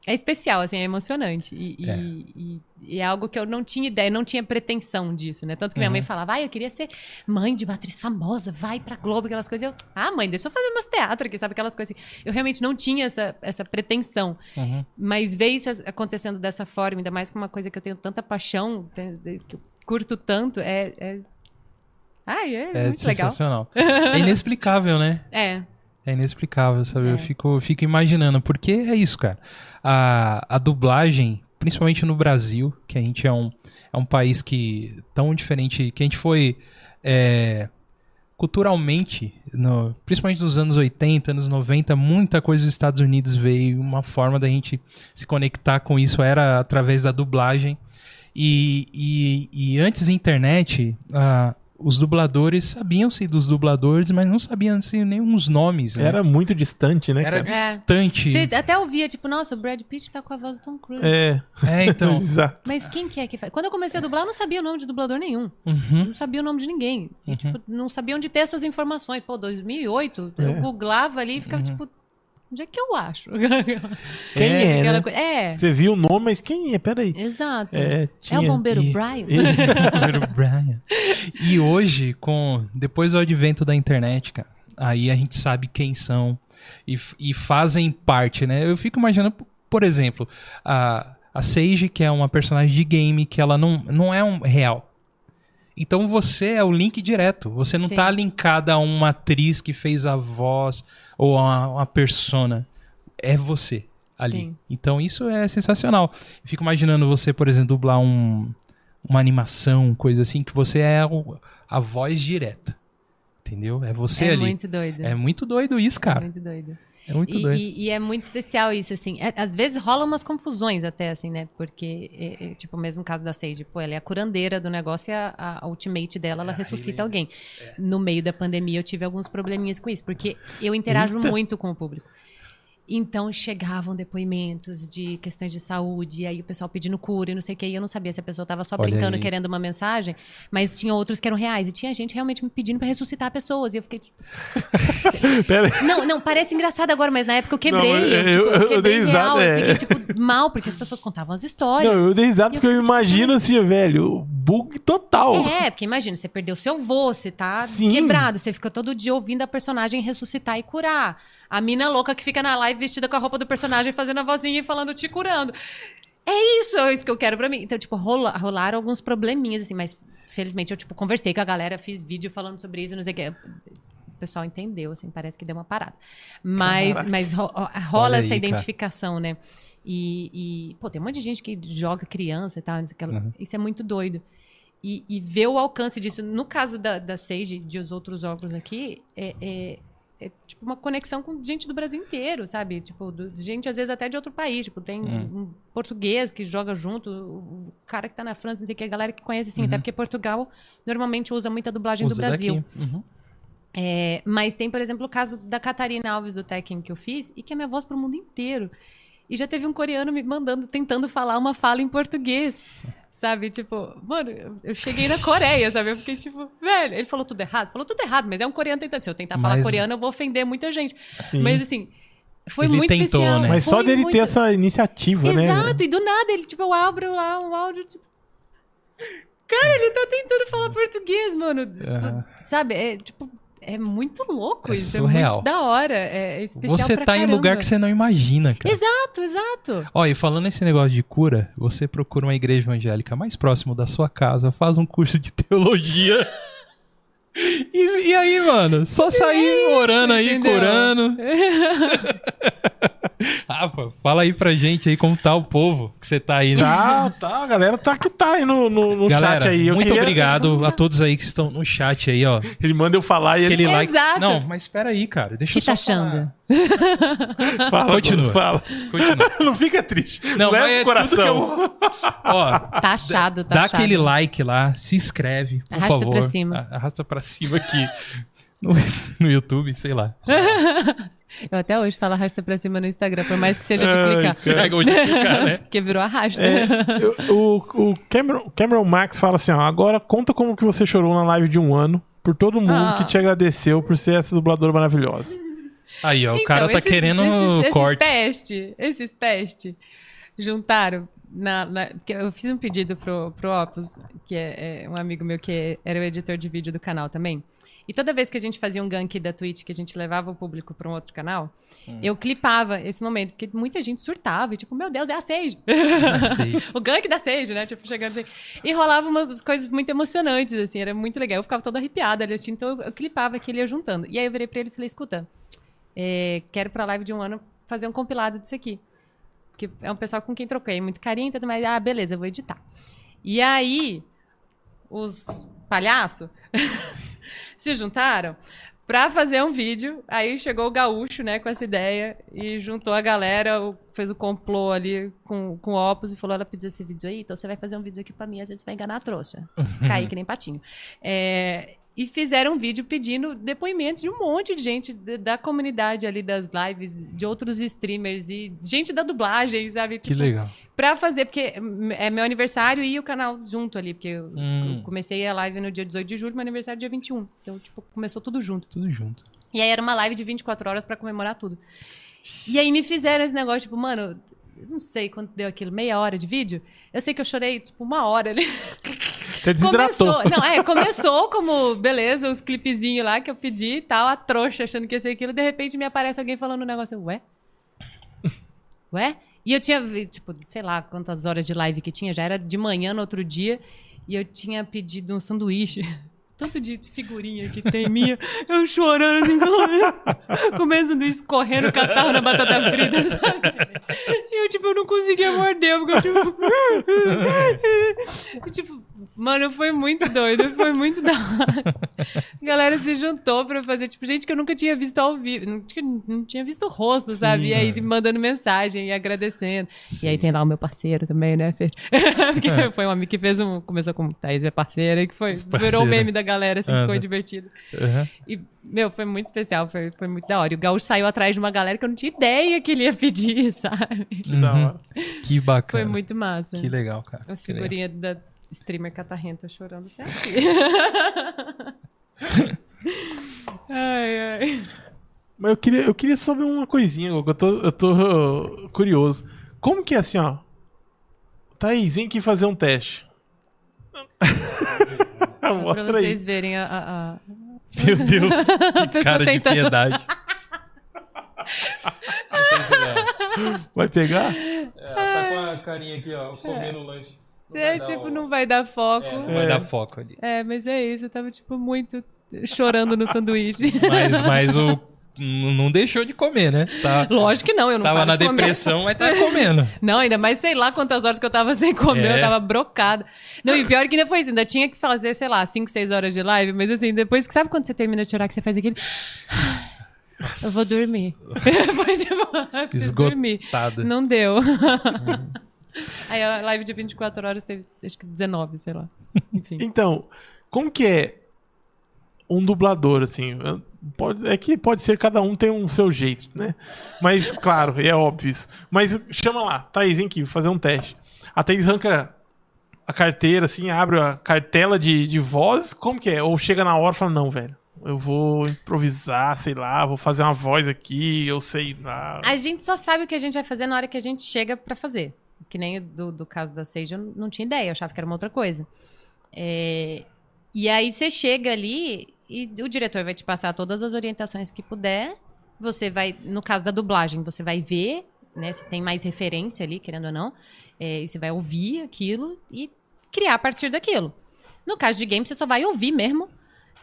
é especial, assim, é emocionante. E e-
É.
e- e é algo que eu não tinha ideia, não tinha pretensão disso, né? Tanto que minha mãe falava, vai, eu queria ser mãe de uma atriz famosa, vai pra Globo, aquelas coisas. Eu, ah, mãe, deixa eu fazer meus teatros aqui, sabe? Aquelas coisas assim. Eu realmente não tinha essa, essa pretensão.
Uhum.
Mas ver isso acontecendo dessa forma, ainda mais com uma coisa que eu tenho tanta paixão, que eu curto tanto, é. é... Ai, é,
É
muito legal.
sensacional. É inexplicável, né?
É.
É inexplicável, sabe?
É.
Eu fico, fico imaginando, porque é isso, cara. A, a dublagem, principalmente no Brasil, que a gente é um, é um país que tão diferente, que a gente foi é, culturalmente, no- principalmente nos anos 80, anos 90, muita coisa dos Estados Unidos veio, uma forma da gente se conectar com isso era através da dublagem. E, e, e antes da internet, os dubladores sabiam-se dos dubladores, mas não sabiam-se nem os nomes. Né?
Era muito distante, né,
Era
cara?
É.
distante.
Você até ouvia, tipo, nossa, o Brad Pitt tá com a voz do Tom Cruise.
É,
É, então.
exato.
Mas quem que é que faz? Quando eu comecei a dublar, eu não sabia o nome de dublador nenhum.
Uhum.
Não sabia o nome de ninguém. E, tipo, não sabia onde ter essas informações. Pô, 2008,
É.
eu googlava ali e ficava, tipo, onde é que eu acho?
Quem é,
Aquela
né?
coisa- É,
Você viu o nome, mas quem é? Peraí.
exato.
É,
É
tinha...
o bombeiro
E-
Brian?
Primeiro Brian. E hoje, com depois do advento da internet, cara, aí a gente sabe quem são e, e fazem parte, né? Eu fico imaginando, por exemplo, a, a Sage, que é uma personagem de game, que ela não, não é um real. Então você é o link direto. Você não
Sim.
tá linkada a uma atriz que fez a voz ou a uma persona. É você ali.
Sim.
Então isso é sensacional. Eu fico imaginando você, por exemplo, dublar um, uma animação, coisa assim, que você é o- a voz direta. Entendeu? É você
é
ali.
muito doido.
É muito doido isso,
É
cara.
muito doido.
É muito
E,
doido.
e- e é muito especial isso, assim. É- às vezes rola umas confusões até, assim, né? Porque, é, é, tipo, o mesmo caso da Sage, pô, ela é a curandeira do negócio e a, a ultimate dela,
É,
ela ressuscita alguém. No meio da pandemia eu tive alguns probleminhas com isso, porque eu interajo muito com o público. Então chegavam depoimentos de questões de saúde, e aí o pessoal pedindo cura e não sei o que, e eu não sabia se a pessoa tava só
Olha
brincando,
aí.
querendo uma mensagem, mas tinha outros que eram reais, e tinha gente realmente me pedindo pra ressuscitar pessoas, e eu fiquei tipo, não, não, parece engraçado agora, mas na época eu quebrei.
Não,
eu,
eu-
tipo, eu,
eu- eu
quebrei
risada,
real.
é.
Eu fiquei, tipo, mal, porque as pessoas contavam as histórias.
Não, eu dei risada
eu
porque eu
fico, tipo,
imagino assim, velho, bug total.
É, porque imagina, você perdeu seu vô, você tá
Sim.
quebrado, você fica todo dia ouvindo a personagem ressuscitar e curar. A mina louca que fica na live vestida com a roupa do personagem, fazendo a vozinha e falando, te curando. É isso, é isso que eu quero pra mim. Então, tipo, rola, rolaram alguns probleminhas, assim, mas felizmente eu, tipo, conversei com a galera, fiz vídeo falando sobre isso, não sei o que. O pessoal entendeu, assim, parece que deu uma parada. Mas, mas ro- ro- rola
Olha
essa
aí, cara.
identificação, né? E, e, pô, tem um monte de gente que joga criança e tal.
Uhum.
Isso é muito doido. E, e ver o alcance disso, no caso da, da Sage, de os outros órgãos aqui, é, é, é, tipo uma conexão com gente do Brasil inteiro, sabe? Tipo, do- gente às vezes até de outro país. Tipo, tem
Hum.
um português que joga junto, o, cara que tá na França, não sei o que, a galera que conhece, assim,
Uhum.
até porque Portugal normalmente usa muita dublagem do
Usa
Brasil.
daqui. Uhum.
É, mas tem, por exemplo, o caso da Catarina Alves do Tekken que eu fiz e que é minha voz pro mundo inteiro. E já teve um coreano me mandando, tentando falar uma fala em português. Sabe? Tipo, mano, eu- cheguei na Coreia, sabe? Eu fiquei tipo, velho, ele falou tudo errado? Falou tudo errado, mas é um coreano tentando. Se eu tentar falar
Mas-
coreano, eu vou ofender muita gente.
Sim.
Mas assim, foi
Ele
muito
tentou,
especial.
né?
Mas só
Foi
dele
muito-
ter essa iniciativa, né?
Exato, e do nada ele, tipo, eu abro lá um áudio, tipo. Cara, ele tá tentando falar português, mano. Sabe? É tipo. É muito louco
É
isso.
surreal.
É muito da hora. É especial
Você tá em
caramba.
lugar que você não imagina, cara.
Exato, exato.
Ó, e falando nesse negócio de cura, você procura uma igreja evangélica mais próximo da sua casa, faz um curso de teologia. E, e aí, mano? Só sair orando aí,
entendeu?
curando. Rafa, fala aí pra gente aí como tá o povo que você tá aí. né?
Tá, tá, a galera tá que tá aí no, no, no
Galera,
chat aí. Eu
muito
queria-
obrigado a todos aí que estão no chat aí, ó.
Ele manda eu falar e ele
like.
Exato.
Não, mas espera aí, cara. Deixa
Te
eu só
taxando.
fala.
Continua.
Fala.
Continua.
Não fica triste.
Não,
Leva
é
o coração.
tudo que eu- Ó,
Taxado,
Dá
taxado.
aquele like lá, se inscreve, por
Arrasta
favor.
pra cima.
Arrasta pra cima aqui no, no YouTube, sei lá.
Eu até hoje falo arrasta pra cima no Instagram, por mais que seja de clicar.
Pega onde ficar, né?
Porque virou arrasta.
É, o o Cameron, Cameron Max fala assim: ó, agora conta como que você chorou na live de um ano por todo mundo
Ah.
que te agradeceu por ser essa dubladora maravilhosa.
Aí, ó, o
Então,
cara tá
esses-
querendo
esses,
corte.
Esses peste, esses peste, juntaram. Na, na- eu fiz um pedido pro, pro Opus, que é, é um amigo meu que era o editor de vídeo do canal também. E toda vez que a gente fazia um gank da Twitch, que a gente levava o público para um outro canal,
Hum.
eu clipava esse momento, porque muita gente surtava, e tipo, meu Deus, é a Sage. o gank da Sage, né? Tipo, chegando assim. E rolava umas coisas muito emocionantes, assim, era muito legal. Eu ficava toda arrepiada ali assistindo, então eu, eu clipava aquilo e ia juntando. E aí eu virei pra ele e falei, escuta, é, quero pra live de um ano fazer um compilado disso aqui. Porque é um pessoal com quem troquei muito carinho e tudo mais. Ah, beleza, eu vou editar. E aí, os palhaços se juntaram pra fazer um vídeo. Aí chegou o gaúcho, né, com essa ideia e juntou a galera, fez o complô ali com, com o Opus e falou: ela pediu esse vídeo aí, então você vai fazer um vídeo aqui pra mim, a gente vai enganar a trouxa. Cair que nem patinho. É, e fizeram um vídeo pedindo depoimentos de um monte de gente da comunidade ali das lives, de outros streamers e gente da dublagem, sabe?
Que
Tipo,
legal.
Pra fazer, porque é meu aniversário e o canal junto ali, porque eu,
Hum.
eu comecei a live no dia 18 de julho, meu aniversário é dia 21. Então, tipo, começou tudo junto.
Tudo junto.
E aí era uma live de 24 horas pra comemorar tudo. E aí me fizeram esse negócio, tipo, mano, não sei quanto deu aquilo, meia hora de vídeo. Eu sei que eu chorei, tipo, uma hora ali.
Você desidratou.
Começou, não, é, começou como, beleza, os clipezinhos lá que eu pedi e tal, a trouxa achando que ia ser aquilo, de repente me aparece alguém falando um negócio, ué? Ué? E eu tinha, tipo, sei lá quantas horas de live que tinha, já era de manhã no outro dia, e eu tinha pedido um sanduíche. Tanto de figurinha que tem minha, eu chorando, assim, comendo escorrendo catarro na batata frita, sabe? E eu, tipo, eu não conseguia morder, porque eu, tipo... E, tipo, mano, foi muito doido, foi muito da hora. A galera se juntou pra fazer, tipo, gente que eu nunca tinha visto ao vivo, não tinha, não tinha visto o rosto, sabe? E aí mandando mensagem e agradecendo. E aí tem lá o meu parceiro também, né, Fê? Porque foi um amigo que fez um. Começou com Thaís é parceira, que foi. Virou
Parceira.
o meme da galera, assim,
Ah,
ficou
né?
divertido.
Uhum.
E, meu, foi muito especial, foi, foi muito da hora. E o Gaúcho saiu atrás de uma galera que eu não tinha ideia que ele ia pedir, sabe?
Que da hora.
Que bacana.
Foi muito massa.
Que legal, cara.
As figurinhas da streamer catarrenta chorando até aqui. ai, ai.
Mas eu queria, eu queria saber uma coisinha. Eu tô, eu tô uh, curioso. Como que é assim, ó? Thaís, vem aqui fazer um teste.
Pra
Mostra aí.
vocês verem a, a, a-
Meu Deus, que cara de
tentando.
piedade.
Vai pegar?
tá com a carinha aqui, ó, comendo o lanche.
É, tipo, não vai dar foco.
Não vai dar foco ali.
É, mas é isso. Eu tava, tipo, muito chorando no sanduíche.
Mas, mas o. Não deixou de comer, né? Tá,
Lógico que não, eu não
tava na
de comer.
depressão, mas tá comendo.
Não, ainda mais sei lá quantas horas que eu tava sem comer,
É.
eu tava brocada. Não, e pior que ainda foi isso, ainda tinha que fazer, sei lá, 5, 6 horas de live, mas assim, depois que sabe quando você termina de chorar que você faz aquele. Eu vou dormir. Foi tipo, dormir. Não deu. Aí a live de 24 horas teve, acho que 19, sei lá. Enfim.
Então, como que é um dublador, assim? Pode, é que pode ser, cada um tem um seu jeito, né? Mas, claro, é óbvio isso. Mas chama lá, Thaís, vem aqui, vou fazer um teste. A Thaís arranca a carteira, assim, abre a cartela de, de vozes, como que é? Ou chega na hora e fala, não, velho, eu vou improvisar, sei lá, vou fazer uma voz aqui, eu sei lá.
A gente só sabe o que a gente vai fazer na hora que a gente chega pra fazer. Que nem do, do caso da Sage, eu não tinha ideia, eu achava que era uma outra coisa. É, E aí você chega ali e o diretor vai te passar todas as orientações que puder. Você vai, no caso da dublagem, você vai ver, né? Se tem mais referência ali, querendo ou não. É, e você vai ouvir aquilo e criar a partir daquilo. No caso de game, você só vai ouvir mesmo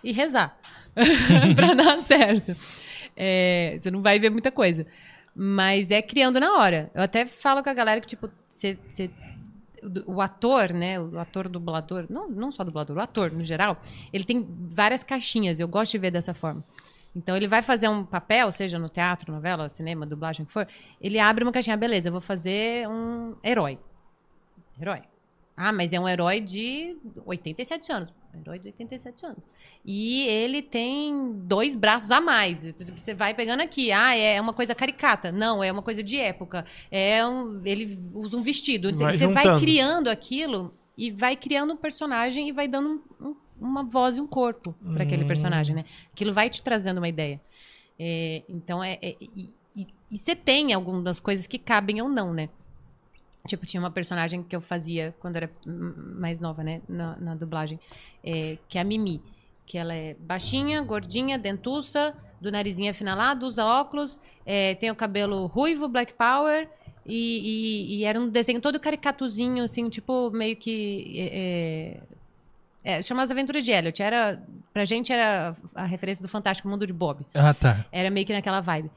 e rezar. pra dar certo. É, você não vai ver muita coisa. Mas é criando na hora. Eu até falo com a galera que, tipo, o ator, né? O ator dublador, não, não só dublador, o ator, no geral, ele tem várias caixinhas. Eu gosto de ver dessa forma. Então ele vai fazer um papel, seja no teatro, novela, cinema, dublagem, o que for, ele abre uma caixinha, beleza, eu vou fazer um herói. Herói. Ah, mas é um herói de 87 anos. Herói de 87 anos. E ele tem dois braços a mais. Tipo, Você vai pegando aqui. Ah, é uma coisa caricata. Não, é uma coisa de época. É um, ele usa um vestido. Você
Vai
você vai
juntando.
criando aquilo e vai criando um personagem e vai dando um- um- uma voz e um corpo para aquele
Hum.
personagem, né? Aquilo vai te trazendo uma ideia. É, então, é, é- e- e e você tem algumas coisas que cabem ou não, né? Tipo, tinha uma personagem que eu fazia quando era mais nova, né? Na, na dublagem. é, que é a Mimi. Que ela é baixinha, gordinha, dentuça, do narizinho afinalado, usa óculos, é, tem o cabelo ruivo, black power. E, e- e era um desenho todo caricatuzinho, assim, tipo, meio que. É, é, chama As Aventuras de Elliot. Era, pra gente era a referência do Fantástico Mundo de Bob.
Ah, tá.
Era meio que naquela vibe.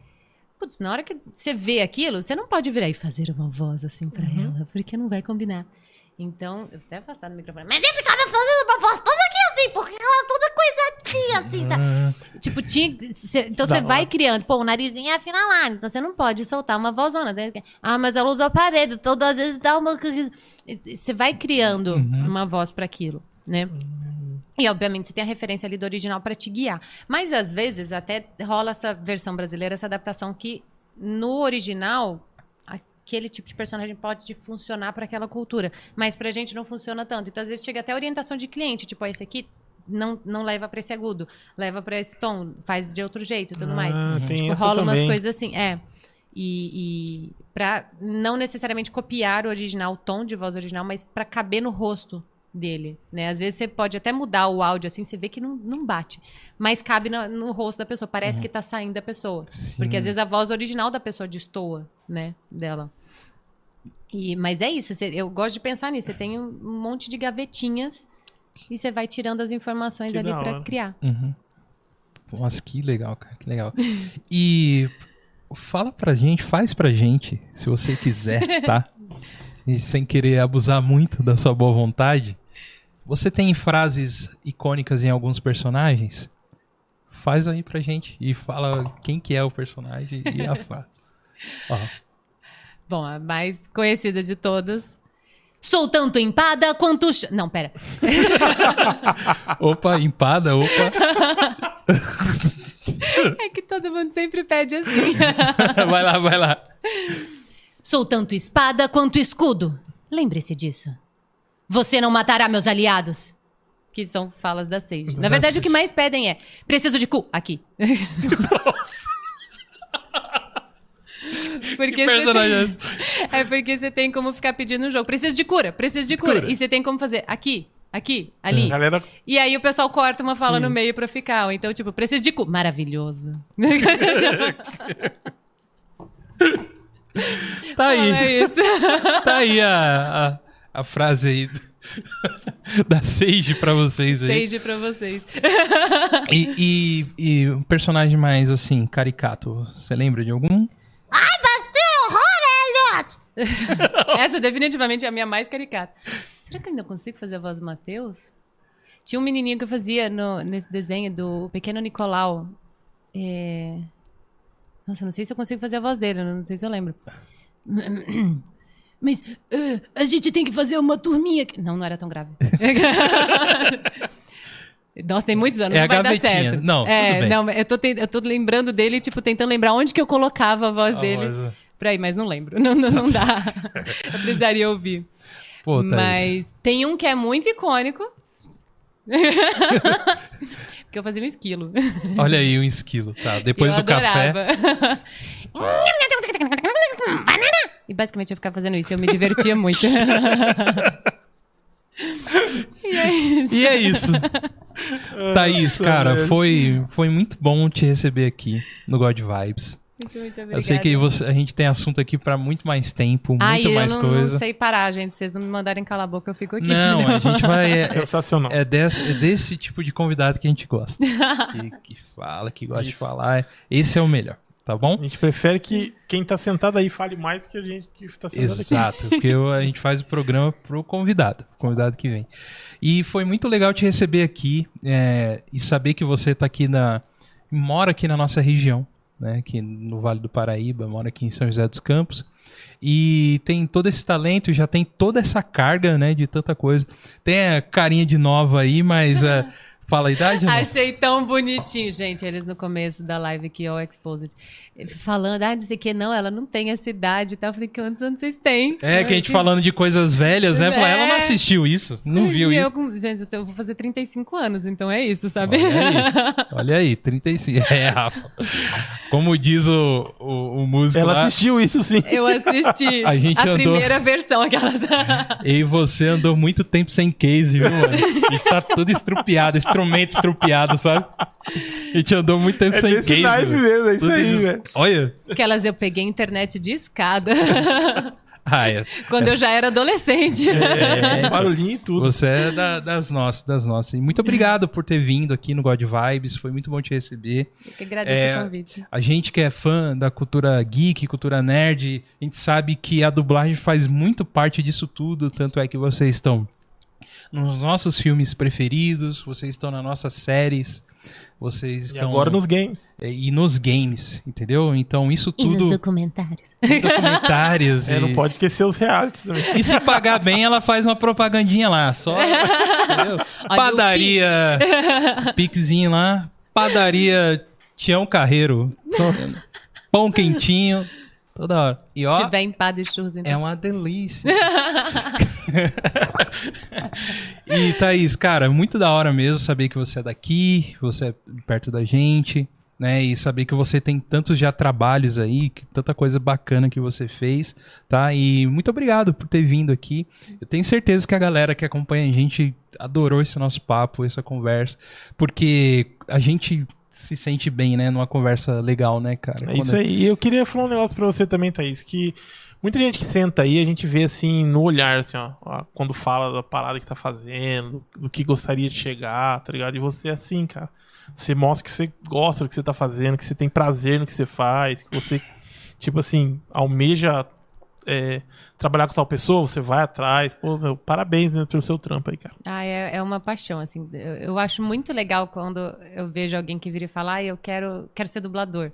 Putz, na hora que você vê aquilo, você não pode virar e fazer uma voz assim pra ela, porque não vai combinar. Então, eu vou até afastar do microfone. Mas eu ficava fazendo uma voz toda aqui assim, porque ela é toda coisa. assim, tá? Tipo, tinha. cê- então você vai criando. Pô, o narizinho é afinalado, então você não pode soltar uma vozona. Ah, mas ela usa aparelho, todas as vezes dá uma. Você vai criando uma voz pra aquilo, né? E, obviamente, você tem a referência ali do original pra te guiar. Mas, às vezes, até rola essa versão brasileira, essa adaptação que, no original, aquele tipo de personagem pode funcionar pra aquela cultura. Mas pra gente não funciona tanto. Então, às vezes, chega até orientação de cliente. Tipo, ó, esse aqui não, não leva pra esse agudo. Leva pra esse tom. Faz de outro jeito e tudo mais.
Ah, tem
Tipo,
essa
rola umas
também.
coisas assim. É. E, e para não necessariamente copiar o original, o tom de voz original, mas pra caber no rosto dele, né? Às vezes você pode até mudar o áudio assim, você vê que não, não bate, mas cabe no, no rosto da pessoa, parece que tá saindo da pessoa. Porque às vezes a voz original da pessoa destoa, né, dela. E, mas é isso, você- eu gosto de pensar nisso, você tem um, monte de gavetinhas e você vai tirando as informações
Que
ali
hora.
criar.
Uhum. Nossa, que legal, cara, que legal. E fala pra gente, faz pra gente, se você quiser, tá? E sem querer abusar muito da sua boa vontade. Você tem frases icônicas em alguns personagens? Faz aí pra gente e fala quem que é o personagem e a frase.
Bom, a mais conhecida de todas. Sou tanto empada quanto. ch- Não, pera.
Opa, empada, opa.
É que todo mundo sempre pede assim.
vai lá, vai lá.
Sou tanto espada quanto escudo. Lembre-se disso. Você não matará meus aliados. Que são falas da Sage. Na verdade, o que mais pedem é: preciso de cu. Aqui. porque
Que
você
é
tem- é porque você tem como ficar pedindo no jogo. Preciso de cura, preciso de cura.
Cura.
E você tem como fazer aqui, aqui, ali.
Galera,
E aí o pessoal corta uma fala
Sim.
no meio pra ficar. Ou então, tipo, preciso de cu. Maravilhoso.
Tá aí.
é isso.
Tá aí a, a, a frase aí do- da Sage pra vocês aí.
Sage pra vocês.
E, e, e um personagem mais assim, caricato, você lembra de algum?
Essa definitivamente é a minha mais caricata. Será que eu ainda consigo fazer a voz do Matheus? Tinha um menininho que eu fazia no- nesse desenho do Pequeno Nicolau. É... Nossa, eu não sei se eu consigo fazer a voz dele, não sei se eu lembro. Mas eh, a gente tem que fazer uma turminha. Não, não era tão grave. Nossa, tem muitos anos,
É
não vai dar
gavetinha.
certo.
Não,
é,
tudo bem.
Não, eu tô, ten- eu tô lembrando dele, tipo, tentando lembrar onde que eu colocava a voz
A
dele.
voz-
Pra ir, mas não lembro. Não, não, não dá. eu precisaria ouvir.
Pô,
mas tem um que é muito icônico. Porque eu fazia um esquilo.
Olha aí o esquilo, tá? Depois
eu
do café.
adorava. E basicamente eu ficava fazendo isso. Eu me divertia muito. e é isso.
E é isso. Thaís, cara, foi, foi muito bom te receber aqui no God Vibes.
Muito, muito obrigada.
Eu sei que você- a gente tem assunto aqui pra muito mais tempo, muito
Ai,
mais
eu não,
coisa.
não sei parar, gente. Se vocês não me mandarem calar a boca, eu fico aqui.
Não, a gente vai. É,
sensacional.
é desse, é desse tipo de convidado que a gente gosta. Que, que fala, que gosta de falar. Esse é o melhor, tá bom?
A gente prefere que quem tá sentado aí fale mais que a gente que tá sentado aqui.
Exato, porque eu- a gente faz o programa pro convidado, o convidado que vem. E foi muito legal te receber aqui é, e saber que você tá aqui na. mora aqui na nossa região, né? Aqui no Vale do Paraíba, mora aqui em São José dos Campos. E tem todo esse talento, já tem toda essa carga, né? De tanta coisa. Tem a carinha de nova aí, mas. é, fala a idade, não?
Achei tão bonitinho, gente, eles no começo da live aqui, ó, Exposed, falando, ah, não sei o que, não, ela não tem essa idade e tal. Eu falei, quantos anos vocês têm?
É, que a gente falando de coisas velhas, né?
É.
ela não assistiu isso, não viu
e
isso.
Eu, gente, eu vou fazer 35 anos, então é isso, sabe?
Olha aí, olha aí, 35. É, Rafa. Como diz o, o, o músico
Ela
lá,
assistiu isso sim.
Eu assisti
A gente andou-
primeira versão, aquelas.
e você andou muito tempo sem case, viu, mano? A gente tá tudo estrupiado, instrumento estrupiado, sabe? A gente andou muito tempo
É
sem
desse
case.
naipe mesmo, é isso
Tudo
aí, velho.
Olha.
aquelas eu peguei internet de escada,
Ah, é.
quando eu já era adolescente.
É, barulhinho e tudo.
Você é da- das nossas, das nossas. E muito obrigado por ter vindo aqui no God Vibes. Foi muito bom te receber.
Eu que agradeço
É,
o convite.
A gente que é fã da cultura geek, cultura nerd, a gente sabe que a dublagem faz muito parte disso tudo, tanto é que vocês estão nos nossos filmes preferidos, vocês estão nas nossas séries, vocês
E
estão
agora nos games.
é, e nos games, entendeu? Então isso
E nos
tudo
documentários.
documentários
É,
e,
não pode esquecer os realities também.
e se pagar bem, ela faz uma propagandinha lá, só padaria Pixinho lá, padaria Tião Carreiro, pão quentinho, toda hora. E
Se
ó,
tiver empada e churros, então.
é uma delícia. e Thaís, cara, muito da hora mesmo saber que você é daqui, você é perto da gente, né? E saber que você tem tantos já trabalhos aí, que- tanta coisa bacana que você fez, tá? E muito obrigado por ter vindo aqui. Eu tenho certeza que a galera que acompanha a gente adorou esse nosso papo, essa conversa, porque a gente se sente bem, né? Numa conversa legal, né, cara?
É isso aí. E eu queria falar um negócio pra você também, Thaís, que muita gente que senta aí, a gente vê assim no olhar, assim, ó, ó, quando fala da parada que tá fazendo, do que gostaria de chegar, tá ligado? E você é assim, cara. Você mostra que você gosta do que você tá fazendo, que você tem prazer no que você faz, que você, tipo assim, almeja é, trabalhar com tal pessoa, você vai atrás. Pô, meu, parabéns mesmo pelo seu trampo aí, cara.
Ah, é, é uma paixão, assim. Eu, eu acho muito legal quando eu vejo alguém que vira e fala, ah, eu quero, quero ser dublador.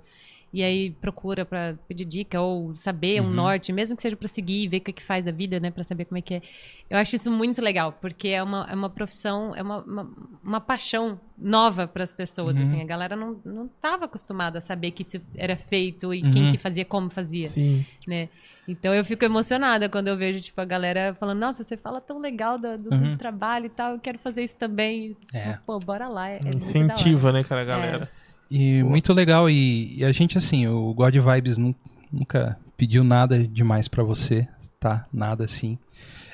E aí procura pra pedir dica ou saber um norte, mesmo que seja pra seguir, ver o que, que faz da vida, né? Pra saber como é que é. Eu acho isso muito legal, porque é uma, é uma profissão, é uma, uma, uma paixão nova pras pessoas, assim. A galera não, não tava acostumada a saber que isso era feito e quem que fazia, como fazia
Sim.
né? Então eu fico emocionada quando eu vejo, tipo, a galera falando, nossa, você fala tão legal do, do- do trabalho e tal, eu quero fazer isso também.
É.
Pô, bora lá. É, é.
Incentiva, né, cara, a galera.
E muito legal. E, e a gente, assim, o God Vibes nu- nunca pediu nada demais pra você, tá? Nada assim.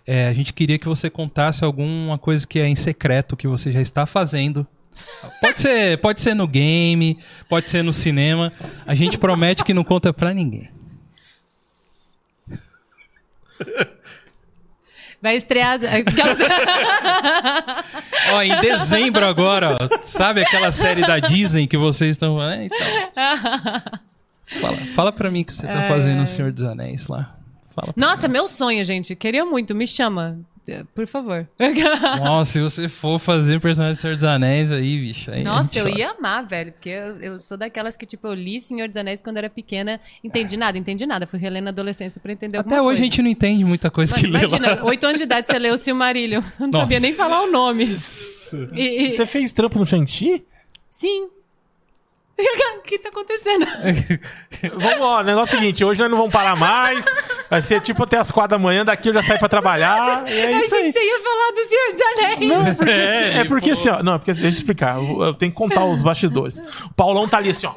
É, a gente queria que você contasse alguma coisa que é em secreto que você já está fazendo. Pode ser, pode ser no game, pode ser no cinema. A gente promete que não conta pra ninguém.
Vai estrear.
Ó, em dezembro agora, ó, sabe aquela série da Disney que vocês estão. É, então. Fala, fala pra mim que você tá fazendo o Senhor dos Anéis lá. Fala
Nossa, meu sonho, gente. Queria muito. Me chama. Por favor.
Nossa, se você for fazer personagem do Senhor dos Anéis aí, bicho. Aí
Nossa, eu ia amar, velho. Porque eu, eu sou daquelas que, tipo, eu li Senhor dos Anéis quando era pequena. Entendi nada, entendi nada. Fui reler na adolescência pra entender
Até hoje
coisa.
a gente não entende muita coisa que lê lá.
Imagina, oito anos de idade você leu o Silmarillion. Eu não
Nossa.
sabia nem falar o nome. E- e-
Você fez trampo no Shang-Chi?
Sim. O que tá acontecendo?
Vamos lá, o negócio é o seguinte, hoje nós não vamos parar mais. Vai ser tipo até as quatro da manhã, daqui eu já saio pra trabalhar. E é
Eu
isso
achei que
aí.
você ia falar do Senhor dos Anéis.
Não, porque,
É,
é, porque assim, ó. Não, é porque, deixa eu explicar. Eu, eu tenho que contar os bastidores. O Paulão tá ali assim, ó.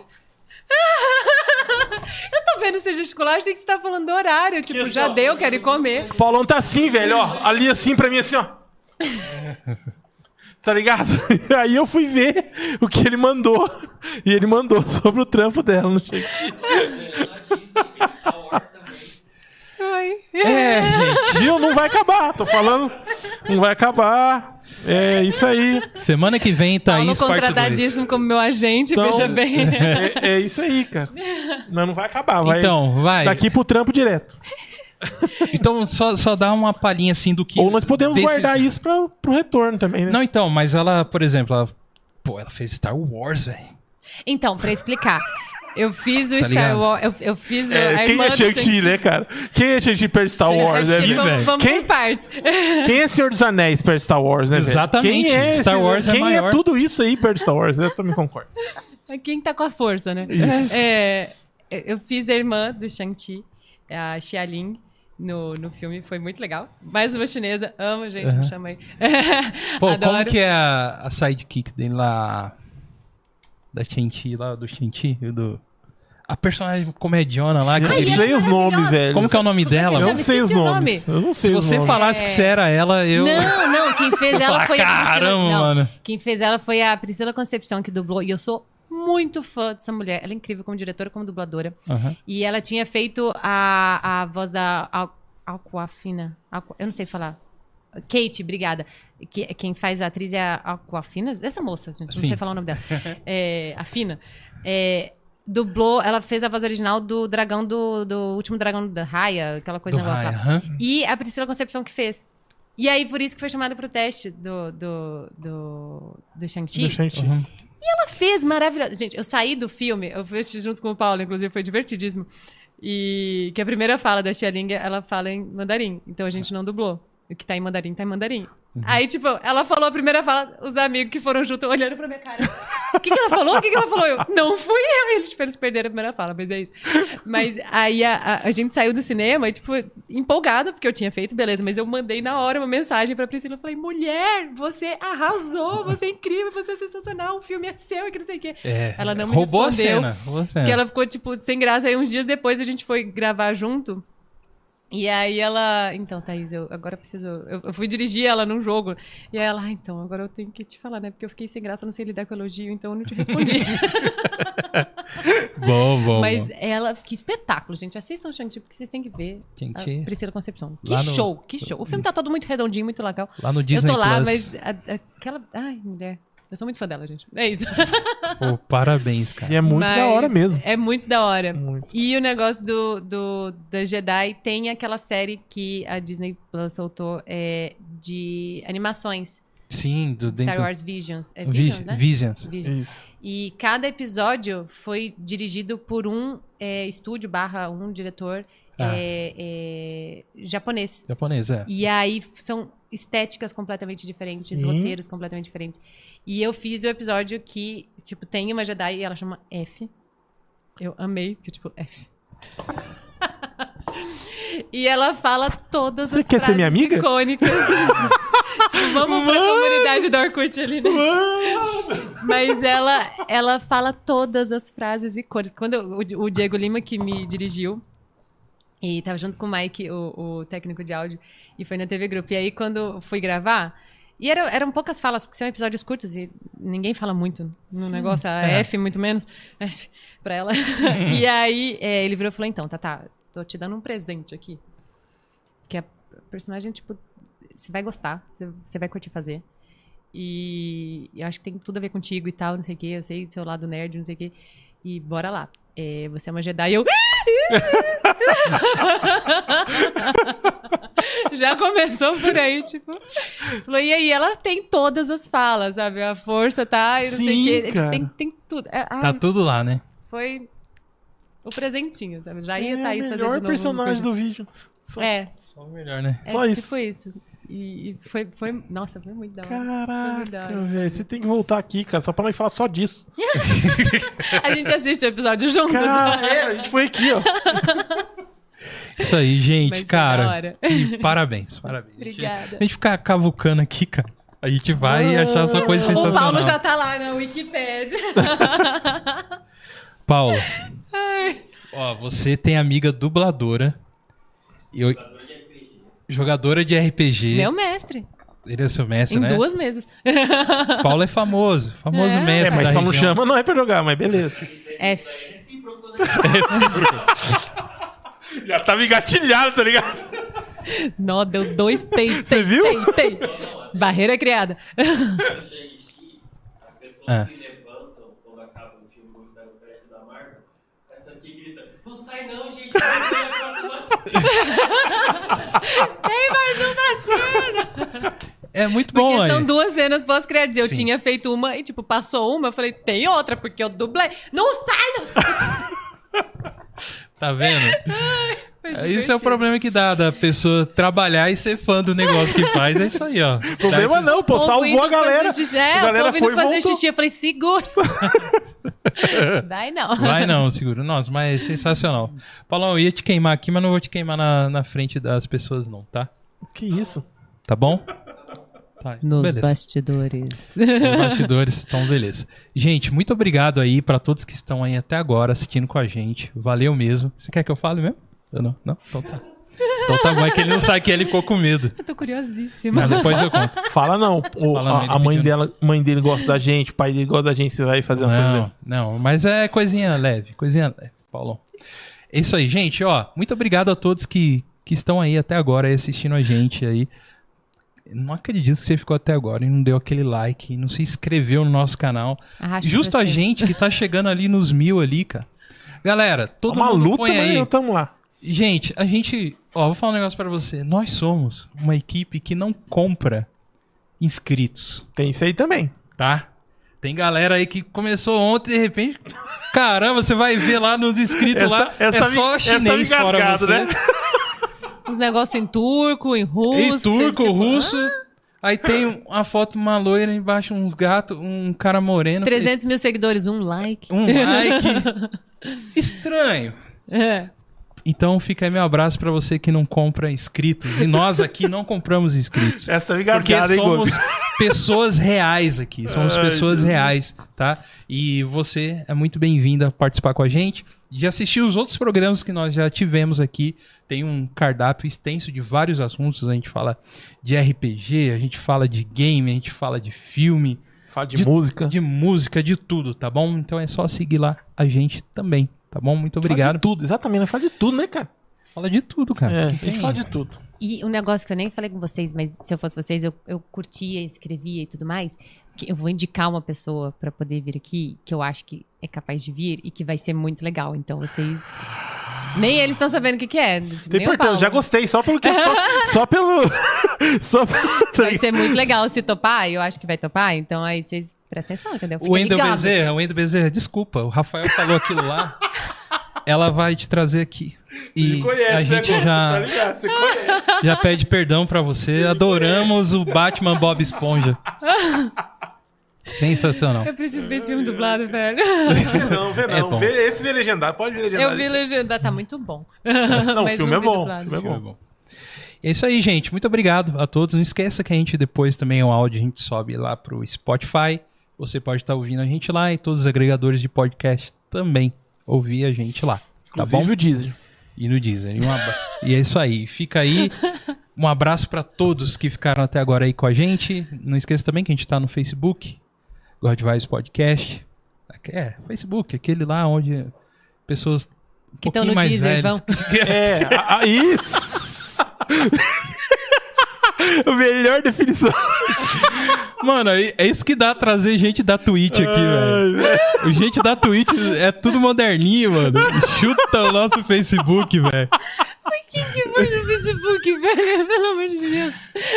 Eu tô vendo você gesticular, achei que você tá falando do horário. Tipo,
Que
já
só-
deu, quero ir comer.
O Paulão tá assim, velho, ó. Ali assim pra mim, assim, ó. Tá ligado? Aí eu fui ver o que ele mandou. E ele mandou sobre o trampo dela no.
Ai.
É, gente.
Viu? Não vai acabar. Tô falando. Não vai acabar. É isso aí.
Semana que vem, parte 2.
contratadíssimo como meu agente,
Então-
veja bem.
É, é isso aí, cara. Não, não vai acabar. Vai
Então, vai.
daqui pro trampo direto.
Então, só, só dá uma palhinha assim do que.
Ou nós podemos
desses-
guardar isso pra, pro retorno também, né?
Não, então, mas ela, por exemplo, ela. Pô, ela fez Star Wars, velho.
Então, pra explicar. Eu fiz o
Tá
Star? Wars. Eu, eu fiz a
É, quem
irmã
é
do
Shang-Chi, né, cara? Quem é Shang-Chi per Star Wars, né, velho?
Vamos, vamos
Quem-
por partes.
Quem é Senhor dos Anéis per Star Wars, né?
Exatamente.
Quem é
Star
esse-
Wars é
Quem
maior.
é tudo isso aí per Star Wars? Eu também concordo.
Quem tá com a força, né?
Isso.
É, eu fiz a irmã do Shang-Chi, a Xia Ling. No, no filme foi muito legal. Mais uma chinesa, amo, gente, me chama aí.
Pô,
Adoro.
como que é a, a sidekick dele lá? Da Shang-Chi, lá do Shang-Chi? Do... A personagem comediona lá. que
Eu sei os nomes, velho.
Como que é o nome dela?
Eu não sei os nomes. Eu não
Se
sei os
você
nomes.
falasse que você era ela, eu.
Não, não, quem fez ela foi a Priscila.
caramba,
não,
mano.
Quem fez ela foi a Priscila Concepção, que dublou. E eu sou muito fã dessa mulher. Ela é incrível como diretora, como dubladora.
Aham.
E ela tinha feito a, a voz da Al- Aquafina. Aqua- eu não sei falar. Kate, obrigada. Que, quem faz a atriz é a Aquafina. Essa moça, gente, não
Sim.
sei falar o nome dela. É, a Fina. É, dublou, ela fez a voz original do dragão do, do último dragão da Raia, aquela coisa
Do
negócio
Raya,
lá. E a Priscila Concepção que fez. E aí, por isso que foi chamada pro teste do, do, do, do Shang-Chi.
Do Shang-Chi.
Uhum.
Ela fez maravilhoso. Gente, eu saí do filme, eu fui junto com o Paulo, inclusive foi divertidíssimo. E que a primeira fala da Xia Ling, ela fala em mandarim. Então a gente não dublou. O que tá em mandarim, tá em mandarim. Aí, tipo, ela falou a primeira fala, os amigos que foram juntos olhando pra minha cara. O que, que ela falou? O que, que ela falou? Eu, não fui eu. Eles, tipo, eles perderam a primeira fala, mas é isso. Mas aí a, a, a gente saiu do cinema e, tipo, empolgada, porque eu tinha feito, beleza. Mas eu mandei na hora uma mensagem pra Priscila. Eu falei, mulher, você arrasou, você é incrível, você é sensacional, o filme é seu e que não sei o quê.
É,
Ela não me
roubou a
respondeu.
cena. Roubou a cena.
Que ela ficou, tipo, sem graça. Aí uns dias depois a gente foi gravar junto. E aí ela. Então, Thaís, eu agora preciso. Eu, eu fui dirigir ela num jogo. E aí ela, ah, então, agora eu tenho que te falar, né? Porque eu fiquei sem graça, não sei lidar com elogio, então eu não te respondi.
Bom, bom.
Mas
bom.
ela. Que espetáculo, gente. Assistam o Shang-Chi, porque vocês têm que ver.
Shang-Chi.
a Priscila Concepção. Que
Lá no-
show, que show. O filme tá todo muito redondinho, muito legal.
Lá no Disney
eu tô lá,
Plus.
mas a- a- aquela. Ai, mulher. Eu sou muito fã dela, gente. É isso.
Pô, parabéns, cara.
E é muito
Mas
da hora mesmo.
É muito da hora.
Muito.
E o negócio do, do da Jedi tem aquela série que a Disney Plus soltou é, de animações.
Sim, do dentro...
Star Wars Visions. É
Vi-
né?
Visions.
Visions.
Isso.
E cada episódio foi dirigido por um é, estúdio barra um diretor
Ah.
é, é, japonês.
Japonês, é.
E aí são estéticas completamente diferentes,
Sim.
roteiros completamente diferentes. E eu fiz o episódio que, tipo, tem uma Jedi e ela chama F. Eu amei, porque, tipo, F. e ela fala todas
Você
as
quer ser minha amiga?
icônicas. tipo, vamos pra comunidade do Orkut ali, né? Mas ela, ela fala todas as frases icônicas. Quando eu- o Diego Lima, que me dirigiu, e tava junto com o Mike, o, o técnico de áudio, e foi na TV Group. E aí, quando fui gravar, e era, eram poucas falas, porque são episódios curtos e ninguém fala muito no negócio, a
É.
F muito menos, F pra ela. e aí, é, ele virou e falou: então, tá, tá, tô te dando um presente aqui. Que a personagem, tipo, você vai gostar, você- vai curtir fazer. E eu acho que tem tudo a ver contigo e tal, não sei o quê. Eu sei do seu lado nerd, não sei o quê. E bora lá. É, você é uma Jedi. Eu. Já começou por aí, tipo. Falou, e aí, ela tem todas as falas, sabe? A força tá e não sei
Sim,
o quê.
Cara.
Tem, tem tudo. É, ai,
Tá tudo lá, né?
Foi o presentinho, sabe? Já ia
é
Thaís
o
fazer de
melhor
novo.
personagem
coisa.
do vídeo. Só-
É,
Só o melhor, né?
é
Só isso.
tipo isso. E, e foi, foi. Nossa, foi muito da hora.
Caraca, velho. Você tem que voltar aqui, cara, só pra nós falar só disso.
A gente assiste o episódio juntos.
Cara, é, a gente foi aqui, ó.
Isso aí,
Mas
gente,
foi da
cara. E parabéns, parabéns.
Obrigada.
A gente ficar cavucando aqui, cara. A gente vai achar sua coisa
O
sensacional.
Paulo já tá lá na Wikipédia.
Paulo. Ó, você tem amiga dubladora. E eu... Jogadora de RPG.
Meu mestre.
Ele é seu mestre,
Em
né?
duas mesas.
Paulo é famoso. Famoso
É.
É,
mestre
mas
da
só não chama, não é pra jogar, mas beleza.
F.
Já tava engatilhado, tá ligado?
Nó, deu dois tem, tem,
Você viu?
tem, tem. Barreira criada.
As pessoas
Ah.
que levantam quando acaba o filme e espera o crédito da Marvel, essa aqui grita, não sai não, gente, cena."
Tem mais uma cena.
É muito bom,
Porque são
Anny.
duas cenas pós-créditos. Eu
Sim.
tinha feito uma e, tipo, passou uma. Eu falei, tem outra, porque eu dublei. Não sai, não.
Tá vendo? É, Isso é o problema que dá da pessoa trabalhar e ser fã do negócio que faz. É isso aí, ó.
Problema
esses-
não, pô, salvou a galera.
Xixi. É,
a galera foi
fazer
voltou.
xixi. Eu falei, segura. Vai não.
Vai não, seguro. Nossa, mas é sensacional. Paulão, eu ia te queimar aqui, mas não vou te queimar na, na frente das pessoas, não, tá?
Que isso?
Tá bom? Tá,
Nos
beleza.
bastidores.
Os bastidores, então beleza. Gente, muito obrigado aí pra todos que estão aí até agora assistindo com a gente. Valeu mesmo. Você quer que eu fale mesmo? Eu não? Não? Então tá. Então tá bom, é que ele não sabe que ele ficou com medo.
Eu tô curiosíssima.
Mas depois eu conto.
Fala não. O-
Fala não,
a, a mãe, dela, mãe dele gosta da gente, o pai dele gosta da gente, você vai fazer uma coisa
Não,
dessa.
não, mas é coisinha leve, coisinha leve, Paulão. É isso aí, gente, ó. Muito obrigado a todos que, que estão aí até agora aí assistindo a gente aí. Eu Não acredito que você ficou até agora e não deu aquele like, e não se inscreveu no nosso canal.
Arraste
Justo a gente que tá chegando ali nos mil ali, cara. Galera, todo
Uma
mundo
luta,
põe
mas
aí.
tamo lá.
Gente, a gente Ó, vou falar um negócio pra você. Nós somos uma equipe que não compra inscritos,
Tem isso aí também.
tá? Tem galera aí que começou ontem e de repente. Caramba, você vai ver lá nos inscritos
Essa-
lá.
essa
é só chinês fora você.
né?
Os negócios em turco, em russo.
Em turco,
tipo,
russo.
ah,
Aí tem uma foto de uma loira embaixo, uns gatos, um cara moreno.
300 mil seguidores, um like.
Um like. Estranho.
É.
Então fica aí meu abraço pra você que não compra inscritos. E nós aqui não compramos inscritos.
Essa
Porque
engasgada, hein, Gogo?
somos pessoas reais aqui. Somos
Ai,
pessoas
Jesus.
reais, tá? E você é muito bem-vindo a participar com a gente. De assistir os outros programas que nós já tivemos aqui. Tem um cardápio extenso de vários assuntos. A gente fala de RPG, a gente fala de game, a gente fala de filme,
Fala de,
de-
música.
de música, de tudo, tá bom? Então é só seguir lá a gente também, tá bom? Muito
Fala
obrigado.
de tudo, exatamente. Nós Fala de tudo, né, cara?
Fala de tudo, cara.
É,
tem-
fala de tudo.
E um negócio que eu nem falei com vocês, mas se eu fosse vocês, eu, eu curtia, escrevia e tudo mais. Que eu vou indicar uma pessoa pra poder vir aqui, que eu acho que é capaz de vir e que vai ser muito legal. Então vocês. Nem eles estão sabendo o que, que é. Tipo,
Tem
o
importância, já gostei, só pelo que só, só pelo. só pelo.
Vai ser muito legal se topar, eu acho que vai topar. Então aí vocês prestem atenção, entendeu?
O
Fiquem
Wendel
ligados.
Bezerra, o Wendel Bezerra, desculpa, o Rafael falou aquilo lá. Ela vai te trazer aqui. E a gente
Tá
já,
ligado? Você conhece.
já pede perdão pra você. Adoramos o Batman Bob Esponja. Sensacional.
Eu preciso ver esse filme dublado, velho.
Não, vê não.
É bom.
vê, esse vê legendado, pode ver legendado.
Eu vi legenda, tá muito bom.
Não, o filme
não
é bom. O filme é bom.
É isso aí, gente. Muito obrigado a todos. Não esqueça que a gente depois também o áudio a gente sobe lá pro Spotify. Você pode estar ouvindo a gente lá e todos os agregadores de podcast também ouvir a gente lá. Tá
Inclusive
bom?
o Deezer.
E no Deezer. E, um abra- e é isso aí. Fica aí. Um abraço pra todos que ficaram até agora aí com a gente. Não esqueça também que a gente tá no Facebook, God Vibes Podcast. É, Facebook, aquele lá onde pessoas um
Que tão
pouquinho
no
mais
Deezer,
velhas-
É, a- a- isso! a melhor definição.
Mano, é é isso que dá trazer gente da Twitch aqui, velho. O gente da Twitch é tudo moderninho, mano. Chuta o nosso Facebook, velho.
Que foi no Facebook, velho? Pelo amor de Deus.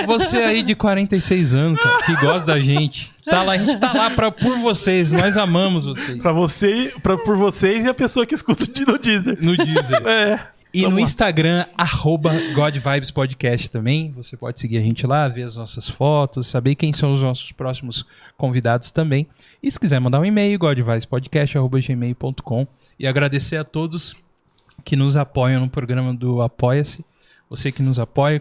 Você aí de 46 anos, cara, que gosta da gente. Tá lá, a gente tá lá pra, por vocês. Nós amamos vocês.
Pra você, pra, por vocês e a pessoa que escuta o no Deezer.
No Deezer.
É.
E
Vamos
no
lá.
Instagram, arroba God Vibes Podcast também. Você pode seguir a gente lá, ver as nossas fotos, saber quem são os nossos próximos convidados também. E se quiser mandar um e-mail, godvibespodcast.gmail.com E agradecer a todos que nos apoiam no programa do Apoia-se. Você que nos apoia,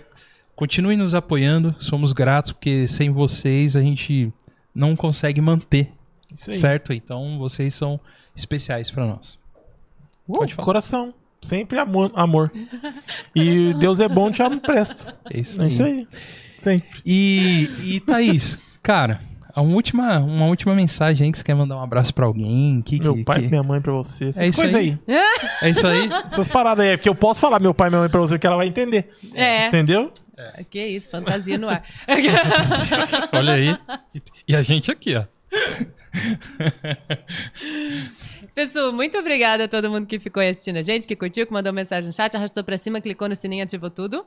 continue nos apoiando. Somos gratos, porque sem vocês a gente não consegue manter,
Isso aí.
certo? Então vocês são especiais para nós.
Uh, coração. Sempre amor. amor. E Deus é bom, te amo presto.
É isso
É
aí.
isso aí. Sempre.
E, e Thaís, cara, a última, uma última mensagem aí que você quer mandar um abraço pra alguém? Que,
Meu
que-
pai
que-
e minha mãe pra você. Essas
É isso
coisas
aí.
aí.
É isso aí?
Essas paradas aí. é Porque eu posso falar meu pai e minha mãe pra você que ela vai entender.
É.
Entendeu?
Que isso, fantasia no ar.
Olha aí. E, e a gente aqui, ó.
Pessoal, muito obrigada a todo mundo que ficou aí assistindo a gente, que curtiu, que mandou mensagem no chat, arrastou pra cima, clicou no sininho, ativou tudo.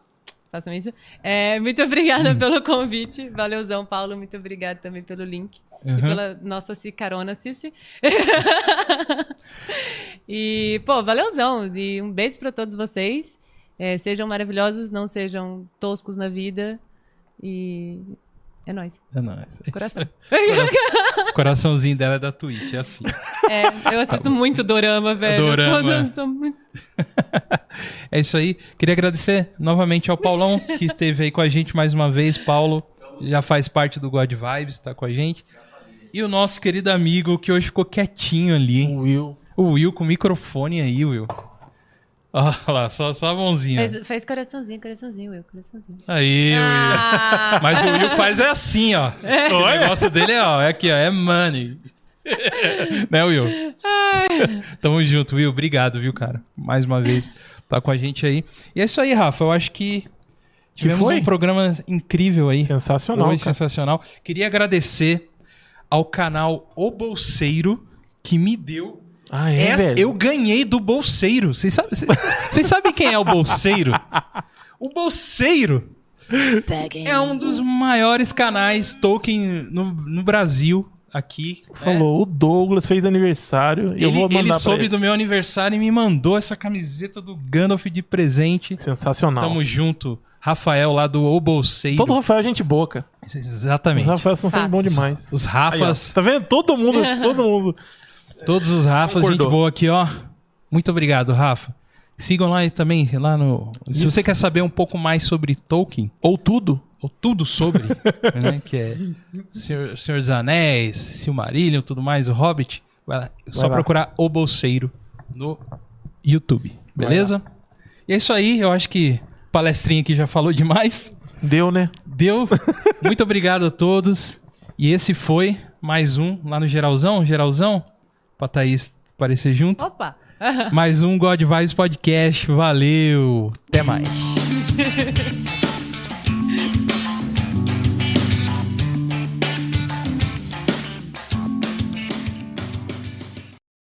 Façam isso. É, muito obrigada pelo convite. Valeuzão, Paulo. Muito obrigada também pelo link. E
Uhum.
pela nossa carona, Cici. e, pô, valeuzão. E um beijo pra todos vocês. É, sejam maravilhosos, não sejam toscos na vida. E é nóis.
É nóis.
Coração.
O coraçãozinho dela é da Twitch, é assim.
É, eu assisto muito dorama, velho.
Dorama.
Todas são muito...
É isso aí. Queria agradecer novamente ao Paulão, que esteve aí com a gente mais uma vez. Paulo já faz parte do God Vibes, tá com a gente. E o nosso querido amigo, que hoje ficou quietinho ali.
O Will.
O Will com o microfone aí, Will. Olha lá, só, só a mãozinha.
Fez, fez coraçãozinho, coraçãozinho, eu, coraçãozinho.
Aí, Will.
Ah,
Mas o Will faz é assim, ó. O negócio dele é, ó, é aqui, ó, é money. né, Will? Tamo junto, Will. Obrigado, viu, cara? Mais uma vez, tá com a gente aí. E é isso aí, Rafa. Eu acho que tivemos
foi?
um programa incrível aí.
Sensacional.
Foi
cara.
sensacional. Queria agradecer ao canal O Bolseiro, que me deu
Ah, é,
é,
velho.
eu ganhei do bolseiro. Vocês sabem, sabem quem é o bolseiro? O Bolseiro é um dos maiores canais Tolkien no, no Brasil, aqui. né?
Falou, o Douglas fez aniversário. e eu
Ele,
vou mandar
ele soube
ele.
do meu aniversário e me mandou essa camiseta do Gandalf de presente.
Sensacional.
Tamo junto. Rafael lá do O Bolseiro.
Todo Rafael é gente boa, cara. Os
Exatamente.
Rafael são sempre bons demais.
Os
Aí,
Rafas,
tá vendo? Todo mundo, todo mundo.
Todos os Rafas,
Concordou.
gente boa aqui, ó. Muito obrigado, Rafa. Sigam lá também, lá no. Se
Isso.
você quer saber um pouco mais sobre Tolkien,
Ou tudo.
ou tudo sobre, né, que é Senhor, Senhor dos Anéis, Silmarillion, tudo mais, o Hobbit, vai lá. Só
lá.
procurar O Bolseiro no YouTube, beleza? E é isso aí, eu acho que palestrinha aqui já falou demais.
Deu, né?
Deu. Muito obrigado a todos. E esse foi mais um lá no Geralzão, Geralzão, pra Thaís aparecer junto.
Opa!
Mais um God Vibes Podcast. Valeu. Até mais.